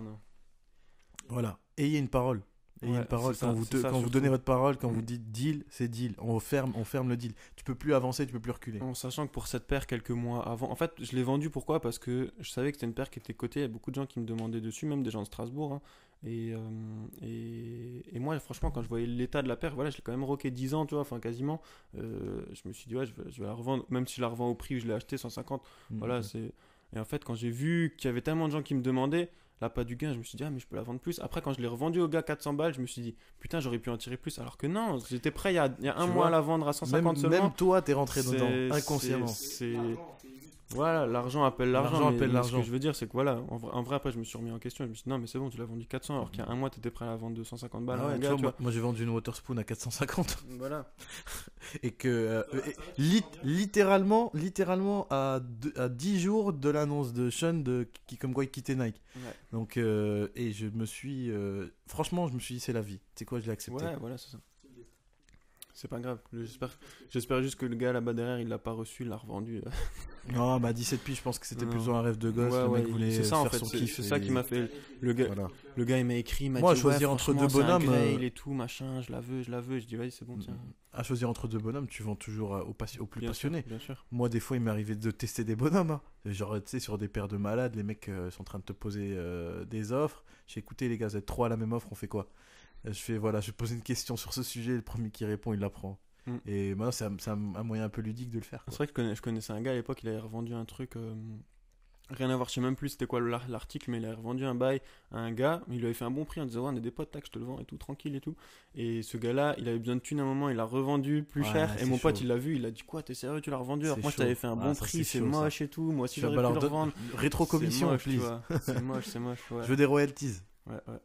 Voilà. Ayez une parole. Ayez Ouais, une parole. ça, Quand, vous, ça quand donnez votre parole, quand Mm. vous dites deal, c'est deal. On ferme, on ferme le deal. Tu peux plus avancer, tu peux plus reculer. En sachant que pour cette paire, quelques mois avant, en fait, je l'ai vendue pourquoi? Parce que je savais que c'était une paire qui était cotée. Il y a beaucoup de gens qui me demandaient dessus, même des gens de Strasbourg. hein. Et, euh, et, et moi, franchement, quand je voyais l'état de la paire, voilà, je l'ai quand même rocké 10 ans, tu vois, enfin quasiment. euh, je me suis dit, ouais, je vais, je vais la revendre, même si je la revends au prix où je l'ai acheté, 150. Mm. Voilà, c'est. Et en fait, quand j'ai vu qu'il y avait tellement de gens qui me demandaient, là, pas du gain, je me suis dit, ah, mais je peux la vendre plus. Après, quand je l'ai revendue au gars 400 balles, je me suis dit, putain, j'aurais pu en tirer plus. Alors que non, j'étais prêt il y a, il y a un Tu mois vois, à la vendre à 150 même, seulement. même toi, t'es rentré dedans inconsciemment. c'est- Voilà, l'argent appelle l'argent. L'argent. Ce que je veux dire, c'est que voilà, en vrai, en vrai, après, je me suis remis en question. Je me suis dit, non, mais c'est bon, tu l'as vendu 400, alors qu'il y a un mois, tu étais prêt à la vendre 250 balles. Ah à ouais, un tu gars, vois, tu moi, moi, j'ai vendu une Waterspoon à 450 vois. Voilà. et que euh, Ça et- ça tu lit- littéralement littéralement à, deux- à 10 jours de l'annonce de Sean de qui comme quoi il quittait Nike. Ouais. Donc euh, et je me suis euh, franchement, je me suis dit c'est la vie. C'est quoi, je l'ai accepté. Ouais, voilà, c'est ça. C'est pas grave. J'espère, j'espère juste que le gars là-bas derrière, il l'a pas reçu, il l'a revendu. Non, bah 17 piges, je pense que c'était plutôt un rêve de gosse, Ouais, le mec ouais, voulait c'est ça, en faire fait, son c'est- kiff. c'est ça qui m'a fait- Le gars, Voilà. le gars, il m'a écrit, il m'a Moi, dit, à choisir ouais, entre deux bonhommes, euh, et tout, machin, je la veux, je la veux. Je dis, vas-y, c'est bon, tiens. À choisir entre deux bonhommes, tu vends toujours euh, aux plus Bien sûr, passionnés. bien sûr. Moi, des fois, il m'est arrivé de tester des bonhommes. hein. Genre, tu sais, sur des paires de malades, les mecs euh, sont en train de te poser euh, des offres. J'ai écouté, les gars, vous êtes trois à la même offre, on fait quoi? Je fais, voilà, je vais poser une question sur ce sujet. Le premier qui répond, il la prend. Mm. Et maintenant, c'est un, c'est un- moyen un peu ludique de le faire. quoi. C'est vrai que je, connais- je connaissais un gars à l'époque, il avait revendu un truc. euh, rien à voir, je sais même plus c'était quoi l'ar- l'article, mais il a revendu un bail à un gars. Il lui avait fait un bon prix en disant Ouais, on est des potes, tac, je te le vends et tout, tranquille et tout. Et ce gars-là, il avait besoin de thunes à un moment, il a revendu plus Ouais, cher. Et mon pote, il l'a vu, il a dit Quoi, t'es sérieux, tu l'as revendu? Alors moi, je chaud. t'avais fait un Ah, bon ça, prix, c'est c'est chaud, ça. moche et tout. Moi aussi, Je j'aurais pu le revendre. Rétro-commission, C'est moche. C'est moche, c'est moche. Ouais. Je veux des royalties. Ouais, ouais. Bah,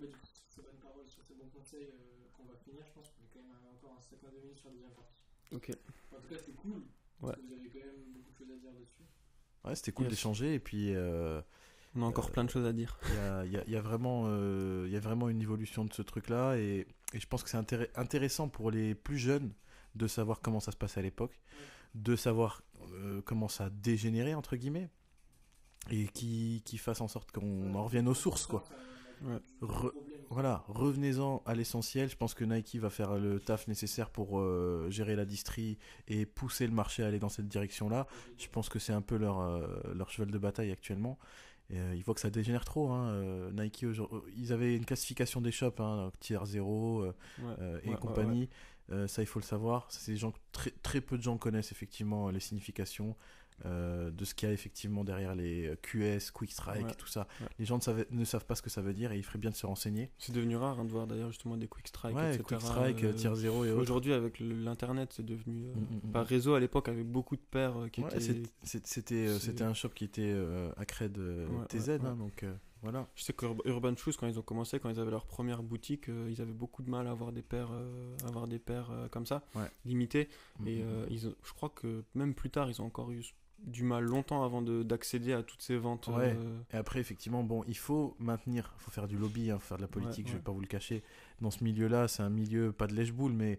du coup, sur ces bonnes paroles, sur ces bons conseils euh, qu'on va finir, je pense qu'on est quand même à encore un 7 de minutes sur la deuxième partie. Ok. En tout cas, c'était cool. Ouais. Vous avez quand même beaucoup de choses à dire dessus. Ouais, c'était cool Yes. d'échanger. Et puis, euh, On a encore Euh, plein de choses à dire. il y a, il y a- il y a vraiment, euh, il y a vraiment une évolution de ce truc-là. Et, et je pense que c'est intér- intéressant pour les plus jeunes de savoir comment ça se passait à l'époque, de savoir euh, comment ça a dégénéré, entre guillemets, et qui, qui fasse en sorte qu'on en revienne aux sources, quoi. Ouais. Re- Voilà, revenez-en à l'essentiel. Je pense que Nike va faire le taf nécessaire pour euh, gérer la distrie et pousser le marché à aller dans cette direction-là. Je pense que c'est un peu leur, euh, leur cheval de bataille actuellement. Et, euh, ils voient que ça dégénère trop. hein. Euh, Nike, ils avaient une classification des shops, hein, tier 0 euh, Ouais. euh, et Ouais, compagnie. Ça, il faut le savoir. C'est des gens très, très peu de gens connaissent effectivement les significations euh, de ce qu'il y a effectivement derrière les euh, QS, Quick Strike, Ouais, tout ça. ouais. Les gens ne savent, ne savent pas ce que ça veut dire et il ferait bien de se renseigner. C'est devenu rare hein, de voir d'ailleurs justement des quick strike, ouais, etc. Quick Strike, euh, tier 0 et autres. Aujourd'hui, avec l'internet, c'est devenu. euh, Mm, mm, mm. Par réseau à l'époque, avec beaucoup de paires qui étaient. c'était c'était un shop qui était à Ouais, TZ, hein, donc voilà. Je sais que Ur- Urban Shoes, quand ils ont commencé, quand ils avaient leur première boutique, euh, ils avaient beaucoup de mal à avoir des paires, euh, avoir des paires euh, comme ça, Ouais. limitées. Mm, Et ils ont- je crois que même plus tard, ils ont encore eu du mal longtemps avant de- d'accéder à toutes ces ventes. Ouais. euh, Et après, effectivement, bon, il faut maintenir, il faut faire du lobby, hein, faut faire de la politique, Ouais, je vais ouais. pas vous le cacher. Dans ce milieu-là, c'est un milieu pas de lèche-boule, mais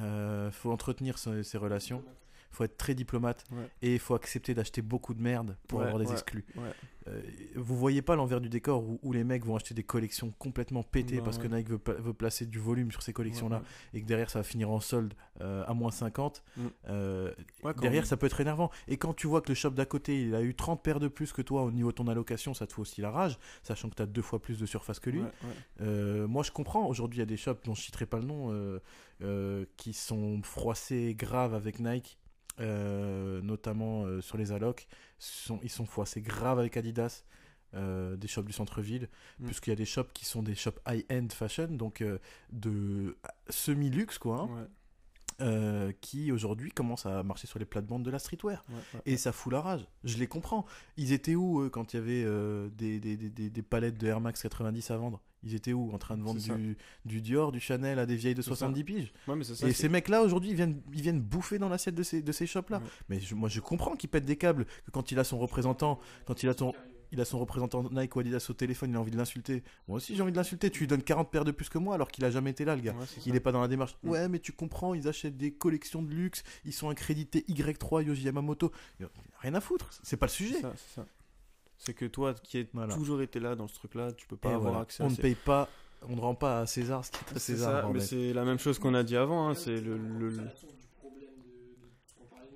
euh, faut entretenir ce- ces relations. Faut être très diplomate Ouais. et il faut accepter d'acheter beaucoup de merde pour Ouais, avoir des ouais, exclus. Euh, vous voyez pas l'envers du décor où, où les mecs vont acheter des collections complètement pétées parce que. Nike veut, pla- veut placer du volume sur ces collections-là et que derrière ça va finir en solde euh, à moins 50. Mm. euh, derrière ça peut être énervant. Et quand tu vois que le shop d'à côté il a eu 30 paires de plus que toi au niveau de ton allocation, ça te fait aussi la rage, sachant que tu as deux fois plus de surface que lui. Euh, moi je comprends, aujourd'hui il y a des shops dont je citerai pas le nom qui sont froissés grave avec Nike. Euh, notamment euh, sur les allocs, sont, ils sont froissés grave avec Adidas, euh, des shops du centre-ville, Mm. puisqu'il y a des shops qui sont des shops high-end fashion, donc de semi-luxe quoi. hein. Ouais. Euh, qui aujourd'hui commencent à marcher sur les plates-bandes de la streetwear. Ouais, ouais. Et ça fout la rage. Je les comprends. Ils étaient où eux, quand il y avait euh, des, des, des- des- des palettes de Air Max 90 à vendre? Ils étaient où En train de vendre du, du Dior, du Chanel à des vieilles de C'est ça. 70 piges? Mais ça. Et ces mecs-là, aujourd'hui, ils viennent, ils viennent bouffer dans l'assiette de ces, de ces shops-là. Mais je- moi, je comprends qu'ils pètent des câbles, que quand il a son représentant, quand il a son, il a son représentant Nike ou Adidas au téléphone, il a envie de l'insulter. Moi aussi, j'ai envie de l'insulter. Tu lui donnes 40 paires de plus que moi alors qu'il a jamais été là, le gars. Ouais, c'est ça. Il est pas dans la démarche. Mm. Ouais, mais tu comprends, ils achètent des collections de luxe, ils sont accrédités Y3, Yoji Yamamoto. Rien à foutre, c'est pas le sujet. C'est que toi, qui as Voilà. toujours été là dans ce truc-là, tu peux pas Et avoir voilà. accès on à ne paye pas, on ne rend pas à César ce qui est à César. ça, mais c'est la même chose qu'on a dit avant. hein, c'est le, le-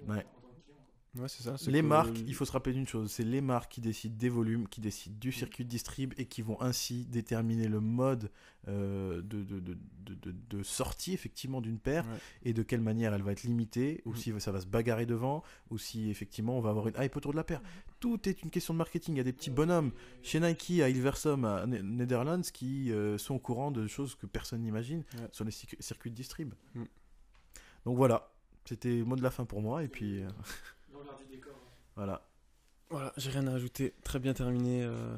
Ouais. Ouais, ça. Les que- marques, il faut se rappeler d'une chose, c'est les marques qui décident des volumes, qui décident du circuit de distrib et qui vont ainsi déterminer le mode euh, de, de, de, de, de- de sortie effectivement d'une paire Ouais. et de quelle manière elle va être limitée, ou Mm. si ça va se bagarrer devant, ou si effectivement on va avoir une hype autour de la paire. Tout est une question de marketing. Il y a des petits bonhommes chez Nike, à Hilversum, à Ne- Netherlands, qui euh, sont au courant de choses que personne n'imagine Ouais. sur les circuits- circuits de distrib. Mm. Donc voilà, c'était le mot de la fin pour moi, et puis euh, L'envers du décor. hein. voilà. Voilà, j'ai rien à ajouter. Très bien terminé. euh,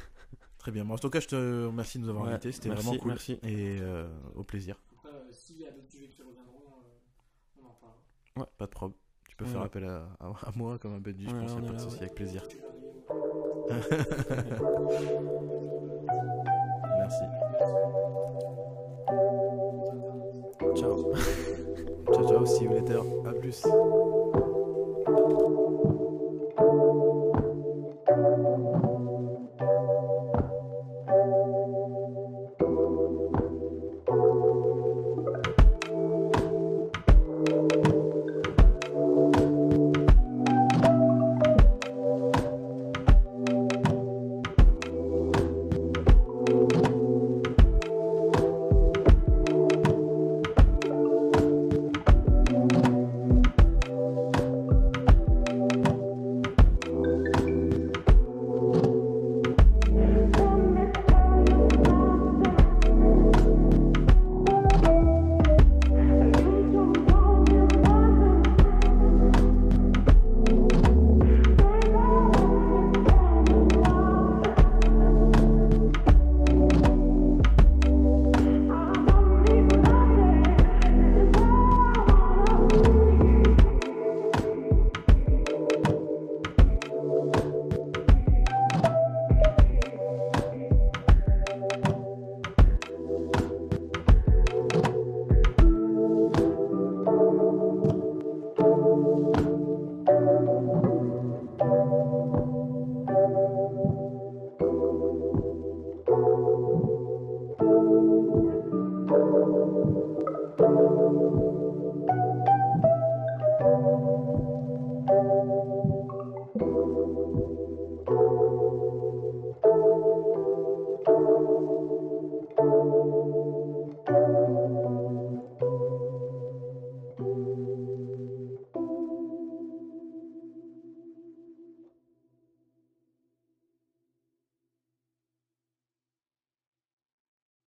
Très bien. Bon, en tout cas, je te remercie de nous avoir Ouais, invités. C'était merci, vraiment cool. merci. Et euh, au plaisir. Euh, s'il y a d'autres sujets qui reviendront, euh, on en parlera. Pas de problème. Tu peux Ouais. faire appel à, à- à moi comme un Benji, je Ouais, pense. y a on pas de souci, ouais. avec plaisir. Merci. Ciao. Ciao, ciao. See you later. À plus. Música